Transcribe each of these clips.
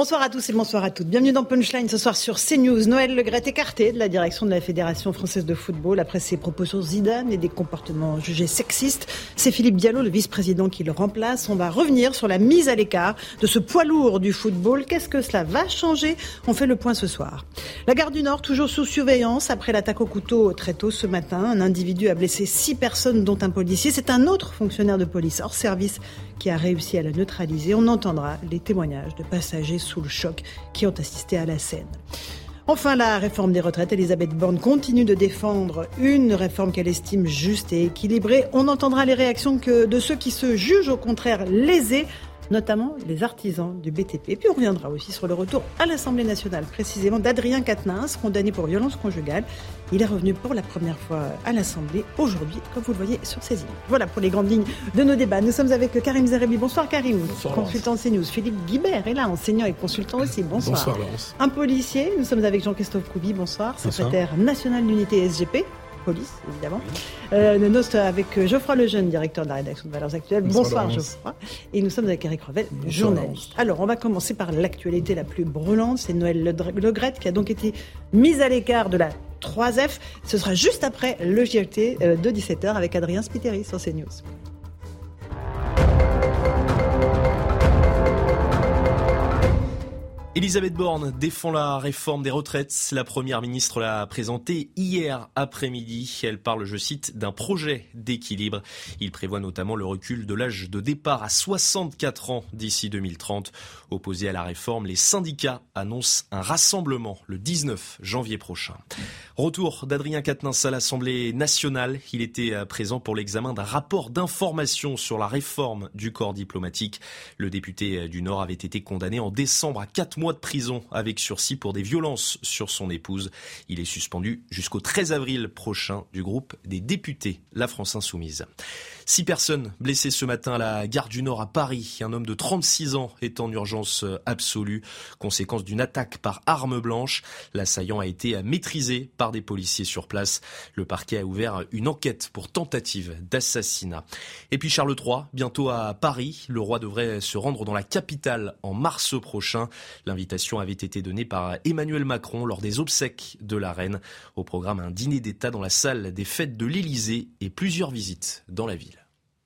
Bonsoir à tous et bonsoir à toutes. Bienvenue dans Punchline ce soir sur CNews. Noël Legret écarté de la direction de la Fédération française de football après ses propos sur Zidane et des comportements jugés sexistes. C'est Philippe Diallo, le vice-président, qui le remplace. On va revenir sur la mise à l'écart de ce poids lourd du football. Qu'est-ce que cela va changer? On fait le point ce soir. La gare du Nord, toujours sous surveillance après l'attaque au couteau très tôt ce matin. Un individu a blessé six personnes, dont un policier. C'est un autre fonctionnaire de police hors service qui a réussi à la neutraliser. On entendra les témoignages de passagers sous le choc qui ont assisté à la scène. Enfin, la réforme des retraites, Elisabeth Borne continue de défendre une réforme qu'elle estime juste et équilibrée. On entendra les réactions de ceux qui se jugent au contraire lésés notamment les artisans du BTP. Et puis on reviendra aussi sur le retour à l'Assemblée nationale, précisément d'Adrien Quatennens, condamné pour violence conjugale. Il est revenu pour la première fois à l'Assemblée aujourd'hui, comme vous le voyez sur ces images. Voilà pour les grandes lignes de nos débats. Nous sommes avec Karim Zerebi. Bonsoir Karim, Bonsoir, consultant CNews. Philippe Guibert est là, enseignant et consultant aussi. Bonsoir. Bonsoir Laurence. Un policier, nous sommes avec Jean-Christophe Coubi, bonsoir, Bonsoir. secrétaire national d'unité SGP, police évidemment. Euh, nous sommes avec Geoffroy Lejeune, directeur de la rédaction de Valeurs Actuelles. Bonsoir. Geoffroy. Et nous sommes avec Eric Revel, Bonsoir, journaliste. Laurence. Alors, on va commencer par l'actualité la plus brûlante, c'est Noël Le Legrette qui a donc été mise à l'écart de la 3F. Ce sera juste après le JLT euh, de 17h avec Adrien Spiteri sur CNews. Elisabeth Borne défend la réforme des retraites. La première ministre l'a présentée hier après-midi. Elle parle, je cite, d'un projet d'équilibre. Il prévoit notamment le recul de l'âge de départ à 64 ans d'ici 2030. Opposés à la réforme, les syndicats annoncent un rassemblement le 19 janvier prochain. Retour d'Adrien Quatennens à l'Assemblée nationale. Il était euh, présent pour l'examen d'un rapport d'information sur la réforme du corps diplomatique. Le député euh, du Nord avait été condamné en décembre à quatre mois de prison avec sursis pour des violences sur son épouse. Il est suspendu jusqu'au 13 avril prochain du groupe des députés La France Insoumise. Six personnes blessées ce matin à la gare du Nord à Paris. Un homme de 36 ans est en urgence absolue, conséquence d'une attaque par arme blanche. L'assaillant a été maîtrisé par des policiers sur place. Le parquet a ouvert une enquête pour tentative d'assassinat. Et puis Charles III, bientôt à Paris. Le roi devrait se rendre dans la capitale en mars prochain. L'invitation avait été donnée par Emmanuel Macron lors des obsèques de la reine. Au programme, un dîner d'État dans la salle des fêtes de l'Élysée et plusieurs visites dans la ville.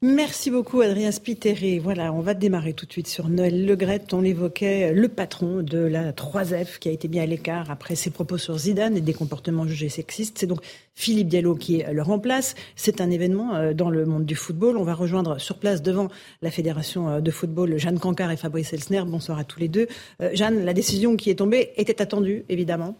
Merci beaucoup Adrien Spiteri. Voilà, on va démarrer tout de suite sur Noël Legrette. On évoquait le patron de la 3F qui a été mis à l'écart après ses propos sur Zidane et des comportements jugés sexistes. C'est donc Philippe Diallo qui le remplace. C'est un événement euh, dans le monde du football. On va rejoindre sur place devant la Fédération euh, de football Jeanne Cancard et Fabrice Elsner. Bonsoir à tous les deux. Euh, Jeanne, la décision qui est tombée était attendue, évidemment.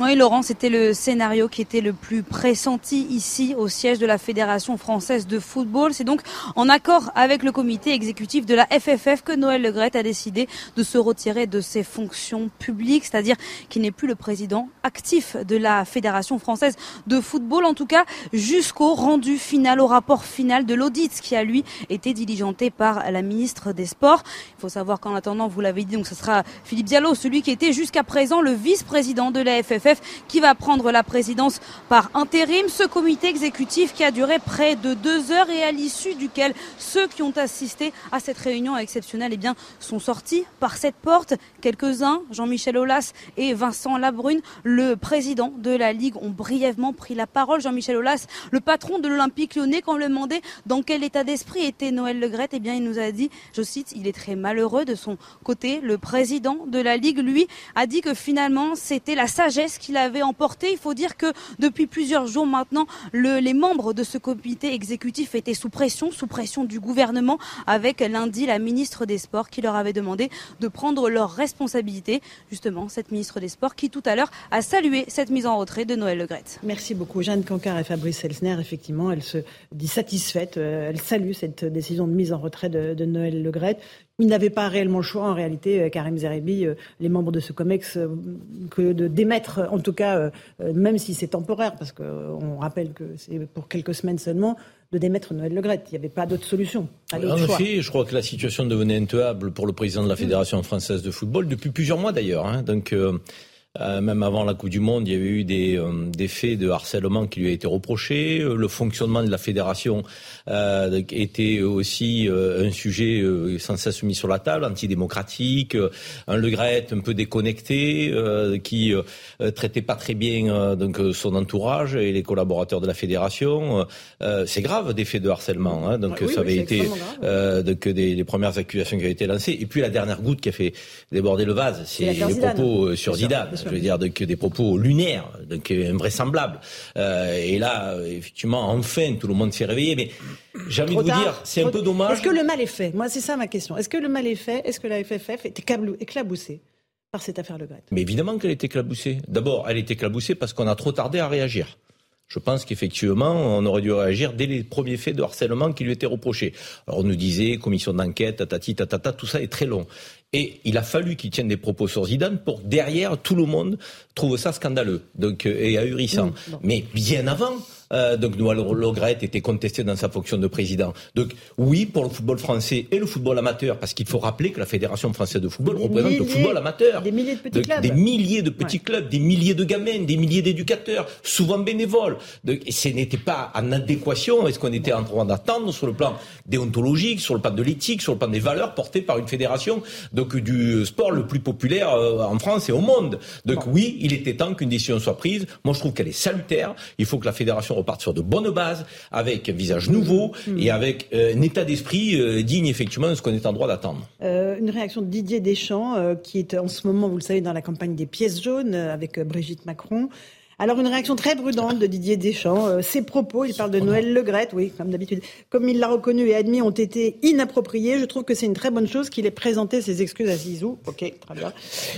Oui, Laurent, c'était le scénario qui était le plus pressenti ici au siège de la Fédération française de football. C'est donc en accord avec le comité exécutif de la FFF que Noël Legrette a décidé de se retirer de ses fonctions publiques, c'est-à-dire qu'il n'est plus le président actif de la Fédération française de football, en tout cas jusqu'au rendu final, au rapport final de l'audit qui a lui été diligenté par la ministre des Sports. Il faut savoir qu'en attendant, vous l'avez dit, donc ce sera Philippe Diallo, celui qui était jusqu'à présent le vice-président de la FFF qui va prendre la présidence par intérim. Ce comité exécutif qui a duré près de deux heures et à l'issue duquel ceux qui ont assisté à cette réunion exceptionnelle eh bien, sont sortis par cette porte. Quelques-uns, Jean-Michel Aulas et Vincent Labrune, le président de la Ligue, ont brièvement pris la parole. Jean-Michel Aulas, le patron de l'Olympique lyonnais, quand on lui demandait dans quel état d'esprit était Noël Legrette, eh bien, il nous a dit, je cite, il est très malheureux de son côté. Le président de la Ligue, lui, a dit que finalement, c'était la sagesse promesses qu'il avait emportées. Il faut dire que depuis plusieurs jours maintenant, le, les membres de ce comité exécutif étaient sous pression, sous pression du gouvernement, avec lundi la ministre des Sports qui leur avait demandé de prendre leurs responsabilités. Justement, cette ministre des Sports qui tout à l'heure a salué cette mise en retrait de Noël Legrette. Merci beaucoup. Jeanne Cancard et Fabrice Elsner, effectivement, elle se dit satisfaite. Euh, elle salue cette décision de mise en retrait de, de Noël Legrette. Il n'avait pas réellement le choix, en réalité, euh, Karim Zerebi, euh, les membres de ce COMEX, que de démettre, en tout cas, même si c'est temporaire, parce qu'on rappelle que c'est pour quelques semaines seulement, de démettre Noël Legrette. Il n'y avait pas d'autre solution. en effet, je crois que la situation devenait intenable pour le président de la Fédération française de football depuis plusieurs mois d'ailleurs. Hein. Donc, euh, même avant la Coupe du Monde, il y avait eu des, euh, des faits de harcèlement qui lui a été reproché. Euh, le fonctionnement de la fédération euh, était aussi un sujet sans cesse mis sur la table, antidémocratique, un Le un peu déconnecté, qui traitait pas très bien donc son entourage et les collaborateurs de la fédération. C'est grave des faits de harcèlement. Hein, donc ça avait été donc des, les premières accusations qui avaient été lancées. Et puis la dernière goutte qui a fait déborder le vase, c'est les propos sur Zidane je veux dire, que des propos lunaires, donc invraisemblables. Euh, et là, effectivement, enfin, tout le monde s'est réveillé. Mais j'ai envie de vous dire, c'est un peu dommage. Est-ce que le mal est fait? Moi, c'est ça ma question. Est-ce que le mal est fait? Est-ce que la FFF est éclaboussée par cette affaire Le Gret Mais évidemment qu'elle est éclaboussée. D'abord, elle est éclaboussée parce qu'on a trop tardé à réagir. Je pense qu'effectivement, on aurait dû réagir dès les premiers faits de harcèlement qui lui étaient reprochés. Alors on nous disait commission d'enquête, tatati, tatata, tout ça est très long. Et il a fallu qu'il tienne des propos sur Zidane pour derrière tout le monde trouve ça scandaleux donc euh, et ahurissant. Mmh, Mais bien avant, euh, donc Noël Logret était contesté dans sa fonction de président. Donc oui, pour le football français et le football amateur, parce qu'il faut rappeler que la Fédération française de football représente le football amateur. Des milliers de petits clubs. Des milliers de petits clubs, des milliers de gamins, des milliers d'éducateurs, souvent bénévoles. Donc, et ce n'était pas en adéquation avec ce qu'on était en train d'attendre sur le plan déontologique, sur le plan de l'éthique, sur le plan des valeurs portées par une fédération donc du sport le plus populaire euh, en France et au monde. Donc oui, il était temps qu'une décision soit prise. Moi, je trouve qu'elle est salutaire. Il faut que la fédération reparte sur de bonnes bases, avec un visage nouveau mm. et avec euh, un état d'esprit euh, digne effectivement de ce qu'on est en droit d'attendre. Euh, une réaction de Didier Deschamps, qui est en ce moment, vous le savez, dans la campagne des pièces jaunes avec Brigitte Macron. Alors une réaction très prudente de Didier Deschamps. Euh, ses propos, il parle de Noël Legrette, oui, comme d'habitude, comme il l'a reconnu et admis, ont été inappropriés. Je trouve que c'est une très bonne chose qu'il ait présenté ses excuses à Zizou. Ok, très bien.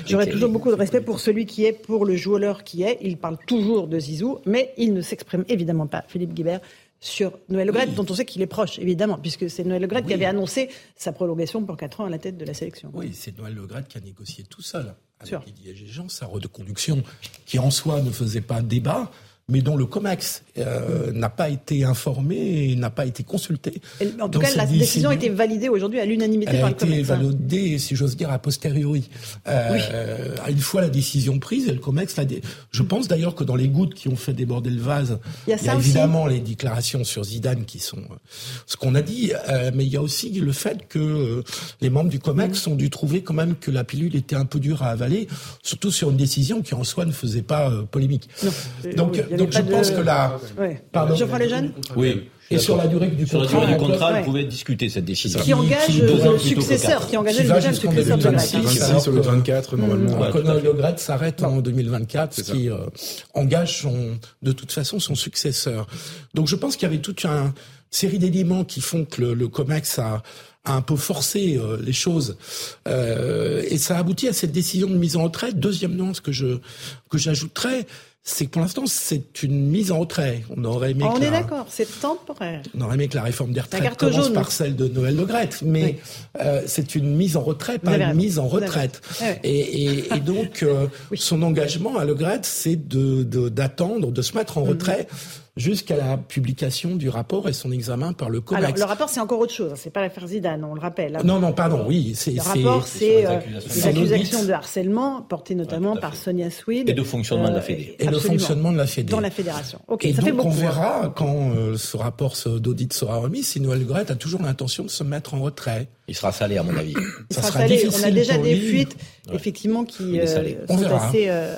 J'aurais toujours beaucoup de respect pour celui qui est, pour le joueur qui est. Il parle toujours de Zizou, mais il ne s'exprime évidemment pas, Philippe Guibert, sur Noël Legrette, dont on sait qu'il est proche, évidemment, puisque c'est Noël Legrette qui avait annoncé sa prolongation pour 4 ans à la tête de la sélection. Oui, c'est Noël Legrette qui a négocié tout seul avec Didier Géjean, sa reconduction, qui en soi ne faisait pas débat, mais dont le COMEX euh, n'a pas été informé et n'a pas été consulté. en tout cas, la décision a été validée aujourd'hui à l'unanimité par le COMEX. Elle a été validée, si j'ose dire, a posteriori. Euh, Une fois la décision prise, et le COMEX l'a... Je pense d'ailleurs que dans les gouttes qui ont fait déborder le vase, il y a, évidemment les déclarations sur Zidane qui sont euh, ce qu'on a dit, euh, mais il y a aussi le fait que euh, les membres du COMEX ont dû trouver quand même que la pilule était un peu dure à avaler, surtout sur une décision qui en soi ne faisait pas polémique. Donc, donc je pense que la. Pardon. Je les jeunes Oui. Et sur la durée du contrat, sur la durée du contrat, elle pouvait discuter cette décision. Qui engage le successeur, qui engage le successeur de Grèce. sur le 24, normalement. Le Gret s'arrête en 2024, ce qui euh, engage son, de toute façon son successeur. Donc je pense qu'il y avait toute une série d'éléments qui font que le, le COMEX a, a un peu forcé euh, les choses euh, et ça a abouti à cette décision de mise en retraite. Deuxième nuance que je que j'ajouterais, c'est que pour l'instant, c'est une mise en retrait. On aurait aimé. On est d'accord, c'est temporaire. On aurait aimé que la réforme des retraites commence par celle de Noël Le Gret, mais euh, c'est une mise en retrait, pas une mise en retraite. Et, et, donc, euh, son engagement à Le Gret, c'est de d'attendre, de, se mettre en mm-hmm. retrait jusqu'à la publication du rapport et son examen par le COMEX. Alors, le rapport, c'est encore autre chose. C'est pas l'affaire Zidane, on le rappelle. Non, non, pardon, oui. C'est, le rapport, c'est les, euh, accusations de harcèlement portées notamment par Sonia Swede. Et de fonctionnement de la Fédé. Et de fonctionnement de la Fédé. Dans la fédération. Ok, et ça donc, fait beaucoup. on verra, quand euh, ce rapport d'audit sera remis, si Noël Gret a toujours l'intention de se mettre en retrait. Il sera salé, à mon avis. Il sera salé. On a déjà des fuites, effectivement, qui euh, sont assez euh,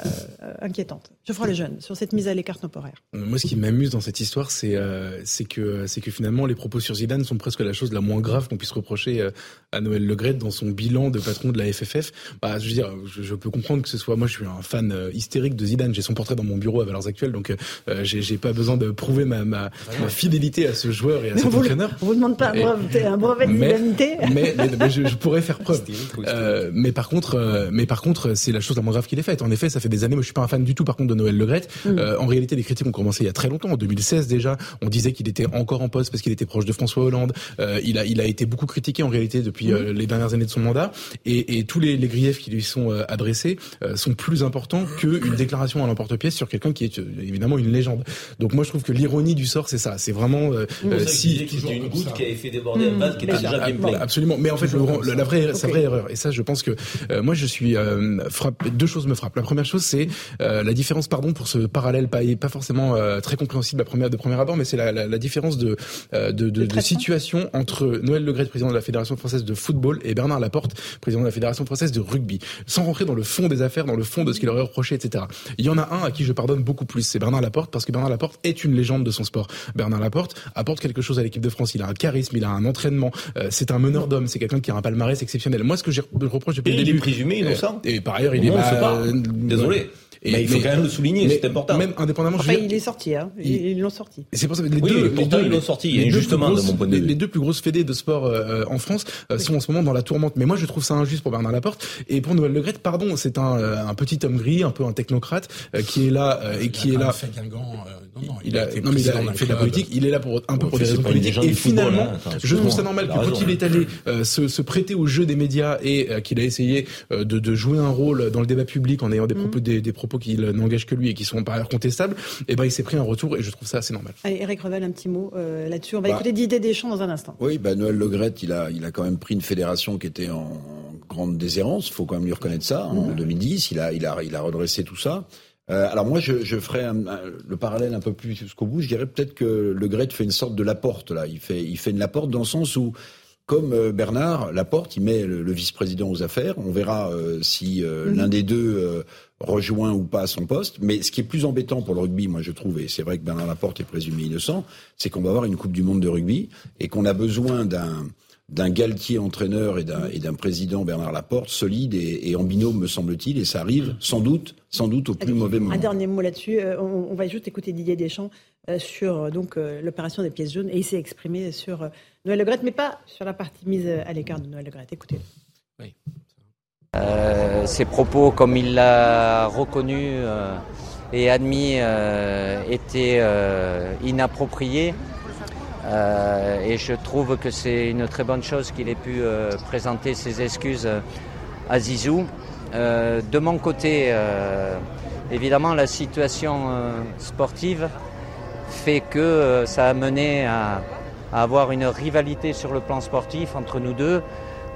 inquiétantes. Je ferai les jeunes sur cette mise à l'écart temporaire. Moi, ce qui m'amuse dans cette histoire, c'est euh, que finalement, les propos sur Zidane sont presque la chose la moins grave qu'on puisse reprocher euh, à Noël Legret dans son bilan de patron de la FFF. Bah, je veux dire, je, peux comprendre que ce soit moi, je suis un fan euh, hystérique de Zidane. J'ai son portrait dans mon bureau à valeurs actuelles, donc euh, j'ai pas besoin de prouver ma, ma, ma, fidélité à ce joueur et à cet entraîneur. On vous demande pas un brevet, de mais, mais, mais, je, je, pourrais faire preuve. Euh, mais par contre, mais par contre, c'est la chose la moins grave qu'il ait faite. En effet, ça fait des années. Moi, je suis pas un fan du tout, par contre, de Noël Legret. Mm. Euh, en réalité, les critiques ont commencé il y a très longtemps, en 2016 déjà. On disait qu'il était encore en poste parce qu'il était proche de François Hollande. Euh, il a, il a été beaucoup critiqué en réalité depuis euh, mm. les dernières années de son mandat. Et, et tous les, les, griefs qui lui sont adressés sont plus importants qu'une déclaration à l'emporte-pièce sur quelqu'un qui est évidemment une légende. Donc moi, je trouve que l'ironie du sort, c'est ça. C'est vraiment mm. si une goutte qui avait fait déborder un vase qui était déjà bien plein. Absolument. Mais en fait, le, la vraie, sa vraie erreur. Et ça, je pense que moi, je suis frappé. Deux choses me frappent. La première chose, c'est la différence, pardon, pour ce parallèle pas pas forcément euh, très compréhensible à première, de premier abord, mais c'est la, la, la, différence de, euh, de, de, de, situation entre Noël Legret, président de la Fédération française de football, et Bernard Laporte, président de la Fédération française de rugby. Sans rentrer dans le fond des affaires, dans le fond de ce qu'il aurait reproché, etc. Il y en a un à qui je pardonne beaucoup plus, c'est Bernard Laporte, parce que Bernard Laporte est une légende de son sport. Bernard Laporte apporte quelque chose à l'équipe de France. Il a un charisme, il a un entraînement. Euh, c'est un meneur C'est quelqu'un qui a un palmarès exceptionnel. Moi, ce que je reproche depuis le début. Il est présumé innocent. Et par ailleurs, il est. Bah, Désolé mais il faut quand même le souligner, c'est important. Même indépendamment. Enfin, il est sorti, hein. Ils l'ont sorti. C'est pour ça que les deux, les deux, ils l'ont sorti. justement, de mon point de vue. Les deux plus grosses fédés de sport euh, en France euh, sont en ce moment dans la tourmente. Mais moi, je trouve ça injuste pour Bernard Laporte et pour Noël Legrette. Pardon, c'est un, euh, un petit homme gris, un peu un technocrate, qui est là et qui est là. non, il a, non, mais il a fait de la politique. Il est là pour un peu pour des raisons politiques. Et finalement, hein, je trouve ça normal que quand il est allé se prêter au jeu des médias et qu'il a essayé de jouer un rôle dans le débat public en ayant des propos des propos qu'il n'engage que lui et qui sont par ailleurs contestables, et eh ben il s'est pris un retour et je trouve ça assez normal. Allez, Eric Revel, un petit mot euh, là-dessus. On va bah, écouter Didier Deschamps dans un instant. Oui, bah, Noël Legrette, il a, il a quand même pris une fédération qui était en grande déshérence, il faut quand même lui reconnaître ça. En 2010, il a, il a, il a redressé tout ça. Euh, alors moi, je, je ferai le parallèle un peu plus jusqu'au bout. Je dirais peut-être que Le Gret fait une sorte de Laporte là. Il fait, il fait une Laporte dans le sens où, comme euh, Bernard Laporte, il met le, vice-président aux affaires. On verra si mhm. l'un des deux rejoint ou pas son poste. Mais ce qui est plus embêtant pour le rugby, moi je trouve, et c'est vrai que Bernard Laporte est présumé innocent, c'est qu'on va avoir une Coupe du Monde de rugby et qu'on a besoin d'un d'un Galtier entraîneur et d'un président Bernard Laporte solide et, en binôme me semble-t-il et ça arrive sans doute sans doute au plus mauvais moment. Un dernier mot là-dessus, euh, on, va juste écouter Didier Deschamps euh, sur euh, donc l'opération des pièces jaunes et il s'est exprimé sur Noël Le mais pas sur la partie mise à l'écart de Noël Le Écoutez. Oui. Euh, ses propos, comme il l'a reconnu euh, et admis, euh, étaient inappropriés. et je trouve que c'est une très bonne chose qu'il ait pu présenter ses excuses à Zizou. de mon côté, évidemment, la situation sportive fait que ça a mené à, avoir une rivalité sur le plan sportif entre nous deux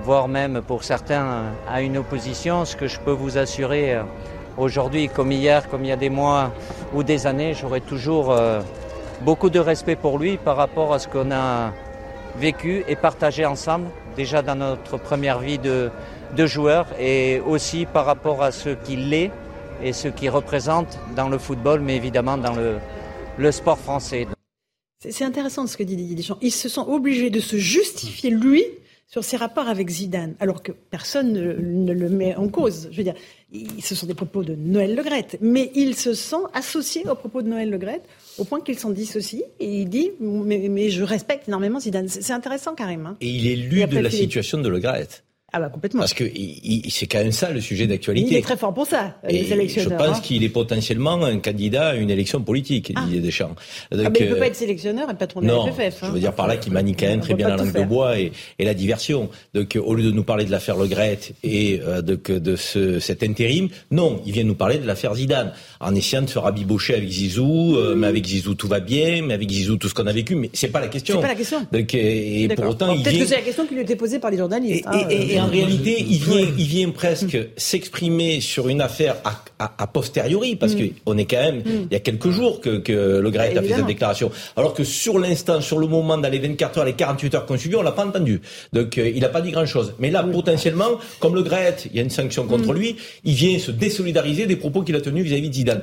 voire même pour certains à une opposition. Ce que je peux vous assurer euh, aujourd'hui, comme hier, comme il y a des mois ou des années, j'aurai toujours euh, beaucoup de respect pour lui par rapport à ce qu'on a vécu et partagé ensemble, déjà dans notre première vie de, de joueur, et aussi par rapport à ce qu'il est et ce qu'il représente dans le football, mais évidemment dans le, le sport français. C'est intéressant ce que dit Didier Deschamps. Ils se sont obligés de se justifier, lui, sur ses rapports avec Zidane, alors que personne ne, le met en cause. Je veux dire, ce sont des propos de Noël Legrette, mais il se sent associé aux propos de Noël Legrette au point qu'il s'en dissocie et il dit mais, je respecte énormément Zidane. C'est intéressant, Karim. Hein. Et il est lu de la situation de Legrette. Ah bah complètement. Parce que c'est quand même ça le sujet d'actualité. Il est très fort pour ça, les électionneurs. Je pense hein. qu'il est potentiellement un candidat à une élection politique, ah. Didier Deschamps. Donc, ah mais il ne peut pas être sélectionneur et patron de la FFF. Hein. Je veux dire par là qu'il manie quand même très bien la langue de bois et, et, la diversion. Donc au lieu de nous parler de l'affaire Le Gret et euh, de, de ce, cet intérim, non, il vient nous parler de l'affaire Zidane, en essayant de se rabibocher avec Zizou, euh, mais avec Zizou tout va bien, mais avec Zizou tout ce qu'on a vécu, mais c'est pas la question. C'est pas la question. Donc, et, pour autant, Peut-être que c'est la question qui lui était posée par les journalistes. Et, hein, en réalité, il vient, il vient presque s'exprimer sur une affaire a, posteriori, parce mm. qu'on est quand même, mm. il y a quelques jours que, que Le Gret a fait cette déclaration. Alors que sur l'instant, sur le moment, dans les 24 heures, les 48 heures qu'on suivi, on l'a pas entendu. Donc, euh, il n'a pas dit grand-chose. Mais là, potentiellement, comme Le Gret, il y a une sanction contre mm. lui, il vient se désolidariser des propos qu'il a tenus vis-à-vis de Zidane.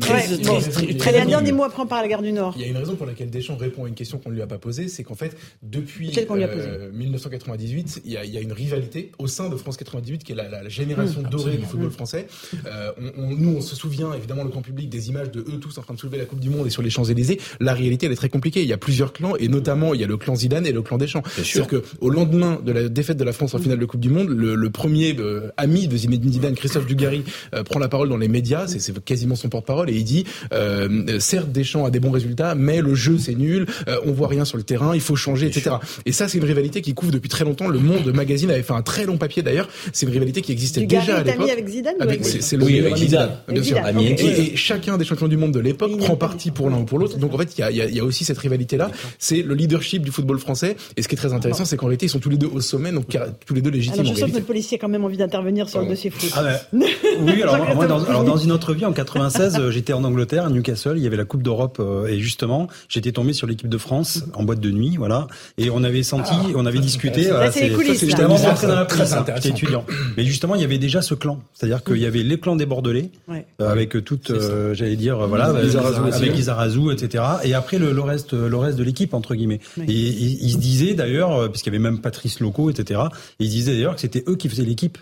Très, très, très, dernier mot après on parle à la gare du Nord. Il y a une raison pour laquelle Deschamps répond à une question qu'on ne lui a pas posée, c'est qu'en fait, depuis 1998, euh, il y, a, il y, a, une rivalité au sein de France 98 qui est la, la génération mmh, dorée du football mmh. français. Euh, on, on, nous, on se souvient évidemment le grand public des images de eux tous en train de soulever la Coupe du Monde et sur les Champs Élysées. La réalité, elle est très compliquée. Il y a plusieurs clans et notamment il y a le clan Zidane et le clan Deschamps. C'est-à-dire que au lendemain de la défaite de la France en finale de Coupe du Monde, le, le premier euh, ami de Zinedine Zidane, Christophe Dugarry, euh, prend la parole dans les médias. C'est quasiment son porte-parole et il dit euh, certes Deschamps a des bons résultats, mais le jeu c'est nul, euh, on voit rien sur le terrain, il faut changer, etc. Et ça c'est une rivalité qui couvre depuis très longtemps. Le Monde Magazine avait fait un très long papier d'ailleurs. C'est une rivalité qui existait déjà à l'époque. avec Zidane. c'est le oui, Zidane, bien sûr. Et, chacun des champions du monde de l'époque prend parti pour l'un ou pour l'autre. Donc en fait il y a, y a, aussi cette rivalité là. C'est le leadership du football français. Et ce qui est très intéressant, c'est qu'en réalité ils sont tous les deux au sommet, donc tous les deux légitimes. Alors, je sens que notre policier a quand même envie d'intervenir sur le dossier foot. Ah oui, alors moi dans, alors dans une autre vie en 96, euh, j'étais en Angleterre, à Newcastle. Il y avait la Coupe d'Europe euh, et justement, j'étais tombé sur l'équipe de France en boîte de nuit, voilà, et on avait senti, ah. on avait discuté. c'est J'étais vraiment rentré dans la presse, j'étais étudiant. Mais justement, il y avait déjà ce clan, c'est-à-dire qu'il y avait les clans des Bordelais, euh, avec toute, euh, j'allais dire, voilà, avec Izarazu, etc. Et après le, reste, le reste de l'équipe entre guillemets. Et il se disait d'ailleurs, puisqu'il y avait même Patrice Loco, etc. il disait d'ailleurs que c'était eux qui faisaient l'équipe.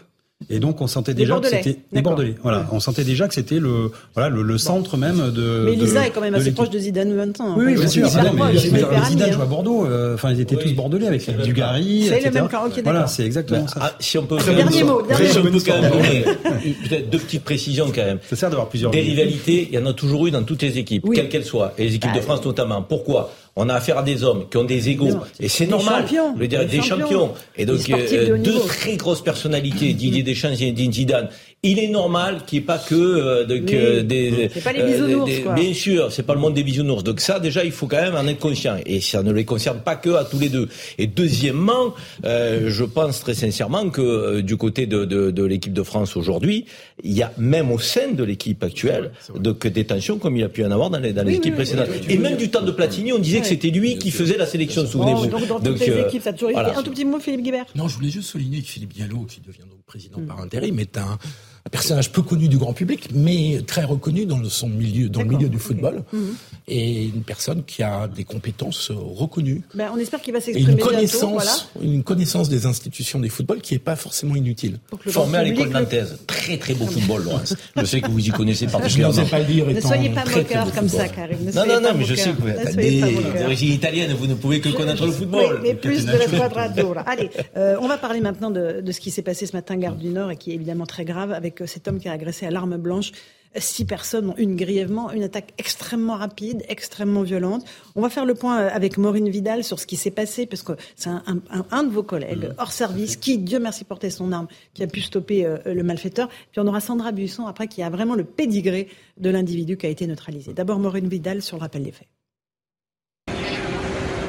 Et donc on sentait déjà que c'était des Bordelais. Voilà, on sentait déjà que c'était le voilà le, le, centre même de. Mais Lisa est quand même assez proche de Zidane maintenant. Oui, oui bien sûr. Zidane, mais, Zidane joue à Bordeaux. Euh, enfin, ils étaient tous bordelais avec Dugarry. C'est le même cas. Voilà, c'est exactement ça. Ah, si on peut. Dernier mot. Dernier mot. Peut-être deux petites précisions quand même. Ça sert d'avoir plusieurs. Des rivalités, il y en a toujours eu dans toutes les équipes, quelles qu'elles soient, et les équipes de bah, France notamment. Pourquoi? On a affaire à des hommes qui ont des égaux. et c'est normal. Champions, le dire, des, champions. Et donc, euh, deux très grosses personnalités, Didier Deschamps et Zinedine Zidane, il est normal qu'il n'y ait pas que, euh, des. C'est pas les bisounours, euh, Bien sûr, c'est pas le monde des bisounours. Donc ça, déjà, il faut quand même en être conscient. Et ça ne les concerne pas que à tous les deux. Et deuxièmement, euh, je pense très sincèrement que euh, du côté de, de, de l'équipe de France aujourd'hui, il y a même au sein de l'équipe actuelle donc des tensions comme il a pu y en avoir dans les, dans les équipes précédentes. Et même du temps de Platini, on disait que c'était lui qui faisait la sélection. Souvenez-vous. donc dans toutes les équipes, ça a toujours été. Un tout petit mot, Philippe Guibert. Non, je voulais juste souligner que Philippe Diallo, qui devient donc président mm. par intérim, est un un personnage peu connu du grand public, mais très reconnu dans son milieu, dans le milieu du football, mhm. et une personne qui a des compétences reconnues. Ben, on espère qu'il va s'exprimer une connaissance, une connaissance des institutions des footballs qui n'est pas forcément inutile. Formé à l'école nantaise, très très beau football, Laurence. Je sais que vous y connaissez particulièrement. Je ne sais pas le dire. Ne soyez pas moqueur comme ça, Karim. Non, non, non, mais je sais que vous êtes d'origine italienne, vous ne pouvez que connaître le football. Mais plus de la squadra Allez, euh, on va parler maintenant de ce qui s'est passé ce matin, Gare du Nord, et qui est évidemment très grave avec cet homme qui a agressé à l'arme blanche six personnes, ont une grièvement, une attaque extrêmement rapide, extrêmement violente. On va faire le point avec Maureen Vidal sur ce qui s'est passé, parce que c'est un, de vos collègues mmh. hors service qui, Dieu merci, portait son arme, qui a pu stopper euh, le malfaiteur. Puis on aura Sandra Buisson après, qui a vraiment le pédigré de l'individu qui a été neutralisé. D'abord Maureen Vidal sur le rappel des faits.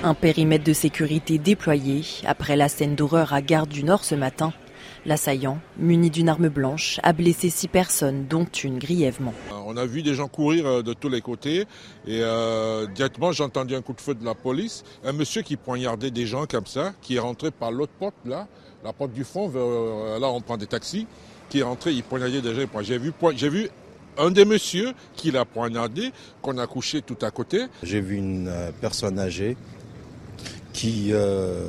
Un périmètre de sécurité déployé après la scène d'horreur à Gare du Nord ce matin. L'assaillant, muni d'une arme blanche, a blessé six personnes, dont une grièvement. Euh, on a vu des gens courir euh, de tous les côtés et euh, directement j'ai entendu un coup de feu de la police. Un monsieur qui poignardait des gens comme ça, qui est rentré par l'autre porte là, la porte du fond, là on prend des taxis, qui est rentré, il poignardait des gens. J'ai vu, j'ai vu un des messieurs qui l'a poignardé, qu'on a couché tout à côté. J'ai vu une personne âgée qui, euh,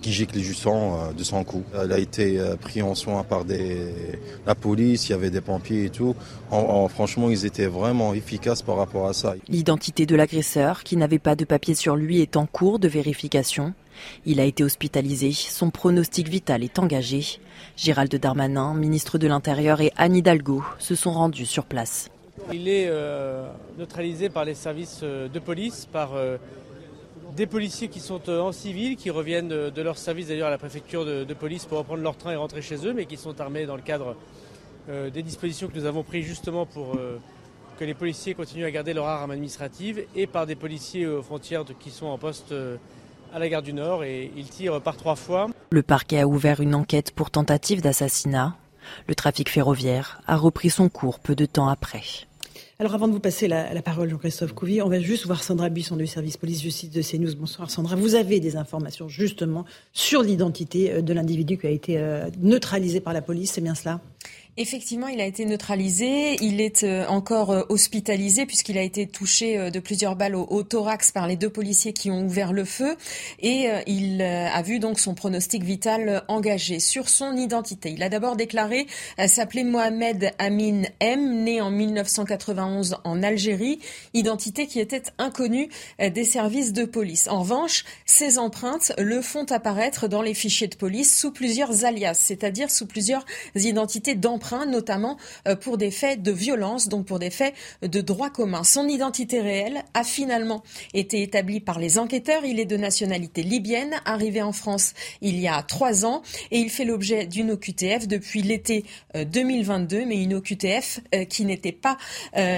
qui gicle du sang, euh, de son cou. Elle a été euh, pris en soin par des, la police, il y avait des pompiers et tout. En, franchement, ils étaient vraiment efficaces par rapport à ça. L'identité de l'agresseur, qui n'avait pas de papier sur lui, est en cours de vérification. Il a été hospitalisé, son pronostic vital est engagé. Gérald Darmanin, ministre de l'Intérieur et Anne Hidalgo se sont rendus sur place. Il est neutralisé par les services de police, par des policiers qui sont euh, en civil, qui reviennent de, leur service d'ailleurs à la préfecture de, police pour reprendre leur train et rentrer chez eux, mais qui sont armés dans le cadre euh, des dispositions que nous avons prises justement pour euh, que les policiers continuent à garder leur arme administrative et par des policiers aux frontières qui sont en poste à la gare du Nord et il tire par trois fois. Le parquet a ouvert une enquête pour tentative d'assassinat. Le trafic ferroviaire a repris son cours peu de temps après. Alors avant de vous passer la, parole, Jean-Christophe Couvi, on va juste voir Sandra Buisson du service police-justice de CNews. Bonsoir Sandra. Vous avez des informations justement sur l'identité euh, de l'individu qui a été euh, neutralisé par la police, c'est bien cela? Effectivement, il a été neutralisé. Il est euh, encore euh, hospitalisé puisqu'il a été touché euh, de plusieurs balles au, thorax par les deux policiers qui ont ouvert le feu et il a vu donc son pronostic vital engagé sur son identité. Il a d'abord déclaré s'appeler Mohamed Amin M, né en 1991 en Algérie, identité qui était inconnue des services de police. En revanche, ses empreintes le font apparaître dans les fichiers de police sous plusieurs alias, c'est-à-dire sous plusieurs identités d'empreintes notamment euh, pour des faits de violence, donc pour des faits de droit commun. Son identité réelle a finalement été établie par les enquêteurs. Il est de nationalité libyenne, arrivé en France il y a trois ans, et il fait l'objet d'une OQTF depuis l'été 2022, euh, mais une OQTF euh, qui n'était pas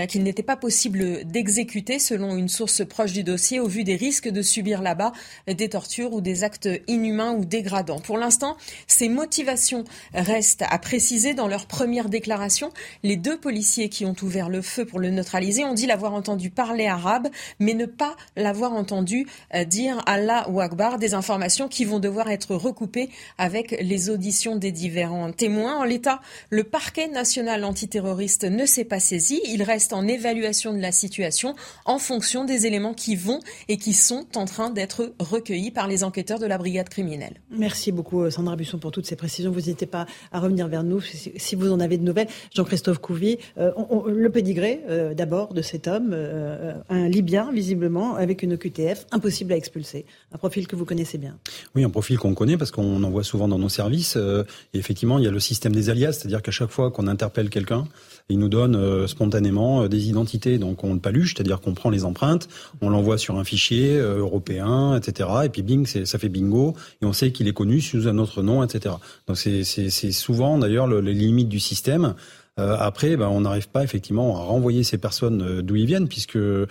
qu'il n'était pas possible d'exécuter selon une source proche du dossier au vu des risques de subir là-bas des tortures ou des actes inhumains ou dégradants. Pour l'instant, ces motivations restent à préciser dans leur première déclaration, les deux policiers qui ont ouvert le feu pour le neutraliser ont dit l'avoir entendu parler arabe, mais ne pas l'avoir entendu euh, dire Allah ou Akbar, des informations qui vont devoir être recoupées avec les auditions des différents témoins. En l'état, le parquet national antiterroriste ne s'est pas saisi. Il reste en évaluation de la situation en fonction des éléments qui vont et qui sont en train d'être recueillis par les enquêteurs de la brigade criminelle. Merci beaucoup Sandra Busson pour toutes ces précisions. Vous n'hésitez pas à revenir vers nous si vous en avez de nouvelles. Jean-Christophe Couvi, euh, le pédigré euh, d'abord de cet homme, euh, un Libyen visiblement, avec une QTF, impossible à expulser. Un profil que vous connaissez bien. Oui, un profil qu'on connaît parce qu'on en voit souvent dans nos services. et effectivement, il y a le système des alias, c'est-à-dire qu'à chaque fois qu'on interpelle quelqu'un, il nous donne spontanément des identités. Donc on le paluche, c'est-à-dire qu'on prend les empreintes, on l'envoie sur un fichier européen, etc. Et puis bing, ça fait bingo, et on sait qu'il est connu sous un autre nom, etc. Donc c'est souvent d'ailleurs les limites du système. Euh, après, ben, on n'arrive pas effectivement à renvoyer ces personnes euh, d'où ils viennent, puisque euh,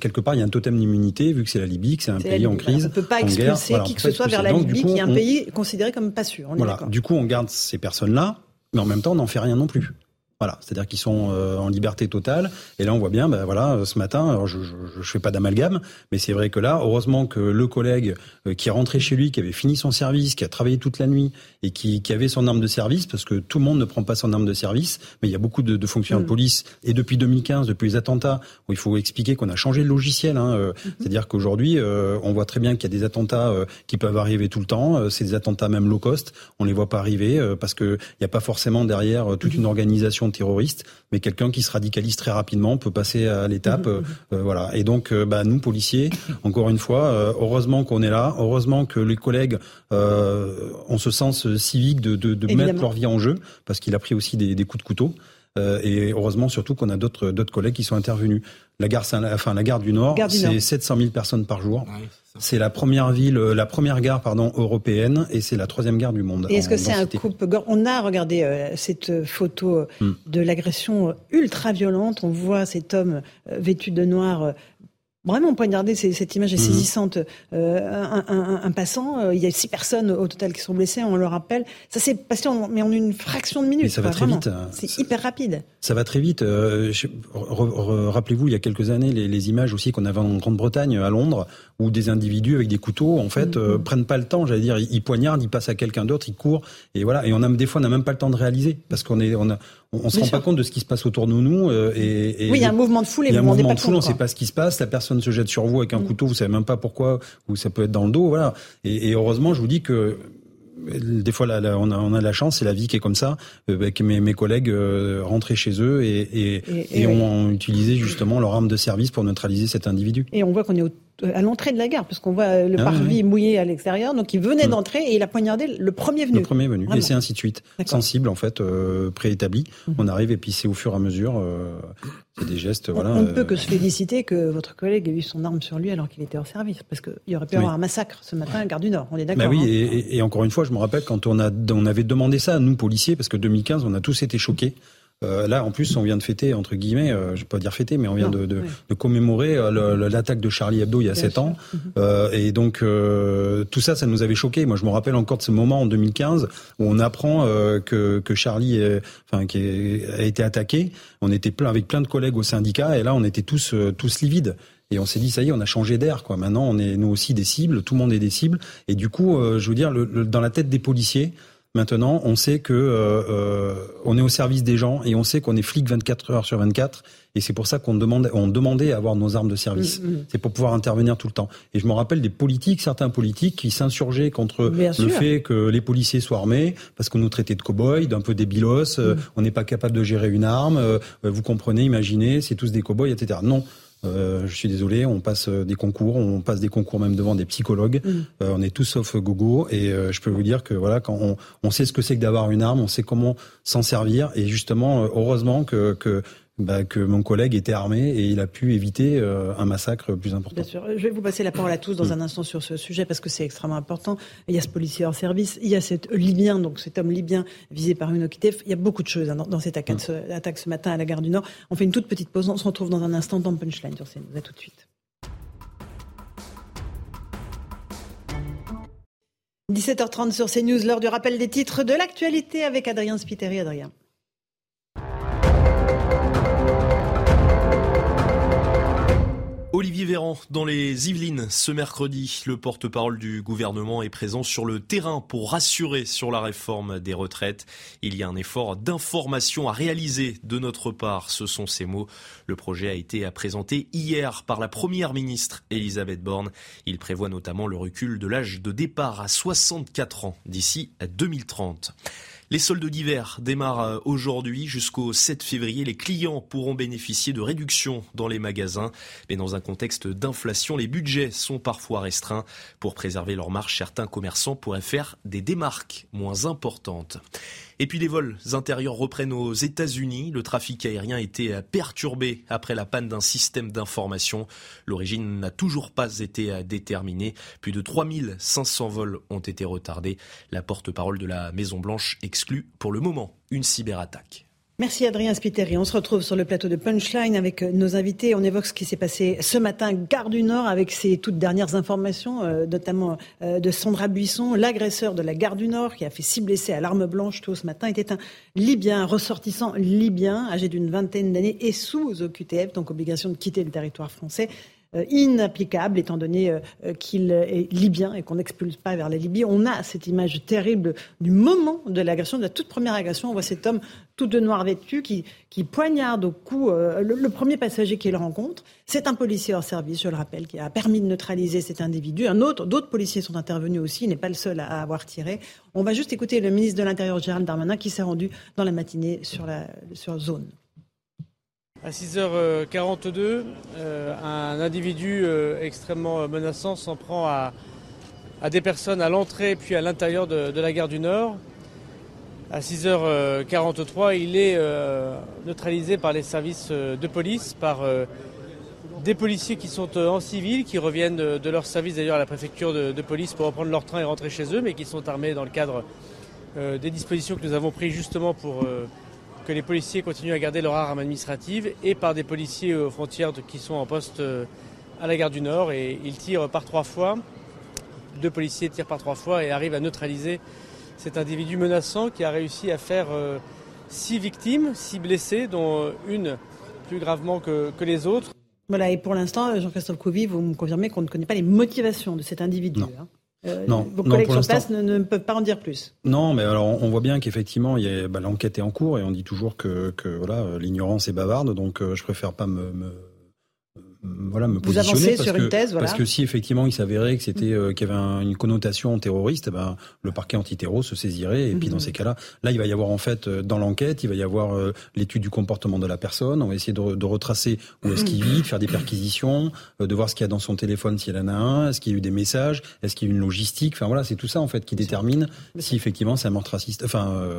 quelque part il y a un totem d'immunité, vu que c'est la Libye, que c'est un pays en crise. on ne peut pas expulser qui que ce soit vers la Libye, qui est un pays considéré comme pas sûr. voilà. Du coup, on garde ces personnes-là, mais en même temps, on n'en fait rien non plus. Voilà, c'est-à-dire qu'ils sont euh, en liberté totale. Et là, on voit bien, ben voilà, euh, ce matin, alors je, je, fais pas d'amalgame, mais c'est vrai que là, heureusement que le collègue euh, qui est rentré chez lui, qui avait fini son service, qui a travaillé toute la nuit et qui, qui, avait son arme de service, parce que tout le monde ne prend pas son arme de service, mais il y a beaucoup de, de fonctionnaires de mm. police et depuis 2015, depuis les attentats, où il faut expliquer qu'on a changé le logiciel. Hein, mm-hmm. C'est-à-dire qu'aujourd'hui, on voit très bien qu'il y a des attentats qui peuvent arriver tout le temps. c'est des attentats même low cost. On les voit pas arriver parce que il n'y a pas forcément derrière toute une mm-hmm. Organisation terroriste, mais quelqu'un qui se radicalise très rapidement peut passer à l'étape. Mmh, mmh, mmh. Euh, voilà. Et donc, euh, bah, nous policiers, encore une fois, euh, heureusement qu'on est là, heureusement que les collègues ont ce sens civique de, de, mettre leur vie en jeu, parce qu'il a pris aussi des, des coups de couteau. Et heureusement surtout qu'on a d'autres d'autres collègues qui sont intervenus. La gare, enfin la gare du Nord, c'est 700 000 personnes par jour. C'est la première ville, euh, la première gare pardon européenne, et c'est la troisième gare du monde. Est-ce que c'est un coupe On a regardé euh, cette photo hmm. de l'agression ultra violente. On voit cet homme euh, vêtu de noir Vraiment poignardé, cette image est mhm. saisissante. Euh, un, passant, euh, il y a six personnes au total qui sont blessées, on le rappelle. Ça s'est passé, en, mais en une fraction de minute. Mais ça va très vite. C'est hyper rapide. Ça va très vite. Euh, rappelez-vous, il y a quelques années, les, images aussi qu'on avait en Grande-Bretagne, à Londres, où des individus avec des couteaux, en fait, mhm. prennent pas le temps. J'allais dire, ils, poignardent, ils passent à quelqu'un d'autre, ils courent, et voilà. Et on a des fois, on n'a même pas le temps de réaliser parce qu'on est, on a, on, se rend pas compte de ce qui se passe autour de nous. Euh, et, et, oui, il y a un mouvement de foule et il y a un mouvement de foule, on ne sait pas ce qui se passe. La personne se jette sur vous avec un mm. couteau, vous savez même pas pourquoi, ou ça peut être dans le dos, voilà. Et, heureusement, je vous dis que des fois, là, on, a, on, a, la chance, c'est la vie qui est comme ça, euh, que mes, mes collègues euh, rentraient chez eux et, et, ont utilisé justement leur arme de service pour neutraliser cet individu. Et on voit qu'on est au à l'entrée de la gare, parce qu'on voit le ah parvis mouillé à l'extérieur. Donc il venait mm. d'entrer et il a poignardé le premier venu. Le premier venu. Et c'est ainsi de suite. Sensible, en fait, euh, préétabli. Mm. On arrive et puis c'est au fur et à mesure. Euh, c'est des gestes, on, voilà. On ne peut que se féliciter que votre collègue ait eu son arme sur lui alors qu'il était en service. Parce qu'il y aurait pu y avoir un massacre ce matin à la gare du Nord. On est d'accord. Bah oui, hein. et, et, encore une fois, je me rappelle quand on, a, on avait demandé ça à nous, policiers, parce que 2015, on a tous été choqués Euh, là, en plus, on vient de fêter, entre guillemets, euh, je vais pas dire fêter, mais on vient de, de, de, commémorer euh, l'attaque de Charlie Hebdo il y a sept ans. Mhm. Euh, et donc, euh, tout ça, ça nous avait choqué. Moi, je me rappelle encore de ce moment en 2015 où on apprend que, que Charlie est, enfin, qui a été attaqué. On était plein avec plein de collègues au syndicat, et là, on était tous, tous livides. Et on s'est dit, ça y est, on a changé d'air, quoi. Maintenant, on est nous aussi des cibles, tout le monde est des cibles. Et du coup, je veux dire, le, dans la tête des policiers, Maintenant, on sait que euh, euh, on est au service des gens et on sait qu'on est flic 24 heures sur 24 et c'est pour ça qu'on demandait, on demandait à avoir nos armes de service. Mm, mm. C'est pour pouvoir intervenir tout le temps. Et je me rappelle des politiques, certains politiques qui s'insurgeaient contre le fait que les policiers soient armés parce qu'on nous traitait de cow-boys, d'un peu débilos, euh, mm. on n'est pas capable de gérer une arme. Euh, vous comprenez, imaginez, c'est tous des cow-boys, etc. Non. Euh, je suis désolé, on passe euh, des concours, on passe des concours même devant des psychologues. Mm. Euh, on est tous sauf gogo et je peux vous dire que voilà, quand on, on sait ce que c'est que d'avoir une arme, on sait comment s'en servir et justement, heureusement que, que bah, que mon collègue était armé et il a pu éviter euh, un massacre plus important. Bien sûr. Je vais vous passer la parole à tous dans mm. un instant sur ce sujet parce que c'est extrêmement important. Il y a ce policier hors service, il y a cet Libyen, donc cet homme libyen visé par une OQTF. Il y a beaucoup de choses hein, dans, cette attaque, mm. ce, attaque, ce matin à la gare du Nord. On fait une toute petite pause. On se retrouve dans un instant dans Punchline sur CNews. À tout de suite. 17h30 sur CNews, l'heure du rappel des titres de l'actualité avec Adrien Spiteri. Adrien. Véran, dans les Yvelines, ce mercredi, le porte-parole du gouvernement est présent sur le terrain pour rassurer sur la réforme des retraites. Il y a un effort d'information à réaliser de notre part, ce sont ces mots. Le projet a été présenté hier par la première ministre Elisabeth Borne. Il prévoit notamment le recul de l'âge de départ à 64 ans d'ici à 2030. Les soldes d'hiver démarrent euh, aujourd'hui jusqu'au 7 février. Les clients pourront bénéficier de réductions dans les magasins. Mais dans un contexte d'inflation, les budgets sont parfois restreints. Pour préserver leur marge, certains commerçants pourraient faire des démarques moins importantes. Et puis les vols intérieurs reprennent aux États-Unis. Le trafic aérien été perturbé après la panne d'un système d'information. L'origine n'a toujours pas été déterminée. Plus de 3500 vols ont été retardés. La porte-parole de la Maison-Blanche exclut pour le moment une cyberattaque. Merci Adrien Spiteri. On se retrouve sur le plateau de Punchline avec euh, nos invités. On évoque ce qui s'est passé ce matin, Gare du Nord, avec ses toutes dernières informations, euh, notamment euh, de Sandra Buisson. L'agresseur de la Gare du Nord, qui a fait six blessés à l'arme blanche tout ce matin, était un Libyen, ressortissant libyen, âgé d'une vingtaine d'années et sous OQTF, donc obligation de quitter le territoire français. Euh, inapplicable étant donné euh, euh, qu'il est libyen et qu'on n'expulse pas vers la Libye. On a cette image terrible du moment de l'agression, de la toute première agression. On voit cet homme tout de noir vêtu qui, poignarde au cou le, premier passager qu'il rencontre. C'est un policier hors service, je le rappelle, qui a permis de neutraliser cet individu. Un autre, d'autres policiers sont intervenus aussi. Il n'est pas le seul à, avoir tiré. On va juste écouter le ministre de l'Intérieur, Gérald Darmanin, qui s'est rendu dans la matinée sur la sur zone. À 6h42, euh, un individu euh, extrêmement menaçant s'en prend à, des personnes à l'entrée puis à l'intérieur de, la gare du Nord. À 6h43, il est euh, neutralisé par les services de police, par des policiers qui sont en civil, qui reviennent de, leur service d'ailleurs à la préfecture de, de, police pour reprendre leur train et rentrer chez eux, mais qui sont armés dans le cadre des dispositions que nous avons prises justement pour que les policiers continuent à garder leur arme administrative et par des policiers aux frontières qui sont en poste euh, à la gare du Nord et ils tirent par trois fois. Deux policiers tirent par trois fois et arrivent à neutraliser cet individu menaçant qui a réussi à faire euh, six victimes, six blessés, dont euh, une plus gravement que, les autres. Voilà, et pour l'instant, Jean-Christophe Couvi, vous me confirmez qu'on ne connaît pas les motivations de cet individu. Hein. Euh, non, vos collègues sur place ne, peuvent pas en dire plus. Non, mais alors on voit bien qu'effectivement, bah, l'enquête est en cours et on dit toujours que, que voilà, l'ignorance est bavarde, donc euh, je préfère pas me, me voilà, me Vous avancez sur une thèse, voilà. Parce que si effectivement il s'avérait que c'était euh, qu'il y avait une connotation terroriste, eh ben le parquet antiterror se saisirait et puis dans mhm. ces cas-là, là il va y avoir en fait euh, dans l'enquête, il va y avoir euh, l'étude du comportement de la personne. On va essayer de, de retracer où est-ce qu'il vit, de faire des perquisitions, de voir ce qu'il y a dans son téléphone s'il en a un, est-ce qu'il y a eu des messages, est-ce qu'il y a eu une logistique. Enfin voilà, c'est tout ça en fait qui détermine si effectivement c'est un meurtre raciste, enfin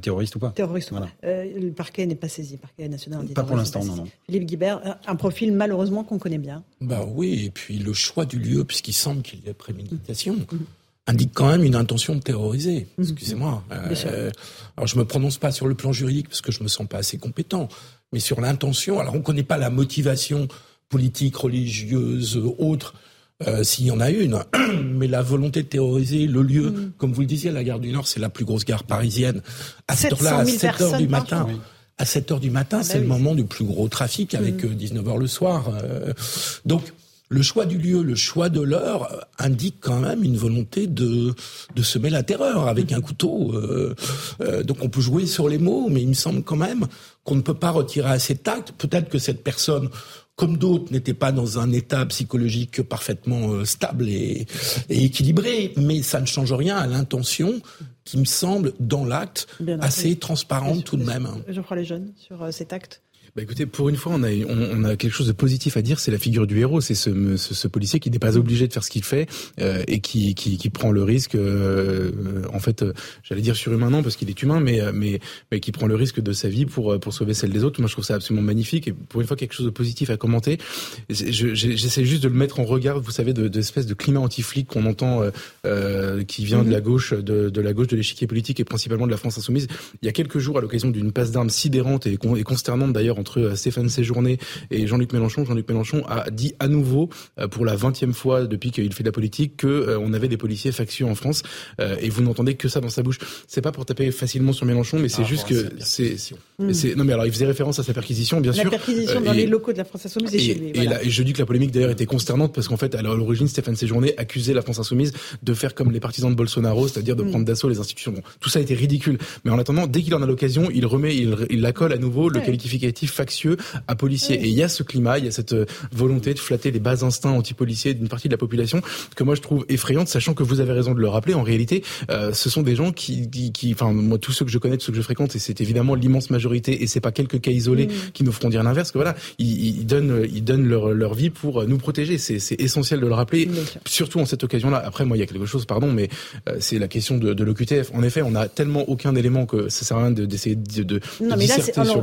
terroriste ou pas. Terroriste. Voilà. le parquet n'est pas saisi, le parquet national. Pas pour l'instant, non, non. Philippe Guibert, un profil malheureusement qu'on connaît bien. Bah oui, et puis le choix du lieu, puisqu'il semble qu'il y ait préméditation. indique quand même une intention de terroriser. Mmh. Excusez-moi. Euh, alors je me prononce pas sur le plan juridique parce que je me sens pas assez compétent, mais sur l'intention. Alors on connaît pas la motivation politique, religieuse, autre. Euh, s'il y en a une, mais la volonté de terroriser le lieu, mmh. comme vous le disiez, la gare du Nord, c'est la plus grosse gare parisienne. À cette heure-là, à 7 heures du matin, à 7 heures du matin, ah c'est bah le moment du plus gros trafic avec 19 mmh. euh, heures le soir. Euh. donc, le choix du lieu, le choix de l'heure euh, indique quand même une volonté de, de semer la terreur avec un couteau. Euh, euh, donc on peut jouer sur les mots, mais il me semble quand même qu'on ne peut pas retirer assez de tact. Peut-être que cette personne, comme d'autres, n'était pas dans un état psychologique parfaitement stable et, et, équilibré, mais ça ne change rien à l'intention qui me semble, dans l'acte, assez transparente tout de même. Je crois les jeunes sur cet acte bah écoutez, pour une fois, on a, on, a quelque chose de positif à dire. C'est la figure du héros. C'est ce, ce, ce, policier qui n'est pas obligé de faire ce qu'il fait euh, et qui, qui, qui, prend le risque, euh, en fait, euh, j'allais dire surhumain non parce qu'il est humain, mais, mais, mais qui prend le risque de sa vie pour, pour sauver celle des autres. Moi, je trouve ça absolument magnifique. Et pour une fois, quelque chose de positif à commenter. J'essaie juste de le mettre en regard, vous savez, de, de espèce de climat anti-flic qu'on entend, euh, qui vient de la gauche, de, de la gauche de l'échiquier politique et principalement de la France insoumise. Il y a quelques jours, à l'occasion d'une passe d'armes sidérante et, et consternante d'ailleurs entre euh, Stéphane Séjourné et Jean-Luc Mélenchon. Jean-Luc Mélenchon a dit à nouveau, euh, pour la vingtième fois depuis qu'il fait de la politique, que euh, on avait des policiers factieux en France. et vous n'entendez que ça dans sa bouche. C'est pas pour taper facilement sur Mélenchon, mais c'est ah, juste que c'est. Non, mais alors il faisait référence à sa perquisition, bien sûr. La perquisition dans les locaux de la France Insoumise et, chez lui. Et, je dis que la polémique d'ailleurs était consternante parce qu'en fait, à l'origine, Stéphane Séjourné accusait la France Insoumise de faire comme les partisans de Bolsonaro, c'est-à-dire de mm. prendre d'assaut les institutions. tout ça a été ridicule. Mais en attendant, dès qu'il en a l'occasion, il remet, il, il la colle à nouveau le qualificatif factieux à policiers. Et il y a ce climat, il y a cette euh, volonté de flatter les bas instincts anti-policiers d'une partie de la population que moi je trouve effrayante, sachant que vous avez raison de le rappeler. En réalité, euh, ce sont des gens qui, qui, enfin moi tous ceux que je connais, tous ceux que je fréquente, et c'est évidemment l'immense majorité, et c'est pas quelques cas isolés mmh. qui nous feront dire l'inverse. Que voilà, ils, ils, donnent, ils donnent leur, leur vie pour nous protéger. C'est essentiel de le rappeler, surtout en cette occasion-là. Après, moi, il y a quelque chose, pardon, mais euh, c'est la question de, de l'OQTF. En effet, on a tellement aucun élément que ça sert à rien d'essayer de, de, Non, mais là,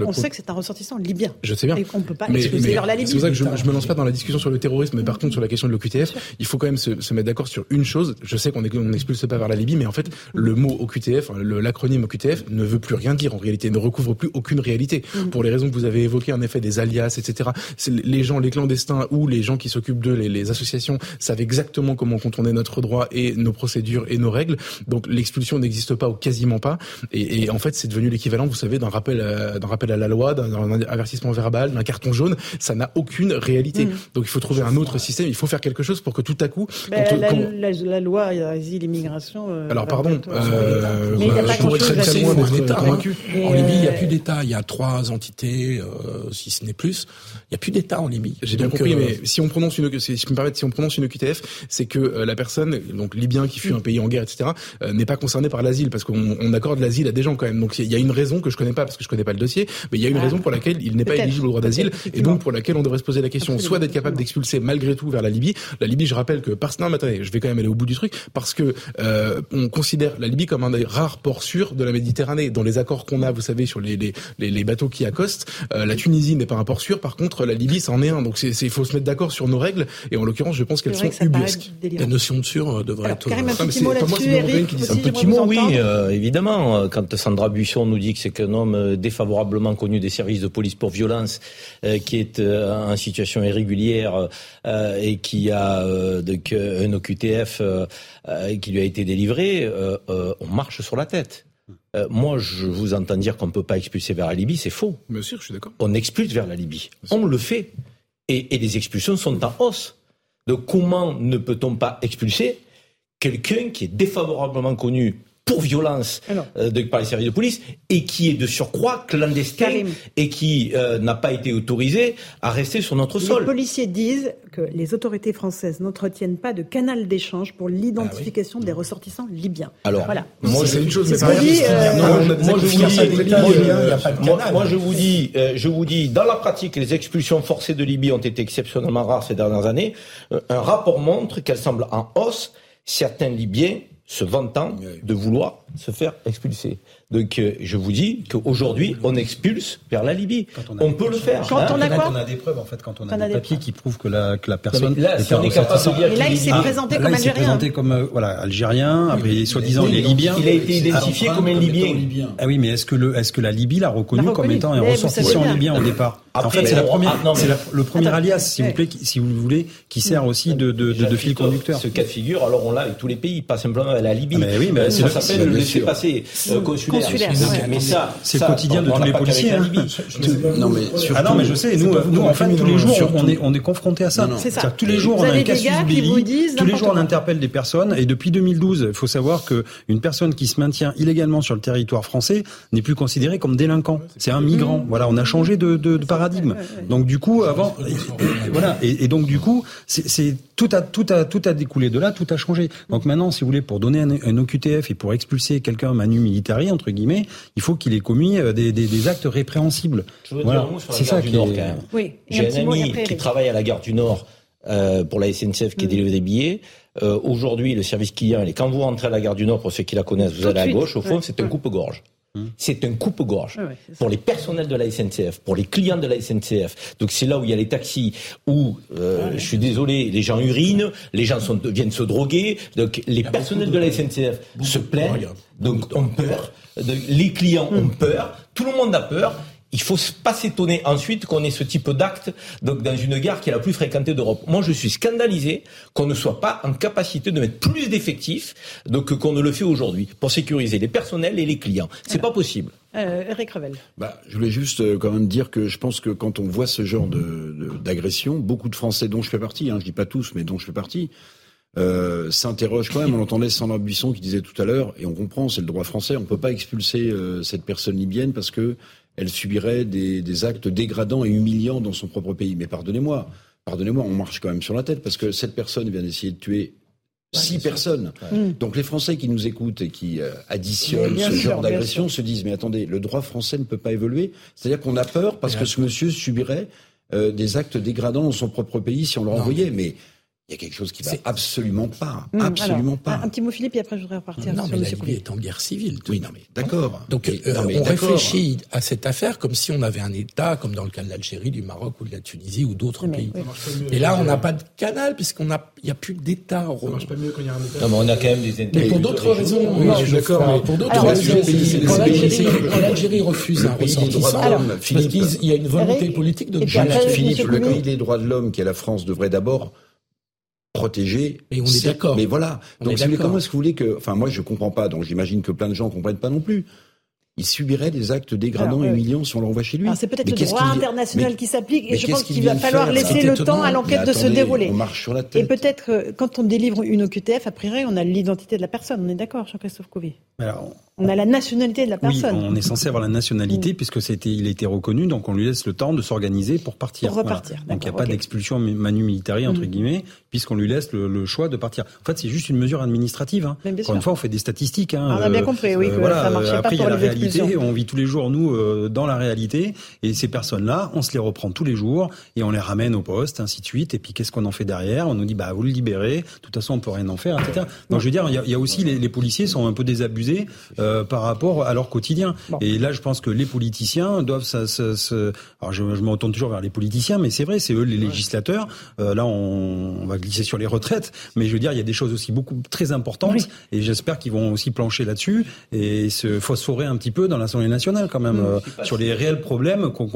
on sait que c'est un ressortissant libyen. Je sais bien. Et on peut pas expulser la C'est pour ça que je, je, me lance pas dans la discussion sur le terrorisme, mais par contre sur la question de l'OQTF, il faut quand même se, se mettre d'accord sur une chose. Je sais qu'on n'expulse pas vers la Libye, mais en fait, le mot OQTF, l'acronyme OQTF, ne veut plus rien dire en réalité, ne recouvre plus aucune réalité. Mm. Pour les raisons que vous avez évoquées, en effet, des alias, etc. Les gens, les clandestins ou les gens qui s'occupent d'eux, les, les associations, savent exactement comment contourner notre droit et nos procédures et nos règles. Donc l'expulsion n'existe pas ou quasiment pas. Et, et en fait, c'est devenu l'équivalent, vous savez, d'un rappel, d'un rappel à la loi, d'un avertissement verbal, d'un carton jaune ça n'a aucune réalité. Mmh. Donc il faut trouver un autre système, il faut faire quelque chose pour que tout à coup... Ben, la, la, loi asile immigration... Euh, Alors pardon, euh, mais il je pourrais très, très loin d'être convaincu. En Libye, il n'y a euh, plus d'État, il y a trois entités, euh, si ce n'est plus. Il n'y a plus d'État en Libye. J'ai bien compris, mais si on prononce une, si je me permets, si on prononce une QTF, c'est que la personne, donc libyen qui fuit un pays en guerre, etc., n'est pas concernée par l'asile, parce qu'on accorde l'asile à des gens quand même. Donc il y a une raison que je connais pas parce que je connais pas le dossier, mais il y a une ah. raison pour laquelle il n'est pas éligible au droit d'asile, et donc pour laquelle on devrait se poser la question, soit d'être capable d'expulser malgré tout vers la Libye. La Libye, je rappelle que parce non, mais attendez, je vais quand même aller au bout du truc parce que euh, on considère la Libye comme un des rares ports sûrs de la Méditerranée. Dans les accords qu'on a, vous savez, sur les les, les, bateaux qui accostent, euh, la Tunisie n'est pas un port sûr. Par contre, la Libye, c'en est un. Donc c'est il faut se mettre d'accord sur nos règles. Et en l'occurrence, je pense qu'elles sont ubuesques. La notion de sûr euh, devrait être. Karim, un petit mot là-dessus. Un petit mot, oui, évidemment. Quand Sandra Buisson nous dit que c'est qu'un homme défavorablement connu des services de police pour violence, qui est en situation irrégulière euh, et qui a euh, donc, un OQTF euh, qui lui a été délivré, on marche sur la tête. moi, je vous entends dire qu'on ne peut pas expulser vers la Libye, c'est faux. Bien sûr, je suis d'accord. On expulse vers la Libye. On le fait. Et, et les expulsions sont en hausse. Donc comment ne peut-on pas expulser quelqu'un qui est défavorablement connu pour violence euh, de, par les services de police et qui est de surcroît clandestin et qui euh, n'a pas été autorisé à rester sur notre sol. Les policiers disent que les autorités françaises n'entretiennent pas de canal d'échange pour l'identification des ressortissants libyens. Alors, voilà. moi, c'est une chose, mais moi, je vous dis, euh, je vous dis, dans la pratique, les expulsions forcées de Libye ont été exceptionnellement rares ces dernières années. un rapport montre qu'elles semblent en hausse. Certains Libyens se vantant de vouloir se faire expulser. Donc euh, je vous dis qu'aujourd'hui, on expulse vers la Libye. On, peut le faire. Quand on, a quoi on a des preuves, en fait, quand on a des, papiers qui prouvent que la, que la personne là, est on est capable de dire Et là, il s'est présenté comme là, il s'est algérien. présenté comme euh, voilà algérien. Après, soi-disant, il est libyen. Il a été identifié comme un libyen. Ah oui, mais est-ce que le est-ce que la Libye l'a reconnu, comme étant un ressortissant libyen au départ En fait, c'est la première, c'est le premier alias, si vous plaît, si vous voulez, qui sert aussi de fil conducteur. Ce cas de figure, alors on l'a avec tous les pays, pas simplement à la Libye. Mais oui, mais ça s'appelle le laisser passer consulaire. Mais ça, c'est le quotidien de tous les policiers. Hein. Non mais ah non, mais je sais. Nous, nous en fait, tous les jours, on est on est confronté à ça. C'est-à-dire tous les jours, on a un casus belli. Tous les jours, on interpelle des personnes. Et depuis 2012, il faut savoir que une personne qui se maintient illégalement sur le territoire français n'est plus considérée comme délinquant. C'est un migrant. Voilà, on a changé de, de, de paradigme. Donc du coup, avant, voilà, et, et donc du coup, c'est tout a tout a tout a découlé de là, tout a changé. Donc maintenant, si vous voulez, pour donner un, un OQTF et pour expulser quelqu'un manu militari entre guillemets, il faut qu'il ait commis euh, des, des, des, actes répréhensibles. Je veux voilà. dire un mot sur la gare du Nord, quand même. Oui. J'ai un, un ami qui travaille à la gare du Nord euh, pour la SNCF qui mmh. délivre des billets. Euh, Aujourd'hui, le service client, et quand vous rentrez à la gare du Nord, pour ceux qui la connaissent, vous allez à gauche, au fond, ouais. c'est un coupe-gorge. C'est un coupe-gorge ouais, pour les personnels de la SNCF, pour les clients de la SNCF. Donc c'est là où il y a les taxis, où euh, ouais. je suis désolé, les gens urinent, les gens sont, viennent se droguer. Donc les personnels de la SNCF se plaignent, donc ont peur. Les clients ont peur. Tout le monde a peur. Il faut pas s'étonner ensuite qu'on ait ce type d'acte donc dans une gare qui est la plus fréquentée d'Europe. Moi, je suis scandalisé qu'on ne soit pas en capacité de mettre plus d'effectifs donc qu'on ne le fait aujourd'hui pour sécuriser les personnels et les clients. C'est pas possible. Euh, Eric Revel. Bah, je voulais juste euh, quand même dire que je pense que quand on voit ce genre de, d'agression, beaucoup de Français, dont je fais partie, hein, je dis pas tous, mais dont je fais partie, euh, s'interroge quand même. On entendait Sandra Buisson qui disait tout à l'heure, et on comprend, c'est le droit français, on peut pas expulser euh, cette personne libyenne parce que elle subirait des, des, actes dégradants et humiliants dans son propre pays. Mais pardonnez-moi, pardonnez-moi, on marche quand même sur la tête parce que cette personne vient d'essayer de tuer six personnes. Ouais. Donc les Français qui nous écoutent et qui euh, additionnent ce sûr, genre d'agression se disent mais attendez, le droit français ne peut pas évoluer. C'est-à-dire qu'on a peur parce que ce monsieur subirait euh, des actes dégradants dans son propre pays si on le renvoyait. Mais il y a quelque chose qui va absolument pas, mmh, absolument alors, pas. Un, un, petit mot Philippe et après je voudrais repartir non, sur mais la est en guerre civile. Oui, non mais d'accord. Donc et, euh, non, mais on réfléchit à cette affaire comme si on avait un État, comme dans le cas de l'Algérie, du Maroc ou de la Tunisie ou d'autres pays. Oui. Et là, on n'a pas de canal puisqu'on a, il n'y a plus d'État. Ça marche pas mieux quand il y a un État. Non, mais on a quand même des intérêts. Mais pour d'autres raisons, oui, je suis d'accord. Pour d'autres raisons, quand l'Algérie refuse un ressortissant, parce qu'il y a une volonté politique de. Philippe, le pays des droits de l'homme, qui est la France, devrait d'abord protéger. Mais on est d'accord. Mais voilà. On donc, est comment est-ce que vous voulez que, enfin, moi, je comprends pas. Donc, j'imagine que plein de gens comprennent pas non plus. Il subirait des actes dégradants et humiliants si on l'envoie chez lui. C'est peut-être le droit international mais, qui s'applique et je pense qu'il va falloir laisser le temps à l'enquête de se dérouler. On marche sur la tête. Et peut-être euh, quand on délivre une OQTF, a priori, on a l'identité de la personne. On est d'accord, Jean-Christophe Couvi Alors, on a la nationalité de la personne. Oui, on est censé avoir la nationalité mmh. puisque c'était, il a été reconnu, donc on lui laisse le temps de s'organiser pour partir. Pour repartir. Voilà. Donc il n'y a pas d'expulsion manu militari entre mmh. guillemets, puisqu'on lui laisse le, le, choix de partir. En fait, c'est juste une mesure administrative. Hein. Encore sûr. une fois, on fait des statistiques. Hein. On a bien compris, oui, que voilà, ça marchait après, pas pour y a les la réalité. On vit tous les jours nous euh, dans la réalité, et ces personnes-là, on se les reprend tous les jours et on les ramène au poste, ainsi de suite. Et puis qu'est-ce qu'on en fait derrière? On nous dit bah vous le libérez. De toute façon, on peut rien en faire, etc. Donc je veux dire, il y a, il y a aussi les, les, policiers sont un peu désabusés euh, par rapport à leur quotidien. Bon. Et là, je pense que les politiciens doivent ça, ça, ça... alors je, je me retourne toujours vers les politiciens, mais c'est vrai, c'est eux les législateurs. Euh, là, on, on, va glisser sur les retraites, mais je veux dire, il y a des choses aussi beaucoup très importantes, oui. et j'espère qu'ils vont aussi plancher là-dessus et se phosphorer un petit peu dans l'Assemblée nationale quand même euh, sur les réels problèmes qu'on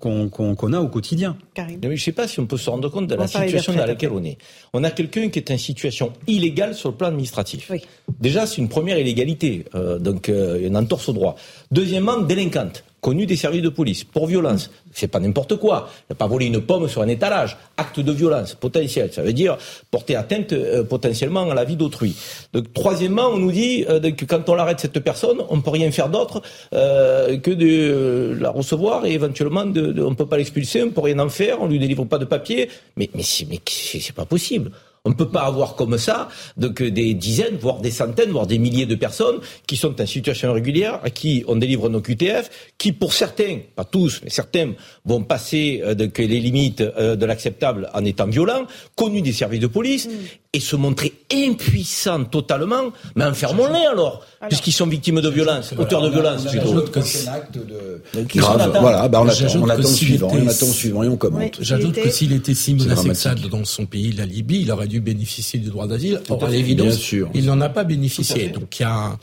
qu'on qu'on qu a au quotidien. Mais je ne sais pas si on peut se rendre compte de la situation dans laquelle on est. On a quelqu'un qui est en situation illégale sur le plan administratif. Oui. Déjà, c'est une première illégalité, euh, donc euh, y a une entorse au droit. Deuxièmement, délinquante, connue des services de police, pour violence. C'est pas n'importe quoi. Il n'a pas volé une pomme sur un étalage. Acte de violence potentiel. Ça veut dire porter atteinte euh, potentiellement à la vie d'autrui. Donc, troisièmement, on nous dit euh, que quand on arrête cette personne, on ne peut rien faire d'autre euh, que de la recevoir et éventuellement de, on ne peut pas l'expulser, on ne peut rien en faire, on lui délivre pas de papier. Mais, mais, mais c'est pas possible. On ne peut pas avoir comme ça donc des dizaines, voire des centaines, voire des milliers de personnes qui sont en situation régulière, à qui on délivre nos QTF, qui pour certains, pas tous, mais certains, vont passer euh, donc, les limites euh, de l'acceptable en étant violents, connus des services de police, mm. et se montrer impuissants totalement. Mais enfermons-les alors, puisqu'ils sont victimes de violence, auteurs de violence plutôt. C'est un acte de grave. Voilà, bah on attend, on attend le suivant, on attend le suivant et on commente. J'ajoute que s'il était si menacé que ça dans son pays, la Libye, il aurait dû bénéficier du droit d'asile. Or, à l'évidence, il n'en a pas bénéficié. Donc il y a,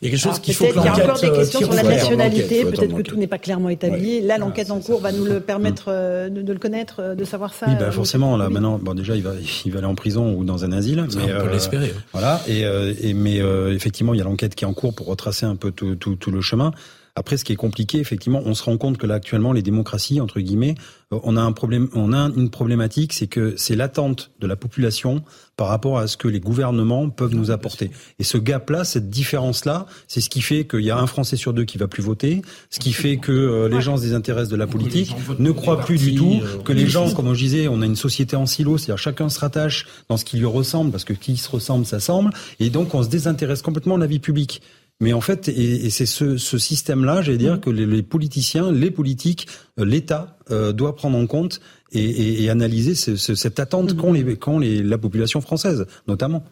il y a quelque chose qu'il faut que Il y a encore des questions sur la nationalité. Peut-être que tout n'est pas clairement établi. Là, l'enquête en cours va nous le permettre euh, de, le connaître, euh, de savoir ça. Oui, bah, forcément. Là, maintenant, bon, déjà, il va, il va aller en prison ou dans un asile. mais, on peut euh, l'espérer. Voilà. Et, et mais effectivement, il y a l'enquête qui est en cours pour retracer un peu tout, tout, tout le chemin. Après, ce qui est compliqué, effectivement, on se rend compte que là actuellement, les démocraties entre guillemets, euh, on a un problème, on a une problématique, c'est que c'est l'attente de la population par rapport à ce que les gouvernements peuvent nous apporter. Et ce gap-là, cette différence-là, c'est ce qui fait qu'il y a un Français sur deux qui va plus voter, ce qui fait que euh, les gens se désintéressent de la politique, ne croient plus du tout, euh, que les gens, comme je disais, on a une société en silo, c'est-à-dire chacun se rattache dans ce qui lui ressemble, parce que qui se ressemble, ça semble, et donc on se désintéresse complètement de la vie publique. Mais en fait, et, c'est ce, ce système-là, j'allais dire, mmh. que les, politiciens, les politiques, euh, l'État euh, doit prendre en compte et, et, analyser cette attente mmh. qu'ont les, qu'ont les, la population française, notamment.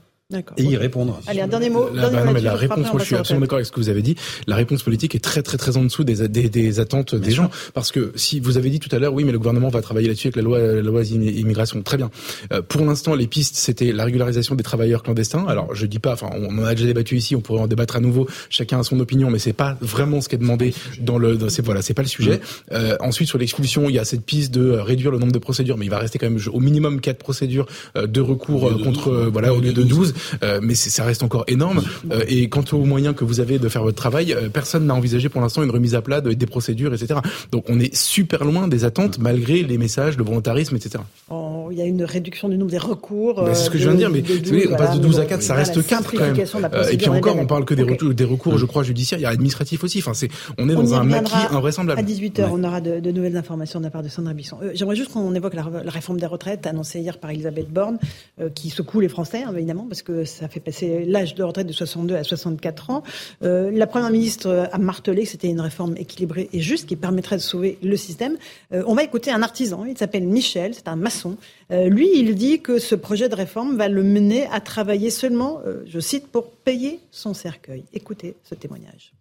Et y répondre. Allez, un dernier mot. La, bah la réponse, moi je suis absolument d'accord avec ce que vous avez dit. La réponse politique est très très très en dessous des, des, des attentes des gens. Parce que si vous avez dit tout à l'heure, oui, mais le gouvernement va travailler là-dessus avec la loi, la loi immigration. Très bien. Euh, pour l'instant, les pistes, c'était la régularisation des travailleurs clandestins. Alors, je dis pas, enfin, on en a déjà débattu ici, on pourrait en débattre à nouveau. Chacun a son opinion, mais c'est pas vraiment ce qui est demandé dans le. c'est voilà, c'est pas le sujet. Euh, ensuite, sur l'expulsion, il y a cette piste de réduire le nombre de procédures, mais il va rester quand même au minimum quatre procédures euh, de recours contre, voilà, au lieu de 12. Mais c'est ça reste encore énorme. Euh, et quant aux moyens que vous avez de faire votre travail, euh, personne n'a envisagé pour l'instant une remise à plat des procédures, etc. Donc on est super loin des attentes malgré les messages, le volontarisme, etc. il y a une réduction du nombre des recours. c'est ce que je viens de dire, mais on passe de 12 à 4, ça reste 4 quand même. Et puis encore, on parle que des, recours, des recours, je crois, judiciaires. Il y a administratif aussi. Enfin, c'est, on est dans un maquis invraisemblable. À 18h, on aura de, nouvelles informations de la part de Sandra Bisson. Euh, j'aimerais juste qu'on évoque la, réforme des retraites annoncée hier par Elisabeth Borne, qui secoue les Français, hein, évidemment, parce que ça fait passer l'âge de retraite de 62 à 64 ans. Euh, la Première ministre a martelé que c'était une réforme équilibrée et juste qui permettrait de sauver le système. Euh, on va écouter un artisan, il s'appelle Michel, c'est un maçon. Euh, lui, il dit que ce projet de réforme va le mener à travailler seulement, je cite, pour payer son cercueil. Écoutez ce témoignage.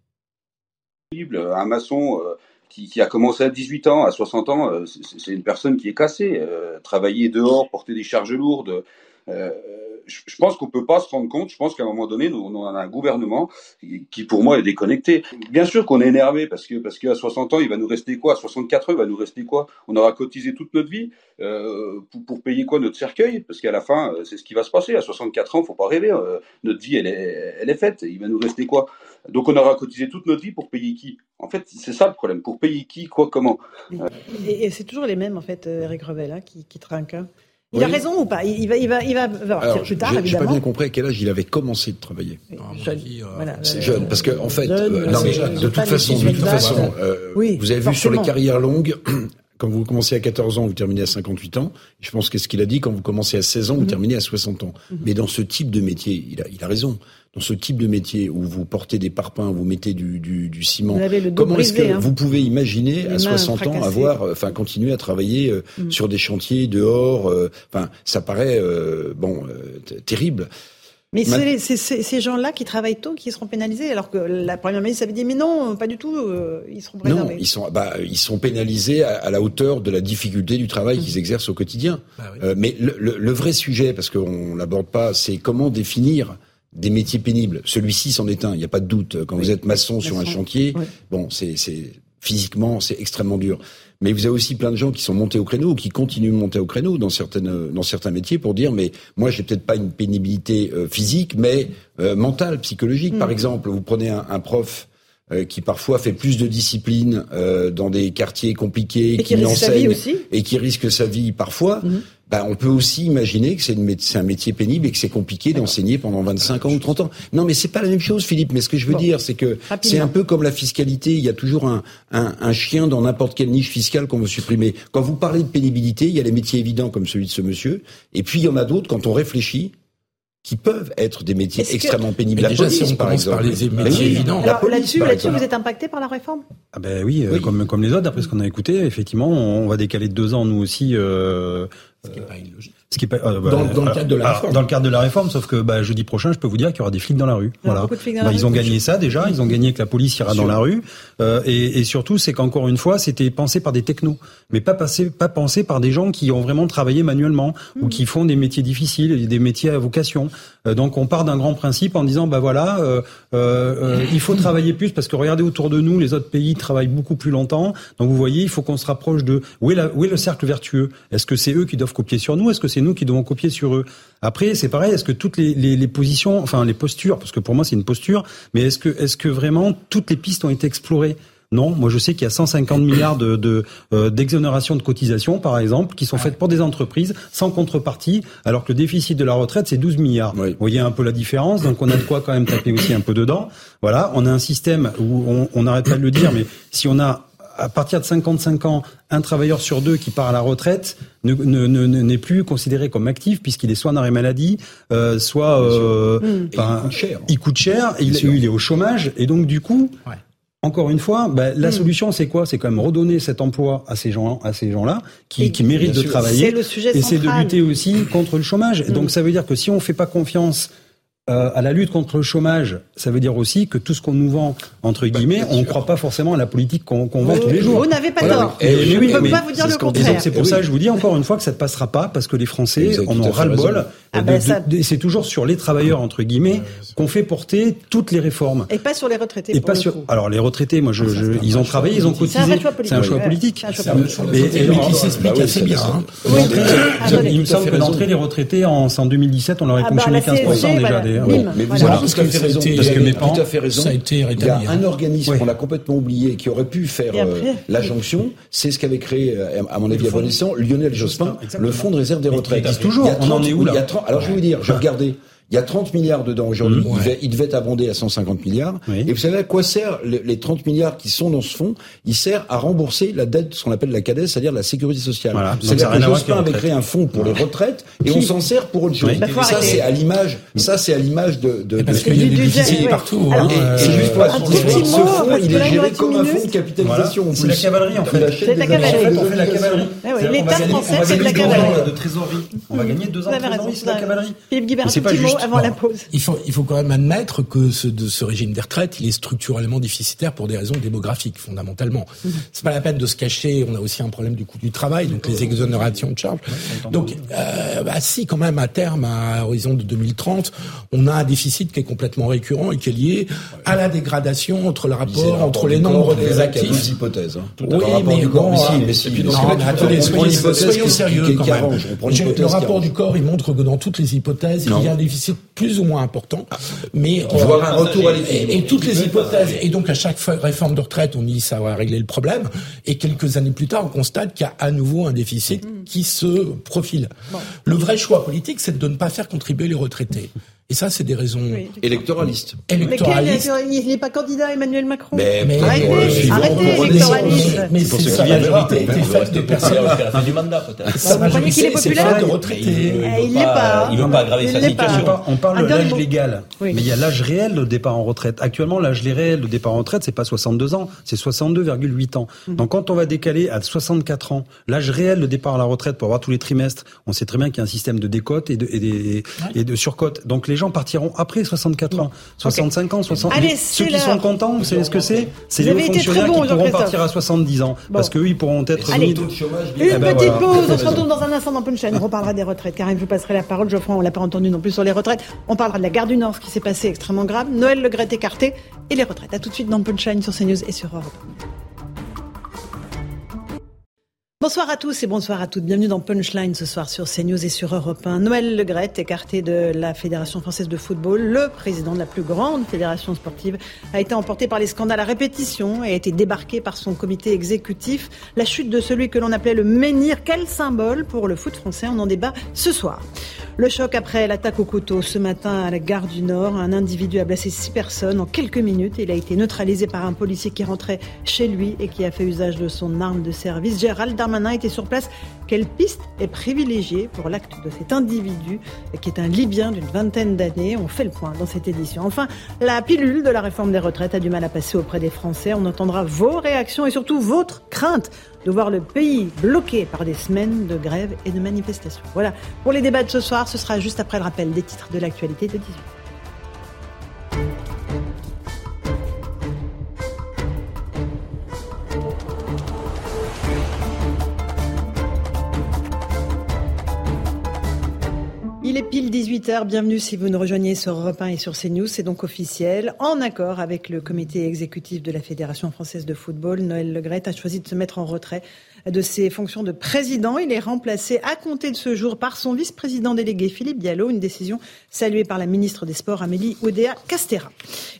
Un maçon qui, a commencé à 18 ans, à 60 ans, c'est une personne qui est cassée. travailler dehors, porter des charges lourdes, je pense qu'on peut pas se rendre compte. Je pense qu'à un moment donné, nous, on a un gouvernement qui, pour moi, est déconnecté. Bien sûr qu'on est énervé parce que parce qu'à 60 ans, il va nous rester quoi? À 64 ans, il va nous rester quoi? On aura cotisé toute notre vie euh, pour, payer quoi notre cercueil? Parce qu'à la fin, euh, c'est ce qui va se passer. À 64 ans, faut pas rêver. Euh, notre vie, elle est, elle est faite. Il va nous rester quoi? Donc, on aura cotisé toute notre vie pour payer qui? En fait, c'est ça le problème. Pour payer qui, quoi, comment? Et, c'est toujours les mêmes, en fait, Eric Revel, hein, qui, qui trinquent. Hein. Il a raison ou pas? Il va, il va, il va Alors, plus tard, Je n'ai pas bien compris à quel âge il avait commencé de travailler. jeune. Euh, c'est jeune, parce que en fait, euh, de toute façon, de toute façon, euh, vous avez vu sur les carrières longues. Quand vous commencez à 14 ans, vous terminez à 58 ans. Je pense que ce qu'il a dit, quand vous commencez à 16 ans, vous mhm. terminez à 60 ans. Mhm. Mais dans ce type de métier, il a, il a raison dans ce type de métier où vous portez des parpaings, vous mettez du, du, du ciment, comment est-ce que hein. vous pouvez imaginer à 60 ans avoir, euh, enfin, continuer à travailler euh, mm. sur des chantiers dehors euh, Enfin, ça paraît bon terrible. Mais c'est ces gens-là qui travaillent tôt qui seront pénalisés, alors que la première ministre avait dit mais non, pas du tout, ils seront préservés. Non, ils sont, bah, ils sont pénalisés à, la hauteur de la difficulté du travail qu'ils mm. exercent au quotidien. Bah mais le, le, le, vrai sujet, parce qu'on l'aborde pas, c'est comment définir des métiers pénibles. Celui-ci c'en est un, il n'y a pas de doute. Quand vous êtes maçon sur un chantier, bon, c'est physiquement, c'est extrêmement dur. Mais vous avez aussi plein de gens qui sont montés au créneau ou qui continuent de monter au créneau dans certaines dans certains métiers pour dire mais moi j'ai peut-être pas une pénibilité euh, physique mais euh, mentale, psychologique. Par mm. exemple, vous prenez un, un prof euh, qui parfois fait plus de discipline dans des quartiers compliqués, et qui, enseigne et qui risque sa vie parfois. Mm. Bah, on peut aussi imaginer que c'est un métier pénible et que c'est compliqué d'enseigner pendant 25 ans ou 30 ans. Non, mais c'est pas la même chose, Philippe. Mais ce que je veux dire, c'est que c'est un peu comme la fiscalité. Il y a toujours un, un, un chien dans n'importe quelle niche fiscale qu'on veut supprimer. Quand vous parlez de pénibilité, il y a les métiers évidents comme celui de ce monsieur, et puis il y en a d'autres quand on réfléchit qui peuvent être des métiers extrêmement pénibles. La déjà, police, si on par exemple. par les métiers évidents. là-dessus, vous êtes impacté par la réforme? Ah ben oui, euh, comme comme les autres. D'après ce qu'on a écouté, effectivement, on va décaler de deux ans nous aussi. Euh, ce qui n'est pas illogique. Ce qui est euh, bah, dans, dans, le cadre de la réforme. Dans le cadre de la réforme, sauf que bah, jeudi prochain, je peux vous dire qu'il y aura des flics dans la rue. voilà. Bah, ils ont gagné ça déjà. Ils ont gagné que la police ira dans la rue. Euh, et, et, surtout, c'est qu'encore une fois, c'était pensé par des technos, mais pas passé, pas pensé par des gens qui ont vraiment travaillé manuellement ou qui font des métiers difficiles, des métiers à vocation. Euh, donc, on part d'un grand principe en disant, bah voilà, euh, euh, il faut travailler plus parce que regardez autour de nous, les autres pays travaillent beaucoup plus longtemps. Donc, vous voyez, il faut qu'on se rapproche de où est, la, où est le cercle vertueux? Est-ce que c'est eux qui doivent copier sur nous? Est-ce que c'est nous qui devons copier sur eux? Après, c'est pareil. Est-ce que toutes les, les, les, positions, enfin les postures, parce que pour moi c'est une posture, mais est-ce que est-ce que vraiment toutes les pistes ont été explorées? Non, moi je sais qu'il y a 150 milliards de, de euh, d'exonération de cotisations, par exemple, qui sont faites pour des entreprises sans contrepartie, alors que le déficit de la retraite c'est 12 milliards. Vous voyez un peu la différence, donc on a de quoi quand même taper aussi un peu dedans. Voilà, on a un système où on n'arrête pas de le dire, mais si on a à partir de 55 ans, un travailleur sur deux qui part à la retraite n'est ne, ne, plus considéré comme actif puisqu'il est soit en arrêt maladie, euh, soit euh, il coûte cher. Il coûte cher, il, il, est au chômage et donc du coup, encore une fois, bah, la hmm. solution c'est quoi? C'est quand même redonner cet emploi à ces gens, à ces gens-là qui, qui méritent de travailler. Le sujet et c'est de lutter aussi contre le chômage. Donc ça veut dire que si on fait pas confiance euh, à la lutte contre le chômage, ça veut dire aussi que tout ce qu'on nous vend, entre bah, guillemets, on ne croit pas forcément à la politique qu'on vend tous les jours. Vous n'avez pas tort. Et, je ne peux pas vous dire le contraire. C'est pour ça que je vous dis encore une fois que ça ne passera pas, parce que les Français en ont ras-le-bol. Ah ben c'est toujours sur les travailleurs, entre guillemets, qu'on fait porter toutes les réformes. Et pas sur les retraités. Et pas sur. Alors les retraités, moi, je, ah, ils ont travaillé, ils ont cotisé. C'est un choix politique. C'est un choix politique. Mais qui s'explique assez bien. Il me semble que d'entrée, les retraités, en 2017, on leur a ponctionné 15% déjà. Mais parce que raison. Parce que mes parents, tout à fait raison. Ça a été Il y a un organisme qu'on a complètement oublié qui aurait pu faire euh, la jonction. C'est ce qu'avait créé, euh, à mon avis, à bon Lionel Jospin, le Fonds de réserve des retraites. toujours. On en est où là Alors je vais vous dire, je regardais. Il y a 30 milliards dedans aujourd'hui. Mmh. Il, devait, être abondé à 150 milliards. Et vous savez à quoi sert les 30 milliards qui sont dans ce fonds? Il sert à rembourser la dette, ce qu'on appelle la CADES, c'est-à-dire la sécurité sociale. Voilà. C'est-à-dire que Jospin avait créé un fonds pour les retraites et on s'en sert pour autre chose. ça, c'est à l'image. Ça, c'est à l'image de. de parce qu'il y a des déficits partout. Hein. Et, juste pour ce fonds, il est géré comme un fonds de capitalisation. C'est la cavalerie en fait. C'est la cavalerie. On fait la cavalerie. L'État français, c'est de la cavalerie. De trésorerie. On va gagner deux ans de trésorerie, c'est la cavalerie. Philippe Guibert, un petit mot avant la pause il faut quand même admettre que ce, de ce régime des retraites, il est structurellement déficitaire pour des raisons démographiques, fondamentalement. Mmh. C'est pas la peine de se cacher. On a aussi un problème du coût du travail, donc les exonérations de charges. Donc, euh, bah, si quand même à terme, à horizon de 2030, on a un déficit qui est complètement récurrent et qui est lié à la dégradation entre le rapport entre les nombres des actifs. Il y a deux hypothèses. Hein. Oui, mais bon, mais si, mais non, attendez, soyons, sérieux quand même. Le rapport du corps, il montre que dans toutes les hypothèses, il y a un déficit plus ou moins important. Mais on voir un retour à l'équilibre. Et, toutes les hypothèses. Et donc à chaque réforme de retraite, on dit ça va régler le problème. Et quelques années plus tard, on constate qu'il y a à nouveau un déficit mm. qui se profile. Le vrai choix politique, c'est de ne pas faire contribuer les retraités. Et ça, c'est des raisons électoralistes. électoralistes. Mais il n'est pas candidat Emmanuel Macron. Mais, mais arrêtez, arrêtez l'électoralisme. Mais pour ceux qui viennent majorité était faite de personnes. À la fin du mandat, peut-être. Sa majorité, c'est faite de retraités. Il n'est pas. Il ne veut pas aggraver sa situation. On parle de l'âge légal, mais il y a l'âge réel de départ en retraite. Actuellement, l'âge réel de départ en retraite, c'est pas 62 ans, c'est 62,8 ans. Mm. Donc, quand on va décaler à 64 ans, l'âge réel de départ à la retraite pour avoir tous les trimestres, on sait très bien qu'il y a un système de décote et de, et de surcote. Donc, les gens partiront après 64 ans, 65 ans, 60 Allez, Ceux qui sont contents, vous savez ce que c'est C'est les fonctionnaires qui pourront partir à 70 ans. Parce qu'eux, ils pourront être Allez, une eh ben petite pause. On se retrouve dans un instant dans Punchline. On reparlera des retraites. Karim, vous passerez la parole. Geoffroy, on l'a pas entendu non plus sur les retraites. On parlera de la gare du Nord, ce qui s'est passé extrêmement grave. Noël Le Gret écarté et les retraites. À tout de suite dans Punchline sur CNews et sur Europe. Bonsoir à tous et bonsoir à toutes. Bienvenue dans Punchline ce soir sur CNews et sur Europe 1. Noël Legrette, écarté de la Fédération française de football, le président de la plus grande fédération sportive, a été emporté par les scandales à répétition et a été débarqué par son comité exécutif. La chute de celui que l'on appelait le menhir, quel symbole pour le foot français? On en débat ce soir. Le choc après l'attaque au couteau ce matin à la gare du Nord. Un individu a blessé six personnes en quelques minutes. Il a été neutralisé par un policier qui rentrait chez lui et qui a fait usage de son arme de service. Gérald Darmanin était sur place. Quelle piste est privilégiée pour l'acte de cet individu qui est un Libyen d'une vingtaine d'années On fait le point dans cette édition. Enfin, la pilule de la réforme des retraites a du mal à passer auprès des Français. On entendra vos réactions et surtout votre crainte de voir le pays bloqué par des semaines de grève et de manifestations. Voilà, pour les débats de ce soir, ce sera juste après le rappel des titres de l'actualité de 18. Pile 18h, bienvenue si vous nous rejoignez sur Europe 1 et sur CNews, c'est donc officiel. En accord avec le comité exécutif de la Fédération française de football, Noël Legrette a choisi de se mettre en retrait de ses fonctions de président. Il est remplacé à compter de ce jour par son vice-président délégué Philippe Diallo, une décision saluée par la ministre des Sports Amélie Oudéa Castera.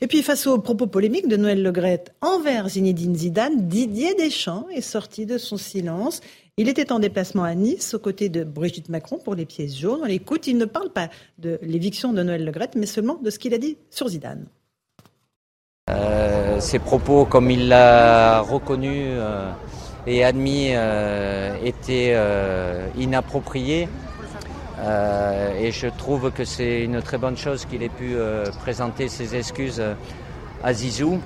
Et puis face aux propos polémiques de Noël Legrette envers Zinedine Zidane, Didier Deschamps est sorti de son silence il était en déplacement à Nice aux côtés de Brigitte Macron pour les pièces jaunes. On l'écoute, il ne parle pas de l'éviction de Noël Legrette, mais seulement de ce qu'il a dit sur Zidane. Euh, ses propos, comme il l'a reconnu euh, et admis, euh, étaient inappropriés. et je trouve que c'est une très bonne chose qu'il ait pu présenter ses excuses à Zizou.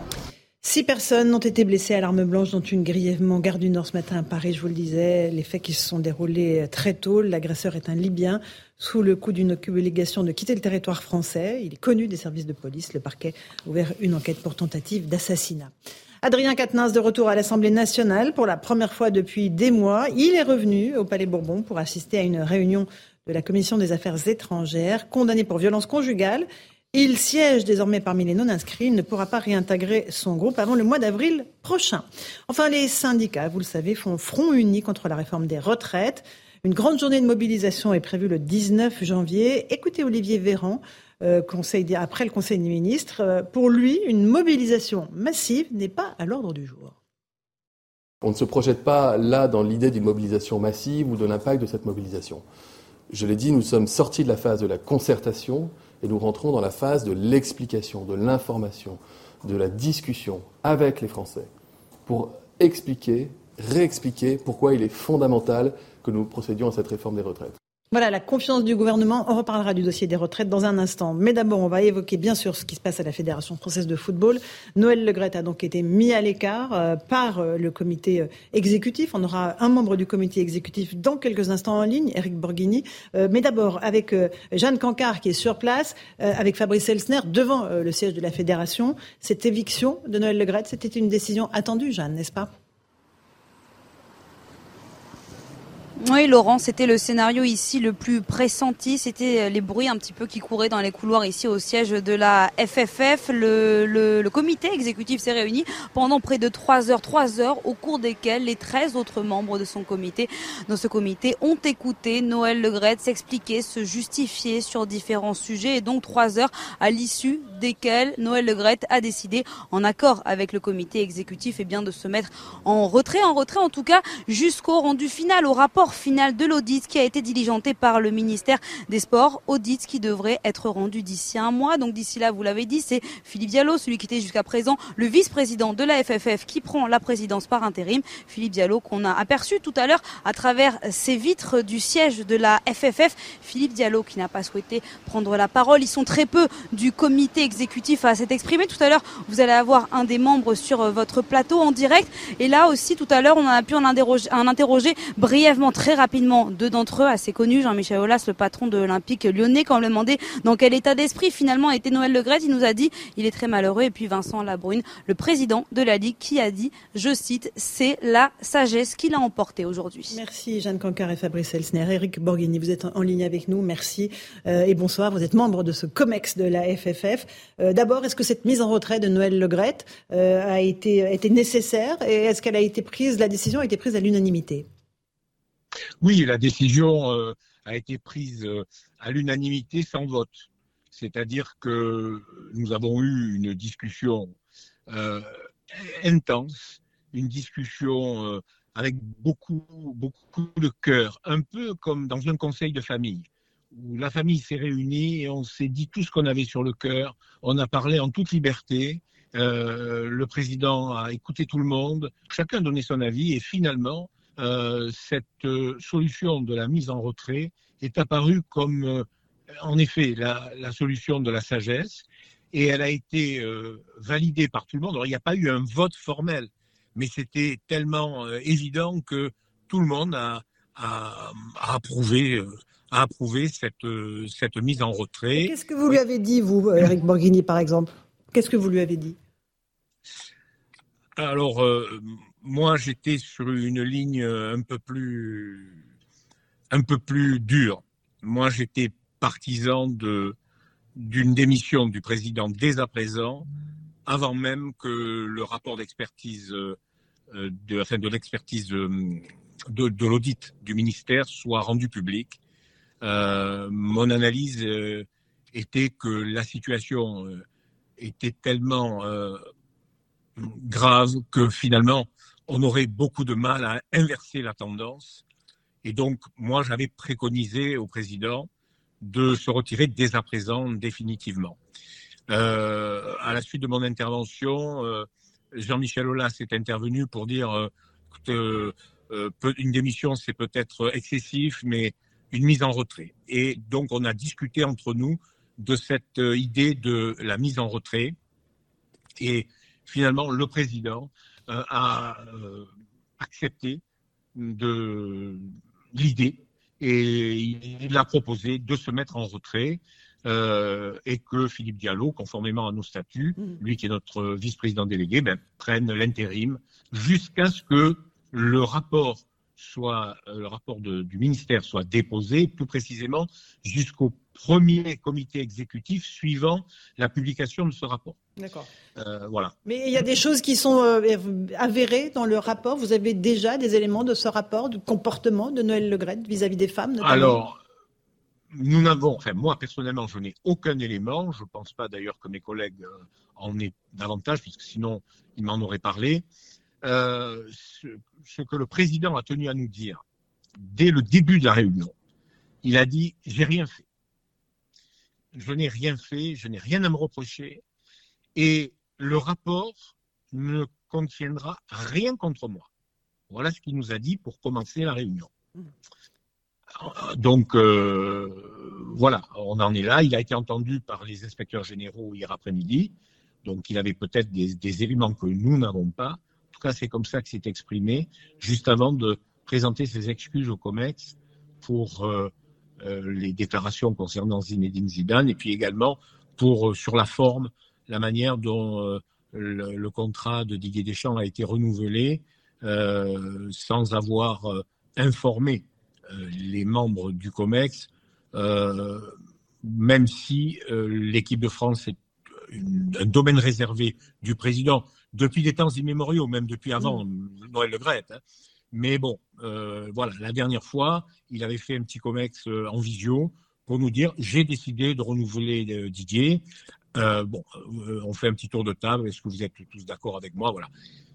Six personnes ont été blessées à l'arme blanche, dont une grièvement garde du Nord ce matin à Paris, je vous le disais. Les faits qui se sont déroulés très tôt. L'agresseur est un Libyen sous le coup d'une obligation de quitter le territoire français. Il est connu des services de police. Le parquet a ouvert une enquête pour tentative d'assassinat. Adrien Quatennens de retour à l'Assemblée nationale pour la première fois depuis des mois. Il est revenu au Palais Bourbon pour assister à une réunion de la Commission des affaires étrangères, condamné pour violence conjugale il siège désormais parmi les non-inscrits. Il ne pourra pas réintégrer son groupe avant le mois d'avril prochain. Enfin, les syndicats, vous le savez, font front uni contre la réforme des retraites. Une grande journée de mobilisation est prévue le 19 janvier. Écoutez Olivier Véran, euh, après le Conseil des ministres. Euh, pour lui, une mobilisation massive n'est pas à l'ordre du jour. On ne se projette pas là dans l'idée d'une mobilisation massive ou de l'impact de cette mobilisation. Je l'ai dit, nous sommes sortis de la phase de la concertation et nous rentrons dans la phase de l'explication, de l'information, de la discussion avec les Français pour expliquer, réexpliquer pourquoi il est fondamental que nous procédions à cette réforme des retraites. Voilà, la confiance du gouvernement. On reparlera du dossier des retraites dans un instant. Mais d'abord, on va évoquer bien sûr ce qui se passe à la Fédération française de football. Noël Legrette a donc été mis à l'écart euh, par euh, le comité euh, exécutif. On aura un membre du comité exécutif dans quelques instants en ligne, Eric Borghini. mais d'abord, avec Jeanne Cancard qui est sur place, avec Fabrice Elsner devant le siège de la Fédération. Cette éviction de Noël Legrette, c'était une décision attendue, Jeanne, n'est-ce pas? Oui, Laurent, c'était le scénario ici le plus pressenti. C'était euh, les bruits un petit peu qui couraient dans les couloirs ici au siège de la FFF. Le, le, comité exécutif s'est réuni pendant près de trois heures, trois heures, au cours desquelles les 13 autres membres de son comité, dans ce comité, ont écouté Noël Legrette s'expliquer, se justifier sur différents sujets. Et donc trois heures à l'issue desquelles Noël Legrette a décidé, en accord avec le comité exécutif, et eh bien de se mettre en retrait, en retrait en tout cas, jusqu'au rendu final, au rapport final de l'audit qui a été diligenté par le ministère des Sports. Audit qui devrait être rendu d'ici un mois. Donc d'ici là, vous l'avez dit, c'est Philippe Diallo, celui qui était jusqu'à présent le vice-président de la FFF, qui prend la présidence par intérim. Philippe Diallo qu'on a aperçu tout à l'heure à travers ces vitres du siège de la FFF. Philippe Diallo qui n'a pas souhaité prendre la parole. Ils sont très peu du comité exécutif à s'être exprimé. Tout à l'heure, vous allez avoir un des membres sur votre plateau en direct. Et là aussi, tout à l'heure, on a pu en interroger brièvement très rapidement deux d'entre eux, assez connus, Jean-Michel Aulas, le patron de l'Olympique lyonnais, quand on a demandé dans quel état d'esprit finalement était Noël Legrette, il nous a dit il est très malheureux. Et puis Vincent Labrune, le président de la Ligue, qui a dit, je cite, c'est la sagesse qu'il a emporté aujourd'hui. Merci Jeanne Cancar et Fabrice Elsner. Eric Borghini, vous êtes en ligne avec nous, merci euh, et bonsoir. Vous êtes membre de ce COMEX de la FFF. Euh, d'abord, est-ce que cette mise en retrait de Noël Legrette euh, a été, a été nécessaire et est-ce qu'elle a été prise, la décision a été prise à l'unanimité? Oui, la décision a été prise à l'unanimité sans vote. C'est-à-dire que nous avons eu une discussion intense, une discussion avec beaucoup, beaucoup de cœur, un peu comme dans un conseil de famille, où la famille s'est réunie et on s'est dit tout ce qu'on avait sur le cœur, on a parlé en toute liberté, euh, le président a écouté tout le monde, chacun donné son avis et finalement, euh, cette euh, solution de la mise en retrait est apparue comme, en effet, la, la, solution de la sagesse et elle a été validée par tout le monde. Alors, il n'y a pas eu un vote formel, mais c'était tellement euh, évident que tout le monde a, approuvé, euh, a approuvé cette, euh, cette mise en retrait. Qu'est-ce que vous lui avez dit, vous, Eric Borghini, par exemple? Qu'est-ce que vous lui avez dit? Alors, moi, j'étais sur une ligne un peu plus, un peu plus dure. Moi, j'étais partisan de, d'une démission du président dès à présent, avant même que le rapport d'expertise euh, de, enfin, de l'expertise euh, de, l'audit du ministère soit rendu public. Euh, mon analyse était que la situation était tellement grave que finalement on aurait beaucoup de mal à inverser la tendance. Et donc, moi, j'avais préconisé au président de se retirer dès à présent définitivement. Euh, à la suite de mon intervention, euh, Jean-Michel Aulas est intervenu pour dire euh, que euh, une démission, c'est peut-être excessif, mais une mise en retrait. Et donc, on a discuté entre nous de cette idée de la mise en retrait. Et finalement, le président a accepté de l'idée et il a proposé de se mettre en retrait euh, et que Philippe Diallo, conformément à nos statuts, mm. lui qui est notre vice-président délégué, ben, prenne l'intérim jusqu'à ce que le rapport soit euh, le rapport du ministère soit déposé, plus précisément jusqu'au premier comité exécutif suivant la publication de ce rapport. D'accord. Euh, voilà. Mais il y a des choses qui sont avérées dans le rapport. Vous avez déjà des éléments de ce rapport, du comportement de Noël Legrette vis-à-vis des femmes notamment? Alors, nous n'avons, enfin moi personnellement, je n'ai aucun élément. Je ne pense pas d'ailleurs que mes collègues euh, en aient davantage, puisque sinon ils m'en auraient parlé. Euh, ce, que le président a tenu à nous dire dès le début de la réunion, il a dit j'ai rien fait. Je n'ai rien fait, je n'ai rien à me reprocher, et le rapport ne contiendra rien contre moi. Voilà ce qu'il nous a dit pour commencer la réunion. Mmh. Donc euh, voilà, on en est là. Il a été entendu par les inspecteurs généraux hier après-midi. Donc il avait peut-être des, éléments que nous n'avons pas. Tout cas, c'est comme ça que s'est exprimé, juste avant de présenter ses excuses au COMEX pour euh, euh, les déclarations concernant Zinedine Zidane et puis également pour, sur la forme, la manière dont le, contrat de Didier Deschamps a été renouvelé sans avoir informé euh, les membres du COMEX, euh, même si euh, l'équipe de France est un domaine réservé du président depuis des temps immémoriaux, même depuis avant mm. Noël Le Gret. Hein. Mais bon, voilà, la dernière fois, il avait fait un petit COMEX en visio pour nous dire j'ai décidé de renouveler Didier. bon, on fait un petit tour de table. Est-ce que vous êtes tous d'accord avec moi? Voilà.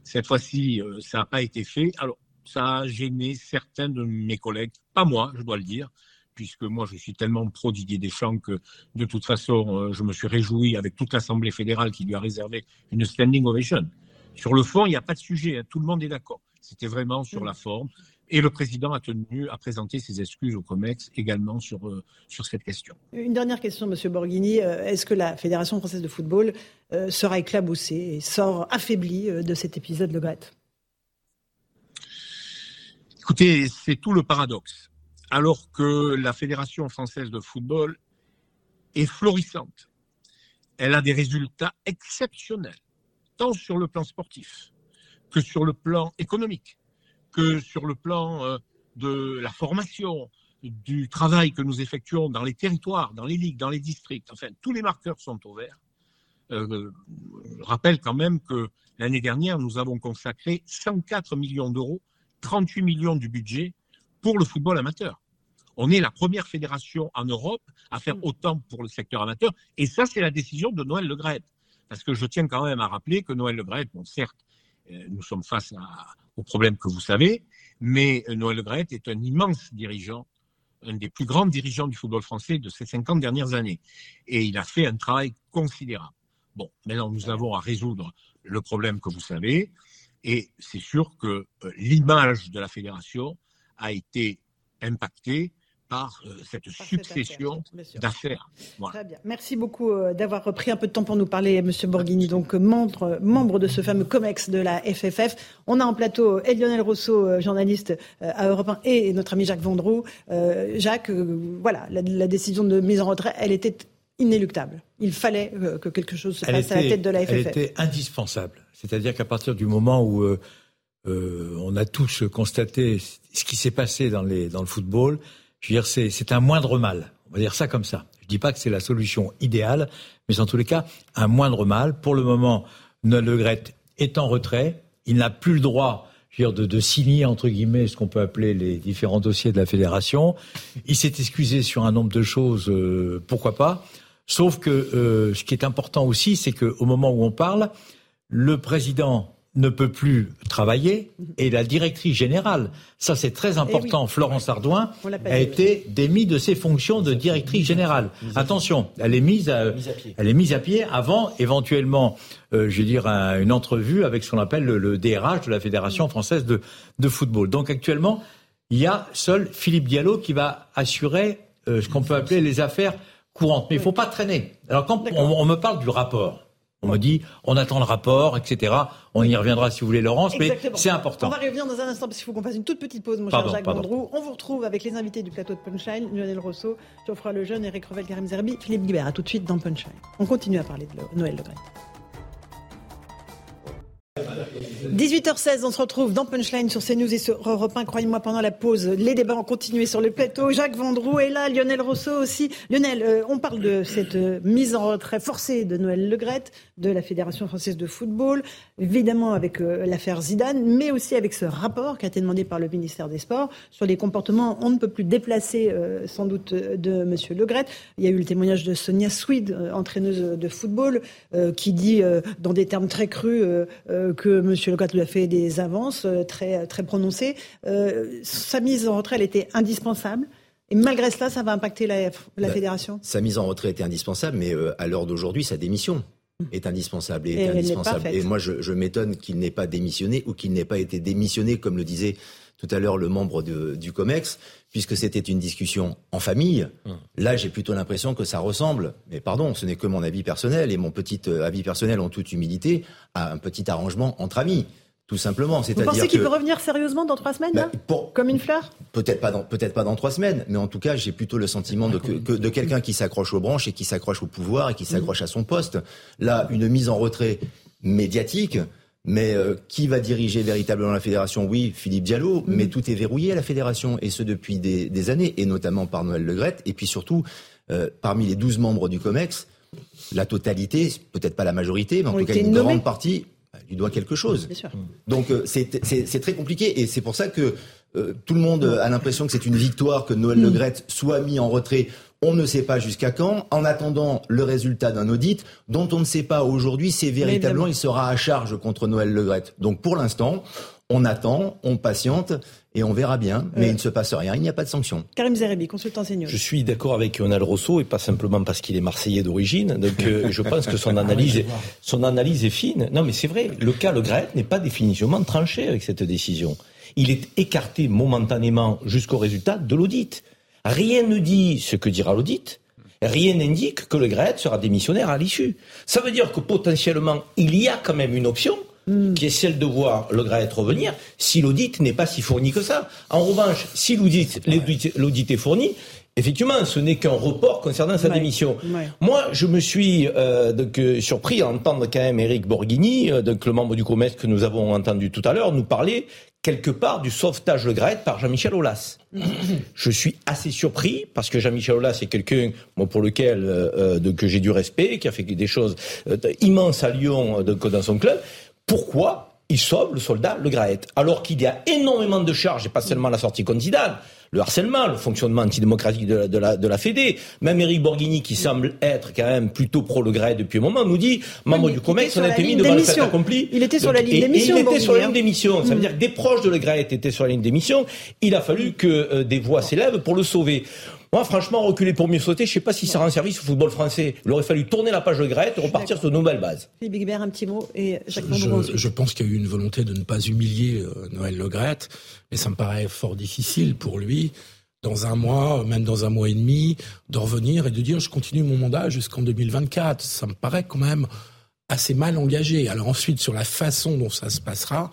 Cette fois-ci, ça n'a pas été fait. Alors, ça a gêné certains de mes collègues, pas moi, je dois le dire, puisque moi je suis tellement pro Didier Deschamps que de toute façon euh, je me suis réjoui avec toute l'Assemblée fédérale qui lui a réservé une standing ovation. Sur le fond, il n'y a pas de sujet, hein, tout le monde est d'accord. C'était vraiment sur la forme. Et le président a tenu à présenter ses excuses au COMEX également sur, euh, sur cette question. Une dernière question, Monsieur Borghini. Euh, est-ce que la Fédération française de football sera éclaboussée et sort affaiblie de cet épisode Le Gret? Écoutez, c'est tout le paradoxe. Alors que la Fédération française de football est florissante, elle a des résultats exceptionnels, tant sur le plan sportif que sur le plan économique, que sur le plan euh, de la formation, du travail que nous effectuons dans les territoires, dans les ligues, dans les districts. Enfin, tous les marqueurs sont au vert. Euh, je rappelle quand même que l'année dernière, nous avons consacré 104 millions d'euros 38 millions du budget pour le football amateur. On est la première fédération en Europe à faire mm. autant pour le secteur amateur. Et ça, c'est la décision de Noël Le Gret. Parce que je tiens quand même à rappeler que Noël Le Gret, bon, certes, euh, nous sommes face aux problèmes que vous savez, mais euh, Noël Le Gret est un immense dirigeant, un des plus grands dirigeants du football français de ces 50 dernières années. Et il a fait un travail considérable. Bon, maintenant, nous avons à résoudre le problème que vous savez. Et c'est sûr que euh, l'image de la fédération a été impactée par euh, cette succession d'affaires. Très bien. Merci beaucoup euh, d'avoir repris un peu de temps pour nous parler, Monsieur Borghini, donc membre, membre de ce fameux COMEX de la FFF. On a en plateau Lionel Rousseau, journaliste à Europe 1, et notre ami Jacques Vendroux. Jacques, voilà, la, la, décision de mise en retrait, elle était inéluctable. Il fallait que quelque chose se passe à la tête de la FFF. Elle était indispensable. C'est-à-dire qu'à partir du moment où euh, euh, on a tous constaté ce qui s'est passé dans, les, dans le football, je veux dire, c'est un moindre mal. On va dire ça comme ça. Je dis pas que c'est la solution idéale, mais en tous les cas, un moindre mal. Pour le moment, Noël Le Gret est en retrait. Il n'a plus le droit je veux dire, de, de, signer, entre guillemets, ce qu'on peut appeler les différents dossiers de la fédération. Il s'est excusé sur un nombre de choses, euh, pourquoi pas. Sauf que euh, ce qui est important aussi, c'est qu'au moment où on parle, le président ne peut plus travailler et la directrice générale, ça c'est très important, eh Florence Ardouin a été démise de ses fonctions de directrice générale. Attention, elle est mise à, pied. elle est mise à pied avant éventuellement, euh, je veux dire, une entrevue avec ce qu'on appelle le, DRH de la Fédération française de, football. Donc actuellement, il y a seul Philippe Diallo qui va assurer euh, ce qu'on peut appeler les affaires courantes. Mais il ne faut pas traîner. Alors quand on me parle du rapport, on me dit, on attend le rapport, etc. On y reviendra si vous voulez, Laurence, mais c'est important. On va revenir dans un instant parce qu'il faut qu'on fasse une toute petite pause, mon cher Jacques Bandrou. On vous retrouve avec les invités du plateau de Punchline, Lionel Rousseau, Geoffroy Lejeune, Eric Revel, Karim Zerbi, Philippe Guibert. À tout de suite dans Punchline. On continue à parler de Noël Le 18h16, on se retrouve dans Punchline sur CNews et sur Europe 1. Croyez-moi, pendant la pause, les débats ont continué sur le plateau. Jacques Vendroux est là, Lionel Rousseau aussi. Lionel, euh, on parle de cette euh, mise en retrait forcée de Noël Legrette de la Fédération française de football, évidemment avec euh, l'affaire Zidane, mais aussi avec ce rapport qui a été demandé par le ministère des Sports sur les comportements on ne peut plus déplacer sans doute de M. Legrette. Il y a eu le témoignage de Sonia Swede, entraîneuse de football, qui dit dans des termes très crus que M. Legrette lui a fait des avances très, très prononcées. sa mise en retrait, elle était indispensable. Et malgré cela, ça va impacter la, la fédération Sa mise en retrait était indispensable, mais à l'heure d'aujourd'hui, sa démission est indispensable et, est indispensable. Et moi, je, je m'étonne qu'il n'ait pas démissionné ou qu'il n'ait pas été démissionné, comme le disait tout à l'heure le membre de, du COMEX, puisque c'était une discussion en famille. Hum. Là, j'ai plutôt l'impression que ça ressemble, mais pardon, ce n'est que mon avis personnel, et mon petit euh, avis personnel en toute humilité, à un petit arrangement entre amis. Tout simplement. Vous pensez qu'il peut revenir sérieusement dans trois semaines, bah, Comme une fleur Peut-être pas, dans, peut-être pas dans trois semaines, mais en tout cas, j'ai plutôt le sentiment de, de quelqu'un qui s'accroche aux branches et qui s'accroche au pouvoir et qui s'accroche à son poste. Là, une mise en retrait médiatique, mais euh, qui va diriger véritablement la fédération? Oui, Philippe Diallo, mm. mais tout est verrouillé à la fédération, et ce depuis des, années, et notamment par Noël Legrette, et puis surtout, euh, parmi les douze membres du COMEX, la totalité, peut-être pas la majorité, mais en tout cas une grande partie, lui doit quelque chose. Donc euh, c'est très compliqué et c'est pour ça que euh, tout le monde a l'impression que c'est une victoire que Noël Le mm. Gret soit mis en retrait. On ne sait pas jusqu'à quand. En attendant le résultat d'un audit dont on ne sait pas aujourd'hui, c'est véritablement il sera à charge contre Noël Le Gret. Donc pour l'instant, on attend, on patiente et on verra bien. Mais il ne se passe rien, il n'y a pas de sanction. Karim Zerebi, consultant senior. Je suis d'accord avec Lionel Rousseau et pas simplement parce qu'il est marseillais d'origine. Donc euh, je pense que son analyse, est, son analyse est fine. Non, mais c'est vrai, le cas Le Gret n'est pas définitivement tranché avec cette décision. Il est écarté momentanément jusqu'au résultat de l'audit. Rien ne dit ce que dira l'audit. Rien n'indique que Le Gret sera démissionnaire à l'issue. Ça veut dire que potentiellement, il y a quand même une option Hmm. qui est celle de voir le Graet revenir, si l'audit n'est pas si fourni que ça. En revanche, si l'audit, l'audit est fourni, Effectivement, ce n'est qu'un report concernant sa démission. Moi, je me suis euh, donc, euh, surpris à entendre quand même Eric Borghini, euh, donc le membre du commerce que nous avons entendu tout à l'heure, nous parler quelque part du sauvetage de Graet par Jean-Michel Aulas. je suis assez surpris parce que Jean-Michel Aulas est quelqu'un pour lequel que j'ai du respect, qui a fait des choses immenses à Lyon donc, dans son club. Pourquoi il sauve le soldat Le Graët. Alors qu'il y a énormément de charges, et pas seulement la sortie contre Zidane, le harcèlement, le fonctionnement antidémocratique de la, de la, de la Fédé. Même Eric Borghini, qui semble être quand même plutôt pro Le Graët depuis un moment, nous dit, membre du COMEX, on a été mis devant le fait accompli. Il était sur la ligne d'émission. Il était sur la ligne d'émission. Ça veut dire que des proches de Le Graët étaient sur la ligne d'émission. Il a fallu que euh, des voix s'élèvent pour le sauver. Moi, franchement, reculer pour mieux sauter, je ne sais pas si ça rend service au football français. Il aurait fallu tourner la page de Grette et repartir sur de nouvelles bases. Philippe Guibert, un petit mot et Jacques je, je, pense qu'il y a eu une volonté de ne pas humilier euh, Noël Le Grette, mais ça me paraît fort difficile pour lui dans un mois, même dans un mois et demi, de revenir et de dire je continue mon mandat jusqu'en 2024. Ça me paraît quand même assez mal engagé. Alors ensuite, sur la façon dont ça se passera,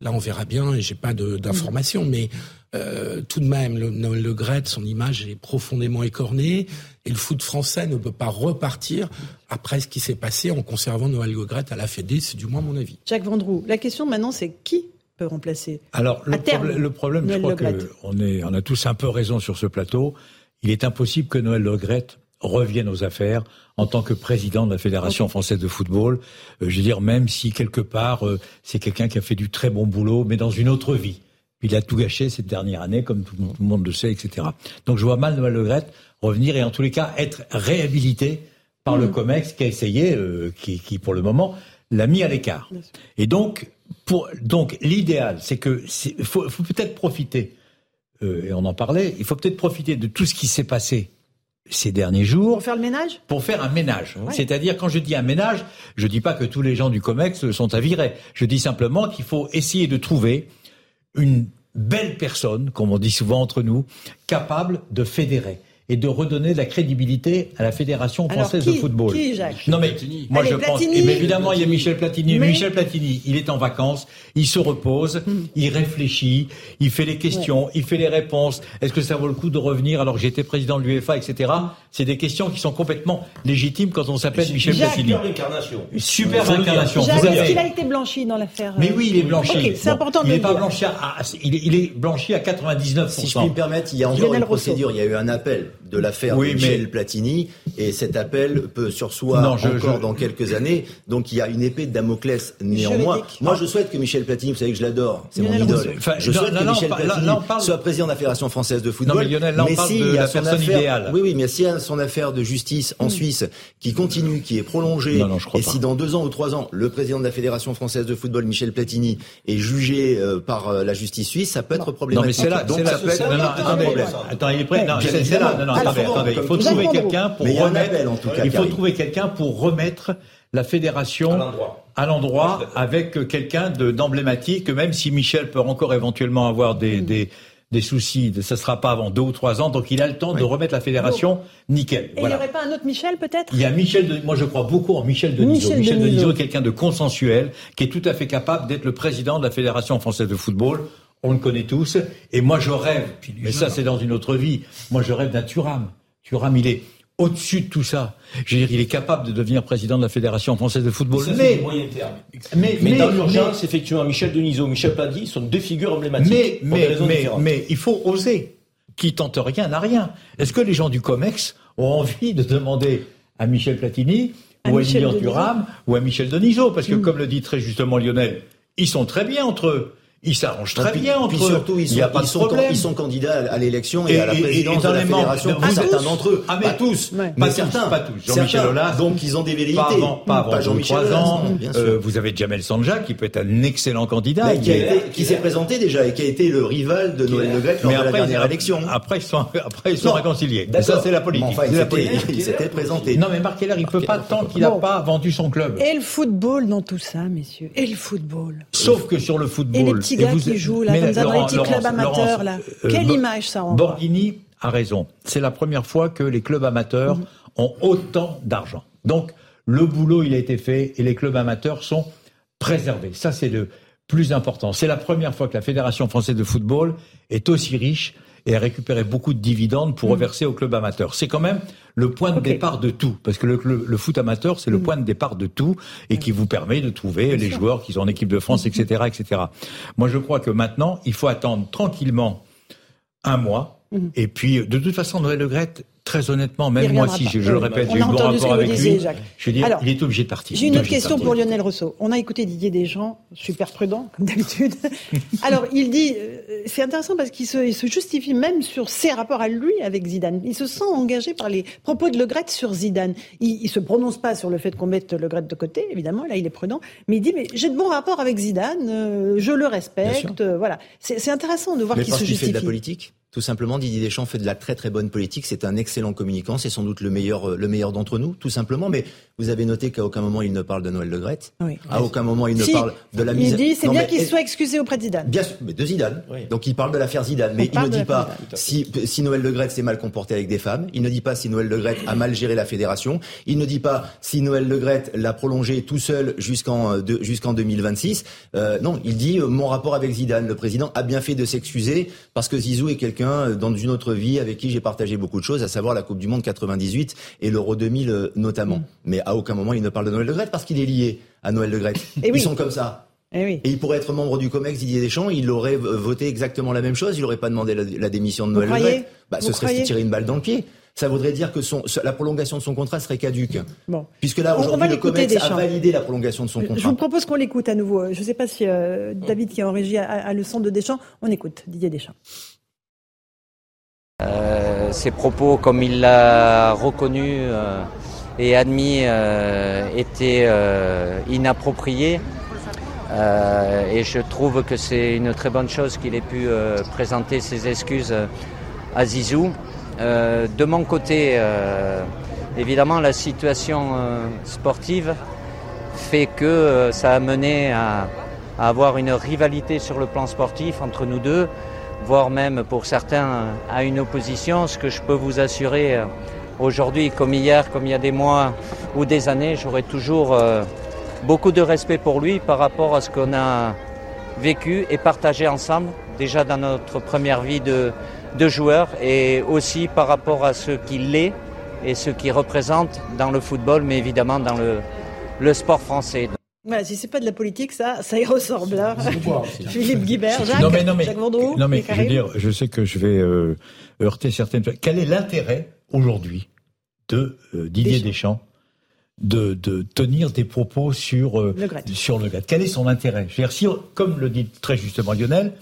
là on verra bien et j'ai pas d'informations, mais euh, tout de même, le, le Gret, son image est profondément écornée et le foot français ne peut pas repartir après ce qui s'est passé en conservant Noël Le Gret à la Fédé, c'est du moins mon avis. Jacques Vendroux, la question maintenant c'est qui peut remplacer Alors le, le problème, je crois qu'on est, on a tous un peu raison sur ce plateau. Il est impossible que Noël Le Gret revienne aux affaires en tant que président de la Fédération française de football. Euh, je veux dire, même si quelque part euh, c'est quelqu'un qui a fait du très bon boulot, mais dans une autre vie il a tout gâché cette dernière année, comme tout, le monde le sait, etc. Donc je vois mal Noël Le Gret revenir et en tous les cas être réhabilité par le mm. COMEX qui a essayé, euh, qui, qui, pour le moment l'a mis à l'écart. Et donc, pour, donc l'idéal, c'est que faut, faut peut-être profiter, euh, et on en parlait, il faut peut-être profiter de tout ce qui s'est passé ces derniers jours. Pour faire le ménage? Pour faire un ménage. C'est-à-dire, quand je dis un ménage, je dis pas que tous les gens du COMEX sont à virer. Je dis simplement qu'il faut essayer de trouver une belle personne, comme on dit souvent entre nous, capable de fédérer et de redonner de la crédibilité à la Fédération française de football. Qui, Jacques non mais moi je pense mais évidemment il y a Michel Platini. Michel Platini, il est en vacances, il se repose, hmm. il réfléchit, il fait les questions, il fait les réponses. Est-ce que ça vaut le coup de revenir alors que j'étais président de l'UEFA, etc. C'est des questions qui sont complètement légitimes quand on s'appelle Michel Platini. Super incarnation. Super incarnation. Jacques, est-ce qu'il a été blanchi dans l'affaire Mais oui, il est blanchi. Okay, c'est important de il n'est pas blanchi à, il, est, il est blanchi à 99%. Si je puis me permettre, il y a encore une procédure, il y a eu un appel de l'affaire Michel Platini, et cet appel peut sursoir encore dans quelques années. Donc il y a une épée de Damoclès néanmoins. Moi, je souhaite que Michel Platini, vous savez que je l'adore, c'est mon idole. je souhaite que Michel Platini soit président de la Fédération française de football. Non, mais Lionel, là, on parle de la personne idéale. Oui, oui, mais s'il y a son affaire de justice en hmm. Suisse qui continue, qui est prolongée, et si dans deux ans ou trois ans, le président de la Fédération française de football, Michel Platini, est jugé euh, par euh, la justice suisse, ça peut être problématique. Non, mais c'est là, donc ça peut être un problème. Attends, il est prêt. Non, c'est là. Non, non, attendez, attendez il faut trouver quelqu'un pour remettre. il faut trouver quelqu'un pour remettre la fédération à l'endroit avec quelqu'un d'emblématique, même si Michel peut encore éventuellement avoir des, mm. des, des soucis, ça ne sera pas avant deux ou trois ans, donc il a le temps de remettre la fédération nickel. Et il n'y aurait pas un autre Michel peut-être? Il y a Michel, de, moi je crois beaucoup en Michel Denisot. Michel, Michel Denisot est quelqu'un de consensuel, qui est tout à fait capable d'être le président de la fédération française de football. On le connaît tous, et moi je rêve, mais ça c'est dans une autre vie, moi je rêve d'un Turam. Thuram, il est au-dessus de tout ça. Je veux dire, il est capable de devenir président de la Fédération française de football. mais, moyen terme. Mais, mais, dans l'urgence, effectivement, Michel Denisot, Michel Pladi sont deux figures emblématiques. Mais, mais, mais, mais, il faut oser. Qui tente rien n'a rien. Est-ce que les gens du COMEX ont envie de demander à Michel Platini ou à Emilien Thuram ou à Michel Denisot? Parce que, mm. comme le dit très justement Lionel, ils sont très bien entre eux. Ils s'arrangent très bien entre puis surtout, ils sont, ils, sont ils sont candidats à l'élection et, à la présidence de la fédération. Pas certains d'entre eux. Ah, mais tous. Pas certains. Pas tous. Jean-Michel Aulas. Donc, ils ont des velléités. Pas avant, pas avant Jean-Michel ans. Euh, vous avez Jamel Sanja, qui peut être un excellent candidat. qui, s'est présenté déjà et qui a été le rival de Noël Le Gret lors de la dernière élection. Après, ils sont, après, ils sont réconciliés. Ça, c'est la politique. il s'était présenté. Non, mais Marc Keller, il peut pas tant qu'il n'a pas vendu son club. Et le football dans tout ça, messieurs. Et le football. Sauf que sur le football. Et les petits gars qui jouent mais club amateur, là. Euh, Quelle image ça renvoie Borghini a raison. C'est la première fois que les clubs amateurs mhm. ont autant d'argent. Donc, le boulot, il a été fait et les clubs amateurs sont préservés. Ça, c'est le plus important. C'est la première fois que la Fédération française de football est aussi riche et a récupéré beaucoup de dividendes pour mm. reverser au club amateur. C'est quand même le point de départ de tout, parce que le, le, foot amateur, c'est le mm. point de départ de tout et qui vous permet de trouver les joueurs qui sont en équipe de France, etc., etc. Moi, je crois que maintenant, il faut attendre tranquillement un mois. Mm. Et puis, de toute façon, Noël Le Gret, très honnêtement, même moi, si je, je, le répète, j'ai eu bon rapport avec lui, je veux dire, il est obligé de partir. J'ai une autre question pour Lionel Rousseau. On a écouté Didier Deschamps, super prudent, comme d'habitude. Alors, il dit, euh, c'est intéressant parce qu'il se, se, justifie même sur ses rapports à lui avec Zidane. Il se sent engagé par les propos de Le Gret sur Zidane. Il, ne se prononce pas sur le fait qu'on mette Le Gret de côté, évidemment, là, il est prudent, mais il dit, mais j'ai de bons rapports avec Zidane, euh, je le respecte, euh, voilà. C'est intéressant de voir qu'il se justifie. fait de la politique tout simplement, Didier Deschamps fait de la très très bonne politique. C'est un excellent communicant. C'est sans doute le meilleur, euh, le meilleur d'entre nous, tout simplement. Mais vous avez noté qu'à aucun moment il ne parle de Noël Le Gret. Oui. À aucun moment il ne parle de la mise. Il dit c'est bien qu'il soit excusé auprès de Zidane. Bien sûr, mais de Zidane. Donc il parle de l'affaire Zidane. Mais il ne dit pas si, si Noël Le Gret s'est mal comporté avec des femmes. Il ne dit pas si Noël Le Gret a mal géré la fédération. Il ne dit pas si Noël Le Gret l'a prolongé tout seul jusqu'en euh, jusqu'en 2026. Euh, non, il dit euh, mon rapport avec Zidane. Le président a bien fait de s'excuser parce que Zizou est quelqu'un dans une autre vie avec qui j'ai partagé beaucoup de choses, à savoir la Coupe du Monde 98 et l'Euro 2000 euh, notamment. Mm. Mais à aucun moment il ne parle de Noël Le Gret parce qu'il est lié à Noël Le Gret. Et Ils sont comme ça. Et, oui. et, il pourrait être membre du COMEX Didier Deschamps, il aurait voté exactement la même chose, il n'aurait pas demandé la, démission de Noël Le Gret. Bah, ce serait se tirer une balle dans le pied. Ça voudrait dire que son, la prolongation de son contrat serait caduque. Bon. Puisque là, aujourd'hui, le COMEX a validé la prolongation de son contrat. Je vous propose qu'on l'écoute à nouveau. Je ne sais pas si euh, David, qui est en régie, a, le son de Deschamps. On écoute Didier Deschamps. Euh, ses propos, comme il l'a reconnu euh, et admis, euh, étaient inappropriés. et je trouve que c'est une très bonne chose qu'il ait pu présenter ses excuses à Zizou. de mon côté, évidemment, la situation sportive fait que ça a mené à, avoir une rivalité sur le plan sportif entre nous deux voire même pour certains à une opposition. Ce que je peux vous assurer euh, aujourd'hui, comme hier, comme il y a des mois ou des années, j'aurai toujours euh, beaucoup de respect pour lui par rapport à ce qu'on a vécu et partagé ensemble, déjà dans notre première vie de, de joueur, et aussi par rapport à ce qu'il est et ce qu'il représente dans le football, mais évidemment dans le, le sport français. Voilà, si c'est pas de la politique, ça, ça y ressemble. Hein. Philippe Guibert, Jacques, non mais, non mais, Jacques non mais je veux dire, je sais que je vais euh, heurter certaines. Quel est l'intérêt aujourd'hui de euh, Didier Deschamps, de, de, tenir des propos sur euh, le sur le GRET Quel est son intérêt? Je veux dire, si, comme le dit très justement Lionel,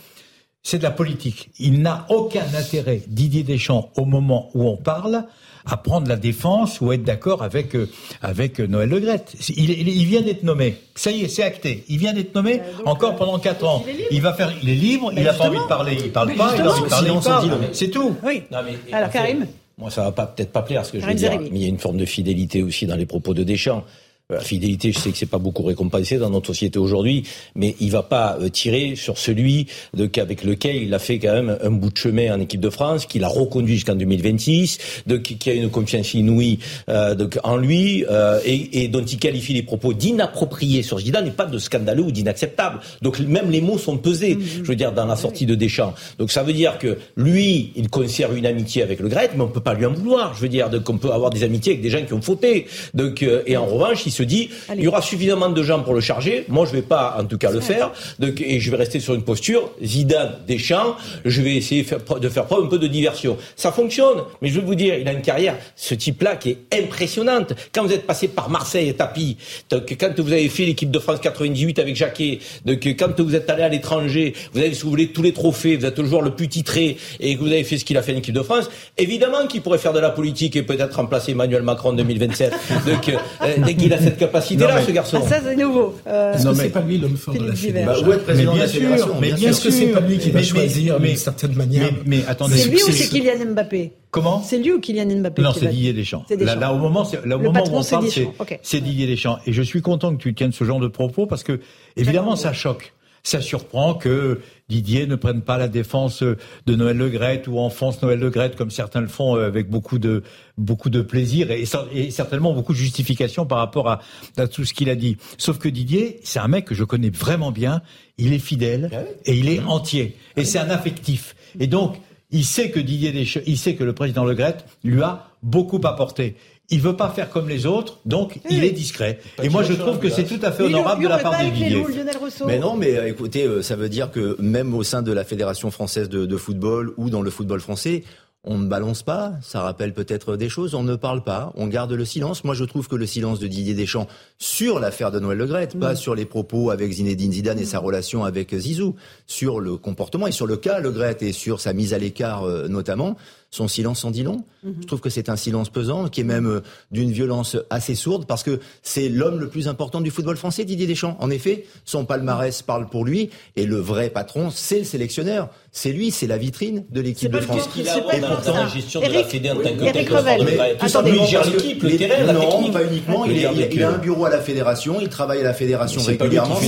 c'est de la politique. Il n'a aucun intérêt, Didier Deschamps, au moment où on parle, à prendre la défense ou être d'accord avec euh, avec Noël Le Gret. Il, il, vient d'être nommé. Ça y est, c'est acté. Il vient d'être nommé euh, encore pendant quatre ans. Il, va faire. Il est libre. il n'a pas envie de parler. Il parle pas. Il a envie de parler. Il parle. C'est tout. Oui. Alors Karim. Moi, ça va pas peut-être pas plaire ce que je veux dire, mais il y a une forme de fidélité aussi dans les propos de Deschamps. La fidélité, je sais que c'est pas beaucoup récompensé dans notre société aujourd'hui, mais il va pas euh, tirer sur celui de, avec lequel il a fait quand même un bout de chemin en équipe de France, qu'il a reconduit jusqu'en 2026, de, qui, a une confiance inouïe euh, en lui euh, et, et, dont il qualifie les propos d'inappropriés sur Zidane et pas de scandaleux ou d'inacceptable. Donc même les mots sont pesés, mmh, mmh. je veux dire, dans la sortie de Deschamps. Donc ça veut dire que lui, il conserve une amitié avec le Gret, mais on peut pas lui en vouloir. Je veux dire qu'on peut avoir des amitiés avec des gens qui ont fauté. Donc et en revanche, il se dit, il y aura suffisamment de gens pour le charger. Moi, je vais pas, en tout cas, le faire. Donc, et je vais rester sur une posture Zidane, Deschamps. Je vais essayer de faire preuve un peu de diversion. Ça fonctionne. Mais je vais vous dire, il a une carrière, ce type-là, qui est impressionnante. Quand vous êtes passé par Marseille et Tapi, donc quand vous avez fait l'équipe de France 98 avec Jacquet, donc quand vous êtes allé à l'étranger, vous avez, si vous voulez, tous les trophées, vous êtes le joueur le plus titré et que vous avez fait ce qu'il a fait en équipe de France, évidemment qu'il pourrait faire de la politique et peut-être remplacer Emmanuel Macron en 2027. donc, euh, dès qu'il a cette capacité là, ce garçon. Ah, ça, c'est nouveau. Euh, Est-ce que c'est pas lui l'homme fort de la fédération bah, Mais bien sûr, mais bien sûr, que c'est pas lui qui va choisir d'une certaine manière. Mais attendez, c'est lui ou c'est Kylian Mbappé Comment C'est lui ou Kylian Mbappé Non, c'est Didier Deschamps. Là, là, au moment, là, au moment où on parle, c'est Didier Deschamps. Et je suis content que tu tiennes ce genre de propos parce que, évidemment, ça choque ça surprend que Didier ne prenne pas la défense de Noël Le Gret ou enfonce Noël Le Gret comme certains le font euh, avec beaucoup de beaucoup de plaisir et, certainement beaucoup de justification par rapport à, tout ce qu'il a dit. Sauf que Didier, c'est un mec que je connais vraiment bien. Il est fidèle ah et il est entier et c'est un affectif. Et donc il sait que Didier Deschamps, il sait que le président Le Gret lui a beaucoup apporté il veut pas faire comme les autres, donc il est discret. et moi, je trouve que c'est tout à fait honorable de la part Villiers. Mais non, mais euh, écoutez, euh, ça veut dire que même au sein de la Fédération française de, football ou dans le football français, on ne balance pas, ça rappelle peut-être des choses, on ne parle pas, on garde le silence. Moi, je trouve que le silence de Didier Deschamps sur l'affaire de Noël Legrette, pas mm. sur les propos avec Zinedine Zidane et sa relation avec Zizou, sur le comportement et sur le cas Legrette et sur sa mise à l'écart euh, notamment, son silence en dit long. Mhm. Je trouve que c'est un silence pesant, qui est même euh, d'une violence assez sourde, parce que c'est l'homme le plus important du football français, Didier Deschamps. En effet, son palmarès parle pour lui, et le vrai patron, c'est le sélectionneur. C'est lui, c'est la vitrine de l'équipe de France. Il a et pourtant, la gestion de la Fédé en tant que il gère l'équipe, le terrain, la technique. pas uniquement. Il, il, a un bureau à la fédération, il travaille à la fédération régulièrement.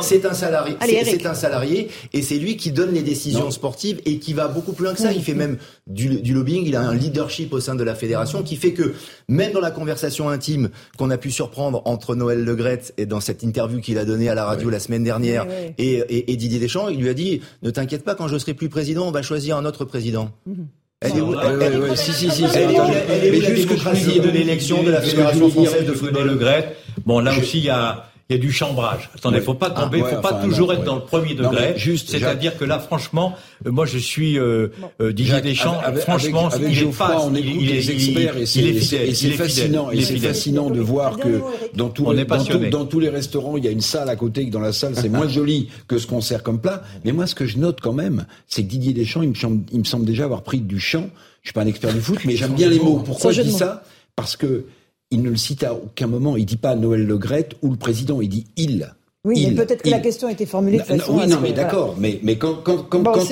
C'est un, salarié, c'est un salarié, et c'est lui qui donne les décisions sportives et qui va beaucoup plus loin que ça. Il fait même du, du lobbying. Il a un leadership au sein de la fédération qui fait que même dans la conversation intime qu'on a pu surprendre entre Noël Legrette et dans cette interview qu'il a donnée à la radio la semaine dernière Et, et, Didier Deschamps, il lui a dit ne t'inquiète pas quand je serai plus président, on va choisir un autre président. Mhm. Elle est où Si, si, si. Elle est juste que de l'élection de la Fédération française de football Le Bon, là aussi, il y a il y a du chambrage. Attendez, faut pas tomber, ah, faut pas toujours être dans le premier degré. Juste, c'est-à-dire que là, franchement, euh, moi, je suis euh, euh Didier Deschamps. franchement, avec, il Geoffroy, pas, on écoute il, les experts et c'est fascinant. Et c'est fascinant de voir que dans, tous les, dans, tous les restaurants, il y a une salle à côté. Que dans la salle, c'est moins joli que ce qu'on sert comme plat. Mais moi, ce que je note quand même, c'est que Didier Deschamps, il me, semble, il me semble déjà avoir pris du champ. Je suis pas un expert du foot, mais j'aime bien les mots. Pourquoi je dis ça? Parce que il ne le cite à aucun moment. Il dit pas Noël Le ou le président, il dit il. Oui, mais peut-être que la question a été formulée de façon. Oui, non, mais d'accord. Mais, mais quand, quand, quand, quand,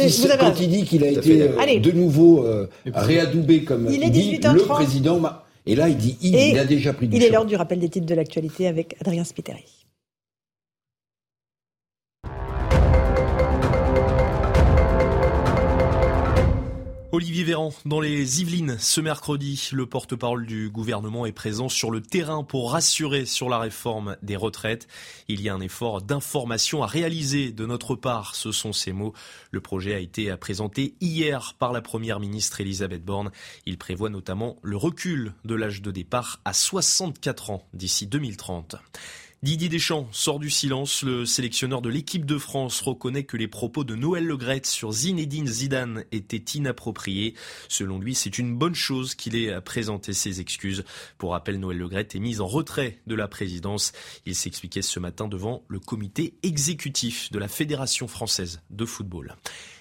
il, dit qu'il a été euh, de nouveau euh, réadoubé comme il, dit le président, et là il dit il, il a déjà pris du Il est l'heure du rappel des titres de l'actualité avec Adrien Spiteri. Olivier Véran, dans les Yvelines, ce mercredi, le porte-parole du gouvernement est présent sur le terrain pour rassurer sur la réforme des retraites. Il y a un effort d'information à réaliser de notre part, ce sont ces mots. Le projet a été présenté hier par la première ministre Elisabeth Borne. Il prévoit notamment le recul de l'âge de départ à 64 ans d'ici 2030. Didier Deschamps sort du silence. Le sélectionneur de l'équipe de France reconnaît que les propos de Noël Legrette sur Zinedine Zidane étaient inappropriés. Selon lui, c'est une bonne chose qu'il ait présenté ses excuses. Pour rappel, Noël Legrette est mis en retrait de la présidence. Il s'expliquait ce matin devant le comité exécutif de la Fédération française de football.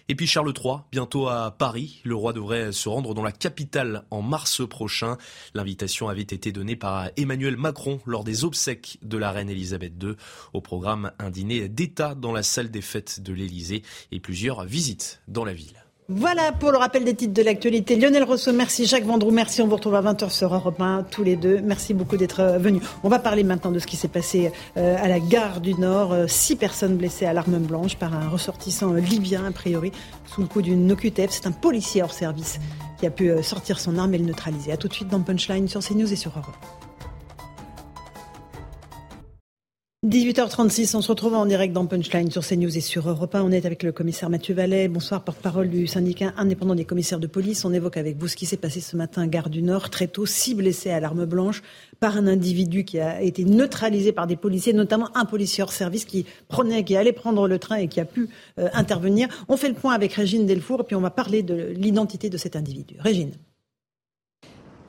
Et puis Charles III, bientôt à Paris. Le roi devrait se rendre dans la capitale en mars prochain. L'invitation avait été donnée par Emmanuel Macron lors des obsèques de la reine Elisabeth II. Au programme, un dîner d'État dans la salle des fêtes de l'Élysée et plusieurs visites dans la ville. Voilà pour le rappel des titres de l'actualité. Lionel Rousseau, merci. Jacques Vendroux, merci. On vous retrouve à 20h sur Europe 1, tous les deux. Merci beaucoup d'être euh, venus. On va parler maintenant de ce qui s'est passé euh, à la gare du Nord. Euh, six personnes blessées à l'arme blanche par un ressortissant libyen, a priori, sous le coup d'une OQTF. C'est un policier hors service qui a pu sortir son arme et le neutraliser. A tout de suite dans Punchline sur CNews et sur Europe. 18h36, on se retrouve en direct dans Punchline sur CNews et sur Europe 1. On est avec le commissaire Mathieu Vallet. Bonsoir, porte-parole du syndicat indépendant des commissaires de police. On évoque avec vous ce qui s'est passé ce matin, gare du Nord, très tôt, six blessés à l'arme blanche par un individu qui a été neutralisé par des policiers, notamment un policier hors service qui prenait, qui allait prendre le train et qui a pu euh, intervenir. On fait le point avec Régine Delfour et puis on va parler de l'identité de cet individu. Régine.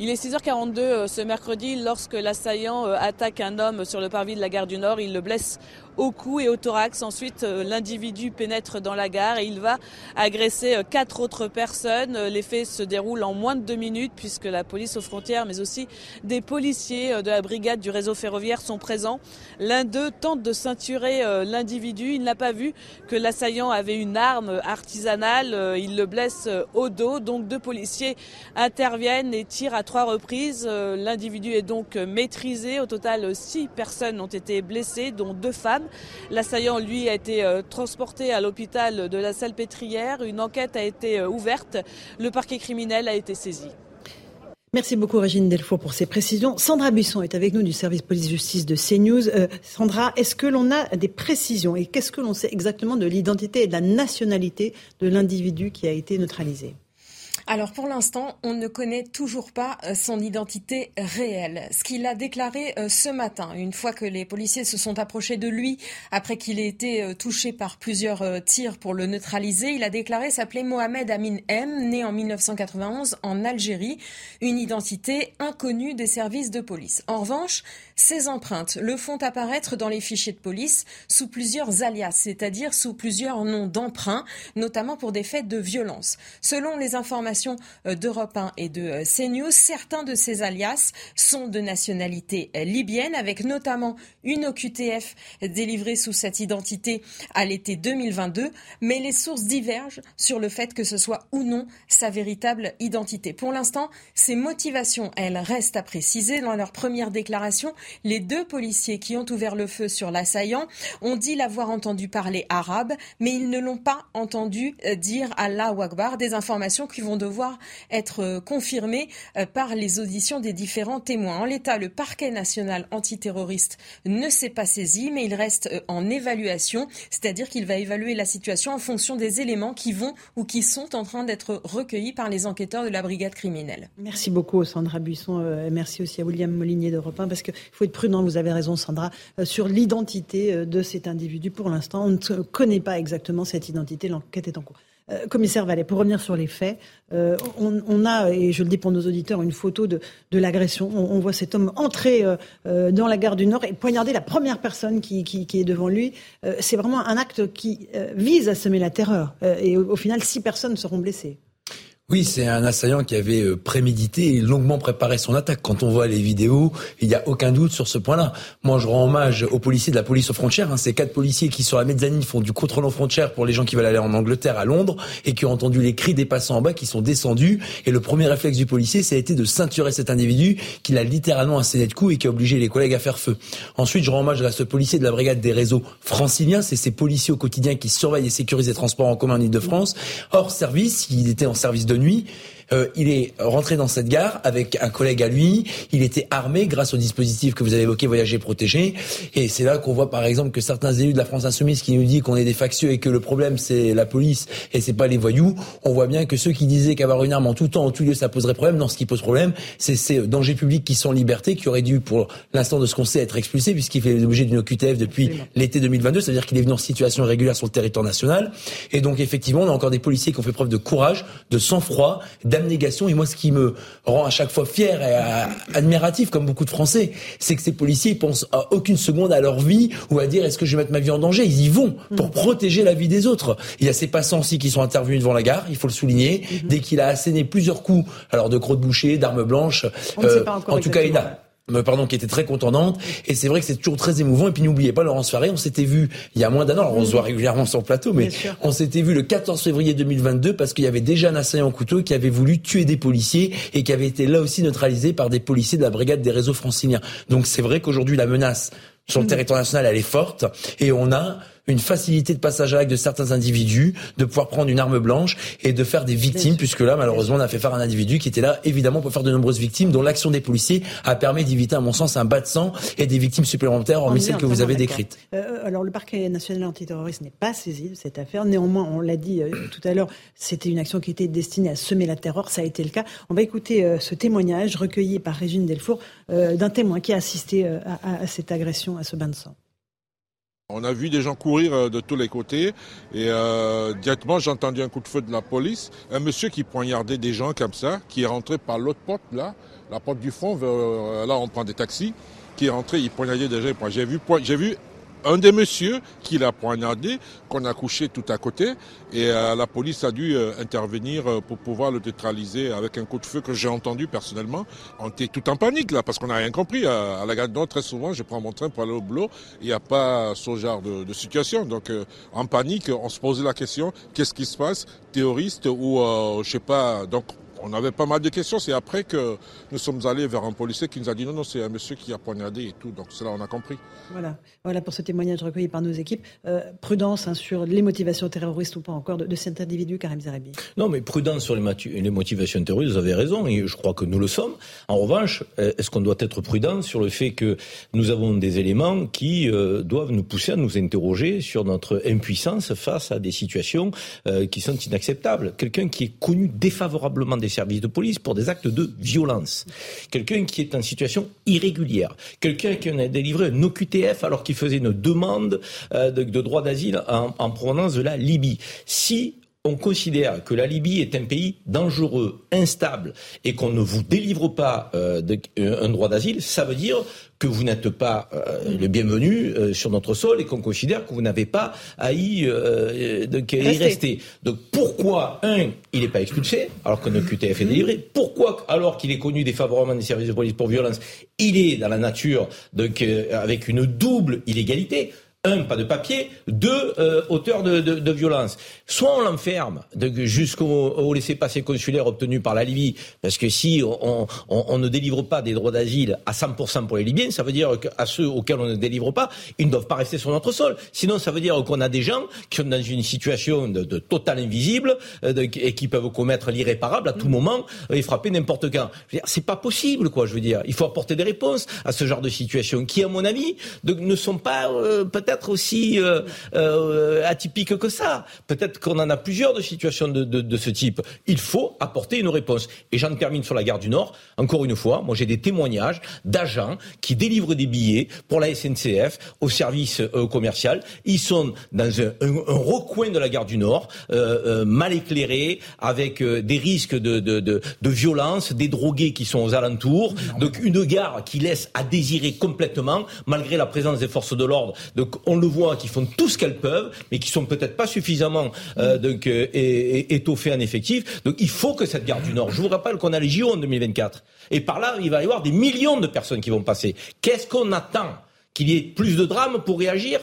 Il est 6h42 euh, ce mercredi lorsque l'assaillant euh, attaque un homme sur le parvis de la gare du Nord. Il le blesse au cou et au thorax. Ensuite, euh, l'individu pénètre dans la gare et il va agresser euh, quatre autres personnes. Euh, les faits se déroulent en moins de deux minutes puisque la police aux frontières, mais aussi des policiers de la brigade du réseau ferroviaire sont présents. L'un d'eux tente de ceinturer l'individu. Il n'a pas vu que l'assaillant avait une arme artisanale. Il le blesse au dos. Donc deux policiers interviennent et tirent à trois reprises. L'individu est donc maîtrisé. Au total, six personnes ont été blessées, dont deux femmes. L'assaillant, lui, a été euh, transporté à l'hôpital de la Salpêtrière. Une enquête a été euh, ouverte. Le parquet criminel a été saisi. Merci beaucoup Régine Delfour pour ces précisions. Sandra Buisson est avec nous du service police-justice de CNews. Euh, Sandra, est-ce que l'on a des précisions et qu'est-ce que l'on sait exactement de l'identité et de la nationalité de l'individu qui a été neutralisé? Alors pour l'instant, on ne connaît toujours pas euh, son identité réelle. Ce qu'il a déclaré euh, ce matin, une fois que les policiers se sont approchés de lui après qu'il ait été euh, touché par plusieurs tirs pour le neutraliser, il a déclaré s'appeler Mohamed Amin M, né en 1991 en Algérie, une identité inconnue des services de police. En revanche, ses empreintes le font apparaître dans les fichiers de police sous plusieurs alias, c'est-à-dire sous plusieurs noms d'emprunt, notamment pour des faits de violence. Selon les informations euh, d'Europe 1 et de euh, CNews, certains de ces alias sont de nationalité euh, libyenne, avec notamment une OQTF délivrée sous cette identité à l'été 2022, mais les sources divergent sur le fait que ce soit ou non sa véritable identité. Pour l'instant, ces motivations, elles, restent à préciser. Dans leur première déclaration, les deux policiers qui ont ouvert le feu sur l'assaillant ont dit l'avoir entendu parler arabe, mais ils ne l'ont pas entendu euh, dire Allah Akbar, des informations qui vont devoir être euh, confirmées euh, par les auditions des différents témoins. En l'état, le parquet national antiterroriste ne s'est pas saisi, mais il reste en évaluation, c'est-à-dire qu'il va évaluer la situation en fonction des éléments qui vont ou qui sont en train d'être recueillis par les enquêteurs de la brigade criminelle. Merci beaucoup Sandra Buisson, merci aussi à William Molinier d'Europe 1 parce que faut être prudent, vous avez raison Sandra, euh, sur l'identité euh, de cet individu. Pour l'instant, on ne connaît pas exactement cette identité, l'enquête est en cours. Euh, commissaire Vallet, pour revenir sur les faits, on, a, et je le dis pour nos auditeurs, une photo de, l'agression. On, voit cet homme entrer dans la gare du Nord et poignarder la première personne qui, est devant lui. C'est vraiment un acte qui vise à semer la terreur. et au final, six personnes seront blessées. Oui, c'est un assaillant qui avait euh, prémédité et longuement préparé son attaque. Quand on voit les vidéos, il n'y a aucun doute sur ce point-là. Moi, je rends hommage aux policiers de la police aux frontières. Hein. Ces quatre policiers qui, sur la mezzanine, font du contrôle aux frontières pour les gens qui veulent aller en Angleterre, à Londres, et qui ont entendu les cris des passants en bas, qui sont descendus. Et le premier réflexe du policier, ça a été de ceinturer cet individu, qui a littéralement asséné de coups et qui a obligé les collègues à faire feu. Ensuite, je rends hommage à ce policier de la brigade des réseaux franciliens. C'est ces policiers au quotidien qui surveillent et sécurisent les transports en commun en Ile-de-France. Hors service, il était en service de nuit. Euh, il est rentré dans cette gare avec un collègue à lui. Il était armé grâce au dispositif que vous avez évoqué, voyager protégé. Et c'est là qu'on voit par exemple que certains élus de la France insoumise qui nous disent qu'on est des factieux et que le problème c'est la police et c'est pas les voyous. On voit bien que ceux qui disaient qu'avoir une arme en tout temps, en tout lieu, ça poserait problème. Non, ce qui pose problème, c'est ces dangers publics qui sont en liberté, qui auraient dû, pour l'instant de ce qu'on sait, être expulsés puisqu'il fait l'objet d'une OQTF depuis l'été 2022. C'est-à-dire qu'il est venu en situation régulière sur le territoire national. Et donc effectivement, on a encore des policiers qui ont fait preuve de courage, de sang-froid, d'abnégation. Et moi, ce qui me rend à chaque fois fier et euh, admiratif, comme beaucoup de Français, c'est que ces policiers pensent à aucune seconde à leur vie ou à dire est-ce que je vais mettre ma vie en danger? Ils y vont pour mm. protéger la vie des autres. Il y a ces passants aussi qui sont intervenus devant la gare, il faut le souligner. Mm-hmm. Dès qu'il a asséné plusieurs coups, alors de crocs de boucher, d'armes blanches, euh, en tout cas, il a pardon, qui était très contente. Et c'est vrai que c'est toujours très émouvant. Et puis n'oubliez pas, Laurence Faré, on s'était vu il y a moins d'un an. Alors on se voit régulièrement sur le plateau, mais on s'était vu le 14 février 2022 parce qu'il y avait déjà un assaillant en couteau qui avait voulu tuer des policiers et qui avait été là aussi neutralisé par des policiers de la brigade des réseaux franciliens. Donc c'est vrai qu'aujourd'hui la menace sur le mm. territoire national elle est forte et on a une facilité de passage à l'acte de certains individus, de pouvoir prendre une arme blanche et de faire des victimes, puisque là, malheureusement, on a fait faire un individu qui était là, évidemment, pour faire de nombreuses victimes, dont l'action des policiers a permis d'éviter, à mon sens, un bas de sang et des victimes supplémentaires, hormis celles que vous avez décrites. Euh, alors, le parquet national antiterroriste n'est pas saisi de cette affaire. Néanmoins, on l'a dit euh, tout à l'heure, c'était une action qui était destinée à semer la terreur. Ça a été le cas. On va écouter euh, ce témoignage recueilli par Régine Delfour d'un témoin qui a assisté à cette agression, à ce bain de sang. On a vu des gens courir euh, de tous les côtés et euh, directement j'ai entendu un coup de feu de la police. Un monsieur qui poignardait des gens comme ça, qui est rentré par l'autre porte là, la porte du fond, euh, là on prend des taxis, qui est rentré, il poignardait des gens. J'ai vu, j'ai vu un des messieurs qui l'a poignardé, qu'on a couché tout à côté, et euh, la police a dû euh, intervenir euh, pour pouvoir le neutraliser avec un coup de feu que j'ai entendu personnellement. On était tout en panique là, parce qu'on n'a rien compris. À, la gare Nord, très souvent, je prends mon train pour aller au boulot, il n'y a pas ce genre de, de situation. Donc, en panique, on se posait la question, qu'est-ce qui se passe Terroriste ou, je sais pas, donc On avait pas mal de questions. C'est après que nous sommes allés vers un policier qui nous a dit non, non, c'est un monsieur qui a poignardé et tout. Donc c'est là on a compris. Voilà, voilà pour ce témoignage recueilli par nos équipes. Euh, prudence hein, sur les motivations terroristes ou pas encore de, cet individu, Karim Zarabi. Non, mais prudence sur les, les, motivations terroristes, vous avez raison, et je crois que nous le sommes. En revanche, euh, est-ce qu'on doit être prudent sur le fait que nous avons des éléments qui euh, doivent nous pousser à nous interroger sur notre impuissance face à des situations qui sont inacceptables? Quelqu'un qui est connu défavorablement des services de police pour des actes de violence. Quelqu'un qui est en situation irrégulière. Quelqu'un qui a délivré un OQTF alors qu'il faisait une demande euh, de, droit d'asile en, en provenance de la Libye. Si on considère que la Libye est un pays dangereux, instable, et qu'on ne vous délivre pas euh, euh, un droit d'asile, ça veut dire que vous n'êtes pas euh, le bienvenu sur notre sol et qu'on considère que vous n'avez pas à y, rester. Donc pourquoi, un, il n'est pas expulsé alors qu'un QTF est délivré Pourquoi, alors qu'il est connu défavorablement des services de police pour violence, il est dans la nature donc, avec une double illégalité un, pas de papier, deux, euh, auteur de, de, de, violence. Soit on l'enferme jusqu'au au laissez-passer consulaire obtenu par la Libye, parce que si on, on, on ne délivre pas des droits d'asile à 100% pour les Libyens, ça veut dire qu'à ceux auxquels on ne délivre pas, ils ne doivent pas rester sur notre sol. Sinon, ça veut dire qu'on a des gens qui sont dans une situation de, de total invisible euh, et qui peuvent commettre l'irréparable à tout moment et frapper n'importe quand. C'est pas possible, quoi. Je veux dire, il faut apporter des réponses à ce genre de situation qui, à mon avis, ne sont pas euh, peut-être être aussi euh, euh, atypique que ça. Peut-être qu'on en a plusieurs de situations de, de, de, ce type. Il faut apporter une réponse. Et j'en termine sur la gare du Nord. Encore une fois, moi j'ai des témoignages d'agents qui délivrent des billets pour la SNCF au service euh, commercial. Ils sont dans un, un, un, recoin de la gare du Nord, euh, euh, mal éclairé, avec des risques de, de, de, de, violence, des drogués qui sont aux alentours. Donc une gare qui laisse à désirer complètement, malgré la présence des forces de l'ordre. Donc on le voit, qui font tout ce qu'elles peuvent, mais qui sont peut-être pas suffisamment euh, donc, euh, étoffées en effectif. Donc il faut que cette gare du Nord, je vous rappelle qu'on a les JO en 2024, et par là, il va y avoir des millions de personnes qui vont passer. Qu'est-ce qu'on attend Qu'il y ait plus de drames pour réagir?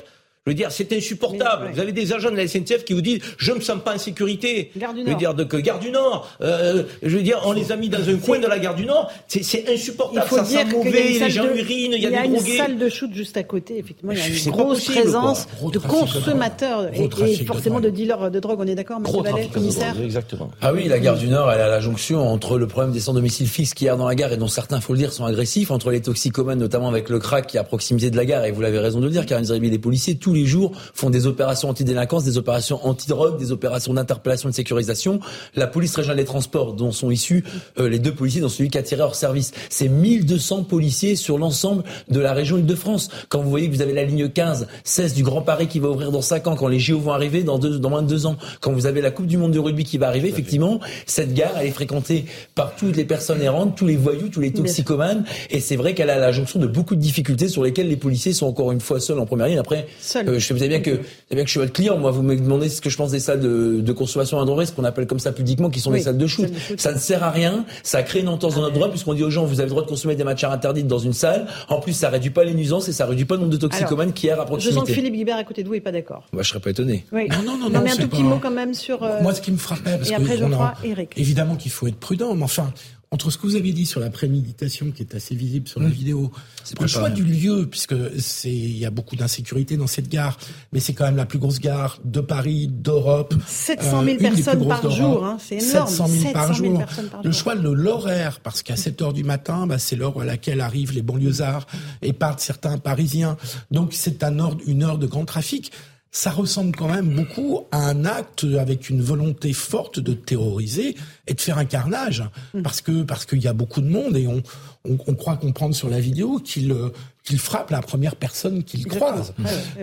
Je veux dire, c'est insupportable. Vous avez des agents de la SNCF qui vous disent je me sens pas en sécurité. Gare du Nord. Je veux dire, de, Gare du Nord. Euh, je veux dire, on les a mis dans un coin de la Gare du Nord. C'est insupportable. Il faut ça dire sent mauvais, les gens urinent, il y a, des drogués. Il y a une salle de shoot juste à côté. Effectivement, il y a une grosse présence de consommateurs et, et, forcément de, dealers de drogue. On est d'accord, M. Vallet, commissaire Exactement. Ah oui, la Gare du Nord, elle a la jonction entre le problème des sans domicile fixe qui y a dans la gare et dont certains, faut le dire, sont agressifs, entre les toxicomanes, notamment avec le crack qui est à proximité de la gare. Et vous l'avez raison de le dire, car les policiers tous les jours font des opérations anti-délinquance, des opérations anti-drogue, des opérations d'interpellation et de sécurisation. La police régionale des transports, dont sont issus euh, les deux policiers, dont celui qui a tiré hors service. C'est 1200 policiers sur l'ensemble de la région Île-de-France. Quand vous voyez que vous avez la ligne 15, 16 du Grand Paris qui va ouvrir dans 5 ans, quand les JO vont arriver dans, deux, dans moins de 2 ans, quand vous avez la Coupe du Monde de rugby qui va arriver, effectivement, cette gare, elle est fréquentée par toutes les personnes errantes, tous les voyous, tous les toxicomanes. Et c'est vrai qu'elle a la jonction de beaucoup de difficultés sur lesquelles les policiers sont encore une fois seuls en première ligne. Après, euh, je sais bien que bien que je suis votre client. Moi, vous me demandez ce que je pense des salles de, de consommation à ce qu'on appelle comme ça pudiquement, qui sont des salles de shoot. Ça ne sert à rien. Ça crée une entorse dans notre droit, puisqu'on dit aux gens, vous avez le droit de consommer des matières interdites dans une salle. En plus, ça réduit pas les nuisances et ça réduit pas le nombre de toxicomanes qui errent à proximité. Je sens Philippe Guibert à côté de vous est pas d'accord. Moi, je serais pas étonné. Oui. Non, non, non, non. mais un tout petit mot quand même sur. Euh, Moi, ce qui me frappait, parce et après, que je Eric. évidemment qu'il faut être prudent, mais enfin, entre ce que vous avez dit sur la préméditation qui est assez visible sur la vidéo, le choix du lieu, puisque c'est il y a beaucoup d'insécurité dans cette gare, mais c'est quand même la plus grosse gare de Paris, d'Europe. 700 000 personnes par jour, hein, c'est énorme. 700 000, par, jour. le choix de l'horaire, parce qu'à 7 heures du matin, bah, c'est l'heure à laquelle arrivent les banlieusards et partent certains Parisiens. Donc c'est un heure, une heure de grand trafic ça ressemble quand même beaucoup à un acte avec une volonté forte de terroriser et de faire un carnage, mm. parce que parce qu'il y a beaucoup de monde et on on, on croit comprendre sur la vidéo qu'il qu'il frappe la première personne qu'il croise.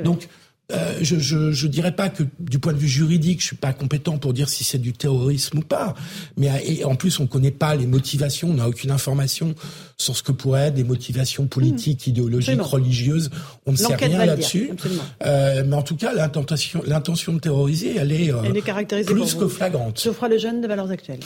Donc euh, je, je, je dirais pas que du point de vue juridique, je suis pas compétent pour dire si c'est du terrorisme ou pas. Mais et en plus, on connaît pas les motivations, on n'a aucune information sur ce que pourraient être des motivations politiques, mmh. idéologiques, religieuses. On ne sait rien là-dessus. Euh, mais en tout cas, l'intention, l'intention de terroriser, elle est, euh, elle est caractérisée plus que flagrante. Geoffroy le jeune de Valeurs Actuelles.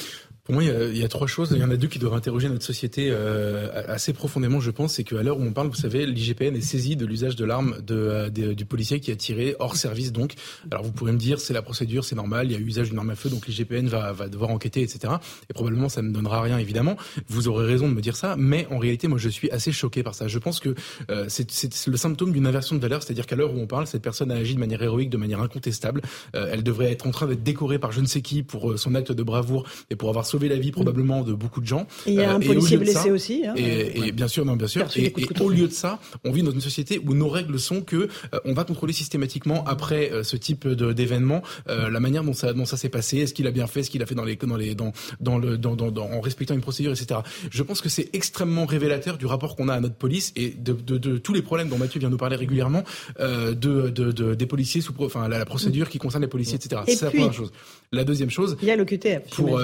Pour moi, il y, a, trois choses. Il y en a deux qui doivent interroger notre société euh, assez profondément, je pense. C'est qu'à l'heure où on parle, vous savez, l'IGPN est saisi de l'usage de l'arme de, euh, du policier qui a tiré hors service. Donc, alors vous pourrez me dire, c'est la procédure, c'est normal, il y a eu usage d'une arme à feu, donc l'IGPN va, va devoir enquêter, etc. Et probablement, ça ne donnera rien, évidemment. Vous aurez raison de me dire ça, mais en réalité, moi, je suis assez choqué par ça. Je pense que euh, c'est le symptôme d'une inversion de valeur, c'est-à-dire qu'à l'heure où on parle, cette personne a agi de manière héroïque, de manière incontestable. elle devrait être en train d'être décorée par je ne sais qui pour son acte de bravoure et pour avoir sauvé la vie probablement de beaucoup de gens. Et il y a un euh, policier blessé aussi. Hein, et, bien sûr, non, bien sûr. Et, au lieu de ça, on vit dans une société où nos règles sont que euh, on va contrôler systématiquement après euh, ce type d'événement la manière dont ça, dont ça s'est passé, est-ce qu'il a bien fait, est-ce qu'il a fait dans les, dans les, dans, dans le, dans, dans, en respectant une procédure, etc. Je pense que c'est extrêmement révélateur du rapport qu'on a à notre police et de, de, de, tous les problèmes dont Mathieu vient nous parler régulièrement de, de, des policiers sous, enfin la, procédure qui concerne les policiers, etc. C'est la première chose. La deuxième chose. Il y a le QTF. Pour,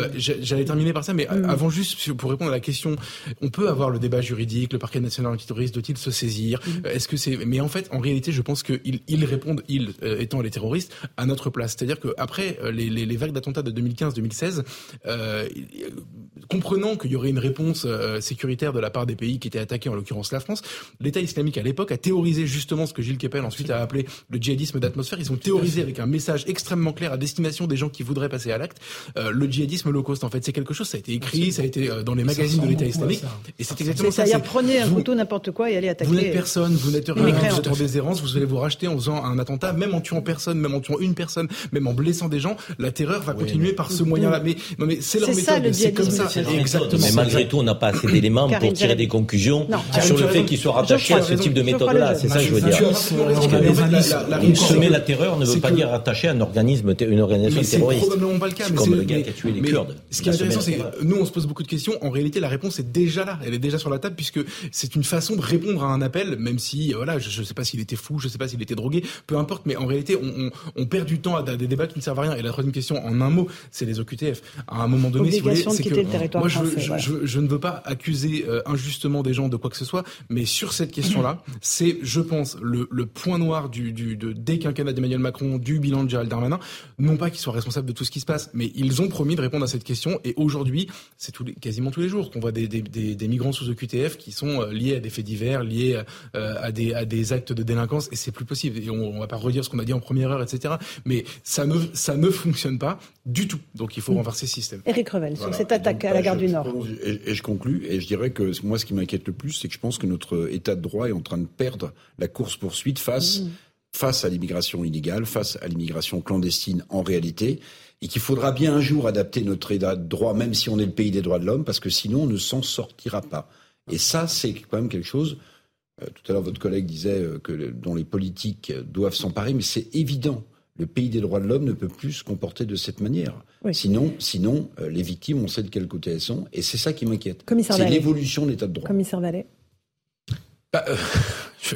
j'allais terminer par ça, mais Mm. Avant juste, pour répondre à la question, on peut avoir le débat juridique, le parquet national antiterroriste doit-il se saisir? Mm. euh, Est-ce que c'est Mais en fait, en réalité, je pense qu'ils ils répondent, ils euh, étant les terroristes, à notre place. C'est-à-dire qu'après euh, les, les, les, vagues d'attentats de 2015-2016, euh, comprenant qu'il y aurait une réponse sécuritaire de la part des pays qui étaient attaqués, en l'occurrence la France, l'État islamique à l'époque a théorisé justement ce que Gilles Kepel ensuite a appelé le djihadisme d'atmosphère. Ils ont théorisé avec un message extrêmement clair à destination des gens qui voudraient passer à l'acte. le djihadisme low cost, en fait, c'est quelque chose, ça a été écrit ça a été euh, dans les magazines de l'État islamique. Et c'est exactement ça. C'est-à-dire prenez un couteau, n'importe quoi et allez attaquer. Vous n'êtes personne, vous n'êtes rien, vous êtes en déshérence, vous allez vous racheter en faisant un attentat, même en tuant personne, même en tuant une personne, même en blessant des gens. La terreur va continuer par ce moyen-là. Mais non, mais c'est leur méthode. C'est comme ça. Exactement. Mais malgré tout, on n'a pas assez d'éléments pour tirer des conclusions sur le fait qu'ils soient rattachés à ce type de méthode-là. C'est ça que je veux dire. Semer la terreur ne veut pas dire rattacher à un organisme, une organisation terroriste. C'est probablement pas le cas. Comme le gars qui a tué les Kurdes. Ce qui est intéressant, c'est nous, on se pose beaucoup de questions. En réalité, la réponse est déjà là. Elle est déjà sur la table puisque c'est une façon de répondre à un appel, même si, voilà, je ne sais pas s'il était fou, je ne sais pas s'il était drogué, peu importe. Mais en réalité, on, on, perd du temps à des débats qui ne servent à rien. Et la troisième question, en un mot, c'est les OQTF. À un moment donné, si vous voulez, c'est que moi, je, je, je, ne veux pas accuser euh, injustement des gens de quoi que ce soit, mais sur cette question-là, c'est, je pense, le, le point noir du, du de, des quinquennats d'Emmanuel Macron, du bilan de Gérald Darmanin. Non pas qu'ils soient responsables de tout ce qui se passe, mais ils ont promis de répondre à cette question. Et aujourd'hui, c'est quasiment tous les jours qu'on voit des, des, des, migrants sous OQTF qui sont euh, liés à des faits divers, liés euh, à, des, à des actes de délinquance, et c'est plus possible. Et on, on va pas redire ce qu'on a dit en première heure, etc. Mais ça ne, ça ne fonctionne pas du tout. Donc il faut mm. renverser ce système. Éric Revel, sur cette attaque à la gare du Nord. Et, je conclus, et je dirais que moi, ce qui m'inquiète le plus, c'est que je pense que notre État de droit est en train de perdre la course-poursuite face, mm. face à l'immigration illégale, face à l'immigration clandestine en réalité et qu'il faudra bien un jour adapter notre état de droit, même si on est le pays des droits de l'homme, parce que sinon on ne s'en sortira pas. Et ça, c'est quand même quelque chose. Euh, tout à l'heure, votre collègue disait euh, que dont les politiques doivent s'emparer, mais c'est évident. Le pays des droits de l'homme ne peut plus se comporter de cette manière. Sinon, sinon euh, les victimes, on sait de quel côté elles sont, et c'est ça qui m'inquiète. C'est l'évolution de l'état de droit. Commissaire Vallée. Bah, je,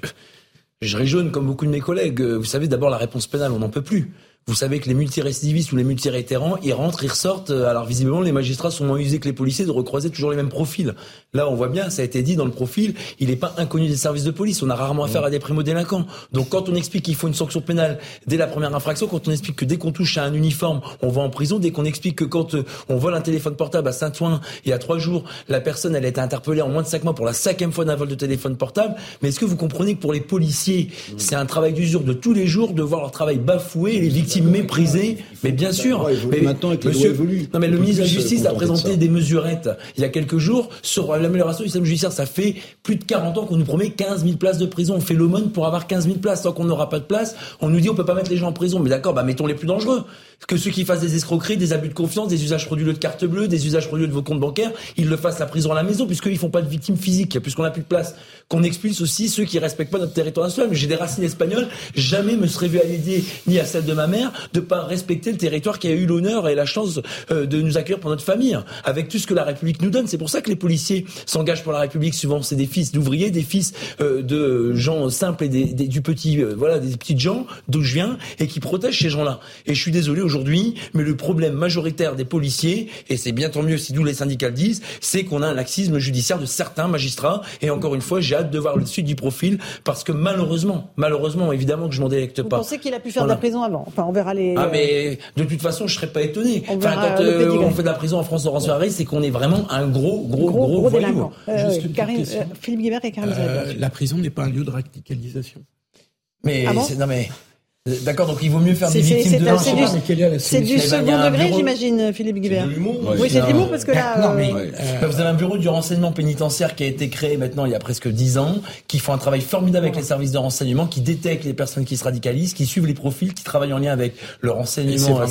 je réjaune comme beaucoup de mes collègues. Vous savez, d'abord, la réponse pénale, on n'en peut plus. Vous savez que les multirécidivistes ou les multirétérants, ils rentrent, ils ressortent. Euh, alors visiblement, les magistrats sont moins usés que les policiers de recroiser toujours les mêmes profils. Là, on voit bien, ça a été dit dans le profil, il n'est pas inconnu des services de police. On a rarement affaire à des primo-délinquants. Donc quand on explique qu'il faut une sanction pénale dès la première infraction, quand on explique que dès qu'on touche à un uniforme, on va en prison, dès qu'on explique que quand euh, on vole un téléphone portable à Saint-Ouen, il y a trois jours, la personne, elle a été interpellée en moins de cinq mois pour la cinquième fois d'un vol de téléphone portable. Mais est-ce que vous comprenez que pour les policiers, c'est un travail d'usure de tous les jours de voir leur travail bafoué et les victimes méprisées mais bien sûr. Mais maintenant, avec monsieur, non, mais le ministre de la Justice a présenté des mesurettes il y a quelques jours sur l'amélioration du système judiciaire. Ça fait plus de 40 ans qu'on nous promet 15 000 places de prison. On fait l'aumône pour avoir 15 000 places. Tant qu'on n'aura pas de place, on nous dit on peut pas mettre les gens en prison. Mais d'accord, bah mettons les plus dangereux que ceux qui fassent des escroqueries, des abus de confiance, des usages frauduleux de carte bleue, des usages frauduleux de vos comptes bancaires, ils le fassent à prison à la maison, puisqu'ils font pas de victimes physiques, puisqu'on n'a plus de place. Qu'on expulse aussi ceux qui respectent pas notre territoire national. J'ai des racines espagnoles, jamais me serais vu à l'idée, ni à celle de ma mère, de pas respecter le territoire qui a eu l'honneur et la chance euh, de nous accueillir pour notre famille, avec tout ce que la République nous donne. C'est pour ça que les policiers s'engagent pour la République. Souvent, c'est des fils d'ouvriers, des fils euh, de gens simples et des, du petit, euh, voilà, des petites gens d'où je viens et qui protègent ces gens-là. Et je suis désolé aujourd'hui, mais le problème majoritaire des policiers, et c'est bien tant mieux si nous les syndicats le disent, c'est qu'on a un laxisme judiciaire de certains magistrats. Et encore une fois, j'ai hâte de voir le suite du profil, parce que malheureusement, malheureusement, évidemment que je m'en délecte pas. Vous pensez qu'il a pu faire de la prison avant? Enfin, on verra les. Ah, mais de toute façon, je serais pas étonné. On enfin, quand euh, on fait de la prison en France, Laurence Ferrari, c'est qu'on est vraiment un gros, gros, gros, gros, voyou. Euh, Philippe Guibert et Karim euh, La prison n'est pas un lieu de radicalisation. Mais ah non mais D'accord, donc il vaut mieux faire des victimes de C'est du, second degré, j'imagine, Philippe Guibert. Oui, c'est de l'humour parce que là. Non, mais euh, vous avez un bureau du renseignement pénitentiaire qui a été créé maintenant il y a presque dix ans, qui font un travail formidable avec les services de renseignement, qui détectent les personnes qui se radicalisent, qui suivent les profils, qui travaillent en lien avec le renseignement.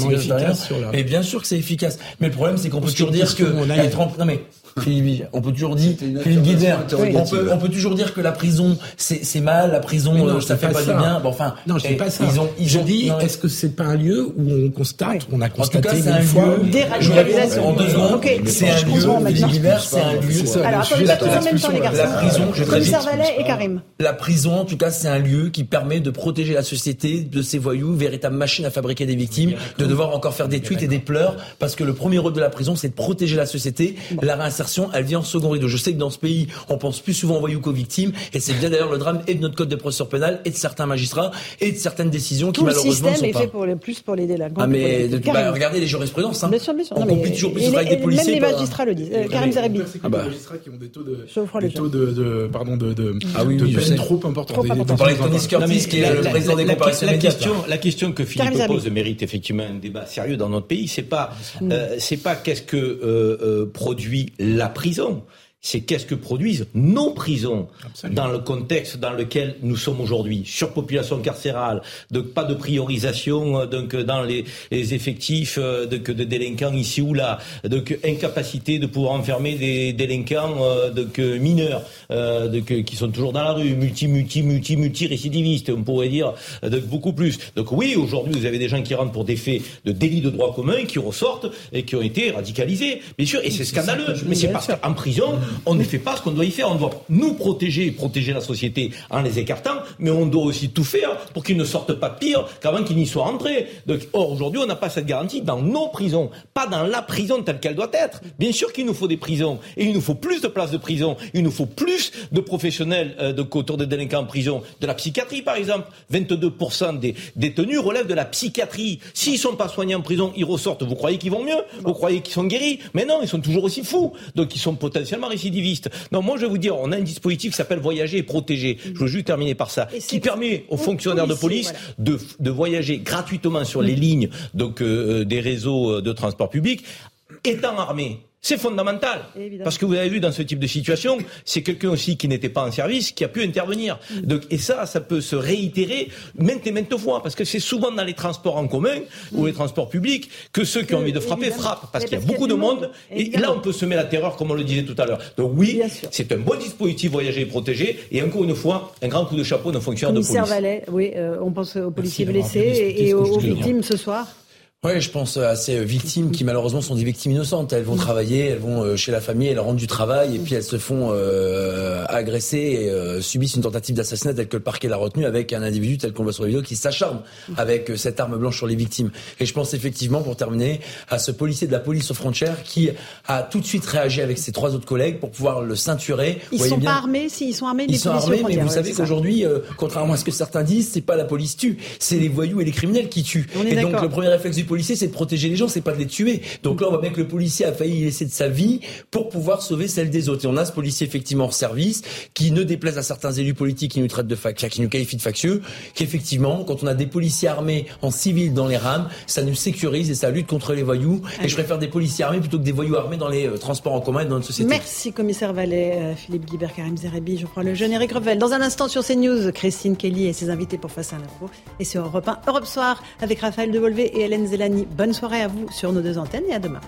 Et, et bien sûr que c'est efficace. Mais le problème, c'est qu'on peut toujours dire que être non mais Philippe, on peut toujours dire, Philippe on, peut, on peut toujours dire que la prison, c'est mal, la prison, non, euh, ça fait pas, du bien. Bon, enfin, non, je dis pas ça. Ils ont, ils je ont, dis, est-ce que c'est pas un lieu où on constate, on a constaté en tout cas, une fois, déradicalisation. En deux secondes, okay. c'est un lieu, Philippe c'est un lieu. Alors, attendez, la, en même temps, les garçons. La prison, je et Karim. La prison, en tout cas, c'est un lieu qui permet de protéger la société de ces voyous, véritable machine à fabriquer des victimes, de devoir encore faire des tweets et des pleurs, parce que le premier rôle de la prison, c'est de protéger la société. La réinsertion, elle vient en second rideau. Je sais que dans ce pays, on pense plus souvent aux voyous qu'aux victimes, et c'est bien d'ailleurs le drame et de notre code de procédure pénale, et de certains magistrats, et de certaines décisions qui malheureusement le système est fait pour les plus pour les délinquants. Ah mais bah, regardez les jurisprudences. Hein. Bien sûr, bien sûr. On compute toujours plus avec des policiers. Même les magistrats le disent. Euh, Karim Zeribi. Ah bah. Les magistrats qui ont des taux de, des taux de, pardon, de, de, ah oui, oui, peine trop importants. On parlait de Tony Curtis, qui est le président des comparaisons la question, la question que Philippe pose mérite effectivement un débat sérieux dans notre pays. C'est pas, euh, c'est pas qu'est-ce que euh, produit la prison c'est qu'est-ce que produisent nos prisons dans le contexte dans lequel nous sommes aujourd'hui. Surpopulation carcérale, donc pas de priorisation euh, donc dans les, les effectifs euh, de, délinquants ici ou là, donc incapacité de pouvoir enfermer des délinquants euh, donc mineurs donc, qui sont toujours dans la rue, multi multi multi multi récidivistes, on pourrait dire donc beaucoup plus. Donc oui, aujourd'hui vous avez des gens qui rentrent pour des faits de délit de droit commun qui ressortent et qui ont été radicalisés, bien sûr, et c'est scandaleux. Mais c'est parce qu'en prison on ne fait pas ce qu'on doit y faire. On doit nous protéger et protéger la société en les écartant, mais on doit aussi tout faire pour qu'ils ne sortent pas pire qu'avant qu'ils n'y soient entrés. Or, aujourd'hui, on n'a pas cette garantie dans nos prisons, pas dans la prison telle qu'elle doit être. Bien sûr qu'il nous faut des prisons, et il nous faut plus de places de prison, il nous faut plus de professionnels euh, autour des délinquants en prison, de la psychiatrie par exemple. 22% des détenus relèvent de la psychiatrie. S'ils sont pas soignés en prison, ils ressortent. Vous croyez qu'ils vont mieux? Vous croyez qu'ils sont guéris? Mais non, ils sont toujours aussi fous. Donc ils sont potentiellement récidivistes. Non, moi je vais vous dire, on a un dispositif qui s'appelle voyager et protéger. Je veux juste terminer par ça, qui permet aux fonctionnaires de police de, de, voyager gratuitement sur les lignes donc euh, euh, des réseaux euh, de transport public, étant armés. C'est fondamental. Parce que vous avez vu dans ce type de situation, c'est quelqu'un aussi qui n'était pas en service qui a pu intervenir. Mm. Donc, et ça, ça peut se réitérer maintes et maintes fois. Parce que c'est souvent dans les transports en commun ou les transports publics que ceux qui ont envie de frapper frappent. Parce qu'il y a beaucoup de monde. Et là, on peut semer la terreur, comme on le disait tout à l'heure. Donc oui, c'est un bon dispositif voyager et protéger. Et encore une fois, un grand coup de chapeau d'un fonctionnaire de police. Vallet, oui, euh, on pense aux policiers blessés et aux victimes ce soir. Oui, je pense à ces victimes qui malheureusement sont des victimes innocentes. Elles vont travailler, elles vont euh, chez la famille, elles rentrent du travail et puis elles se font euh, agresser et euh, subissent une tentative d'assassinat telle que le parquet l'a retenu avec un individu tel qu'on voit sur la vidéo qui s'acharne avec cette arme blanche sur les victimes. Et je pense effectivement, pour terminer, à ce policier de la police aux frontières qui a tout de suite réagi avec ses trois autres collègues pour pouvoir le ceinturer. Ils ne sont pas armés, s'ils sont armés, ils sont armés, mais vous savez qu'aujourd'hui, contrairement à ce que certains disent, c'est pas la police tue, c'est les voyous et les criminels qui tuent. et donc le premier réflexe du policier, c'est de protéger les gens, c'est pas de les tuer. Donc là, on voit bien que le policier a failli laisser de sa vie pour pouvoir sauver celle des autres. Et on a ce policier effectivement en service qui ne déplaise à certains élus politiques qui nous traitent de factieux, qui nous qualifient de factieux, qu'effectivement, quand on a des policiers armés en civil dans les rames, ça nous sécurise et ça lutte contre les voyous. Et je préfère des policiers armés plutôt que des voyous armés dans les euh, transports en commun et dans notre société. Merci commissaire Vallet, euh, Philippe Guibert, Karim crois le jeune Eric Revel. Dans un instant sur CNews, Christine Kelly et ses invités pour Face à l'info. Et sur Europe 1, Europe Soir avec Raphaël Devolvé et Hélène Bonne soirée à vous sur nos deux antennes et à demain.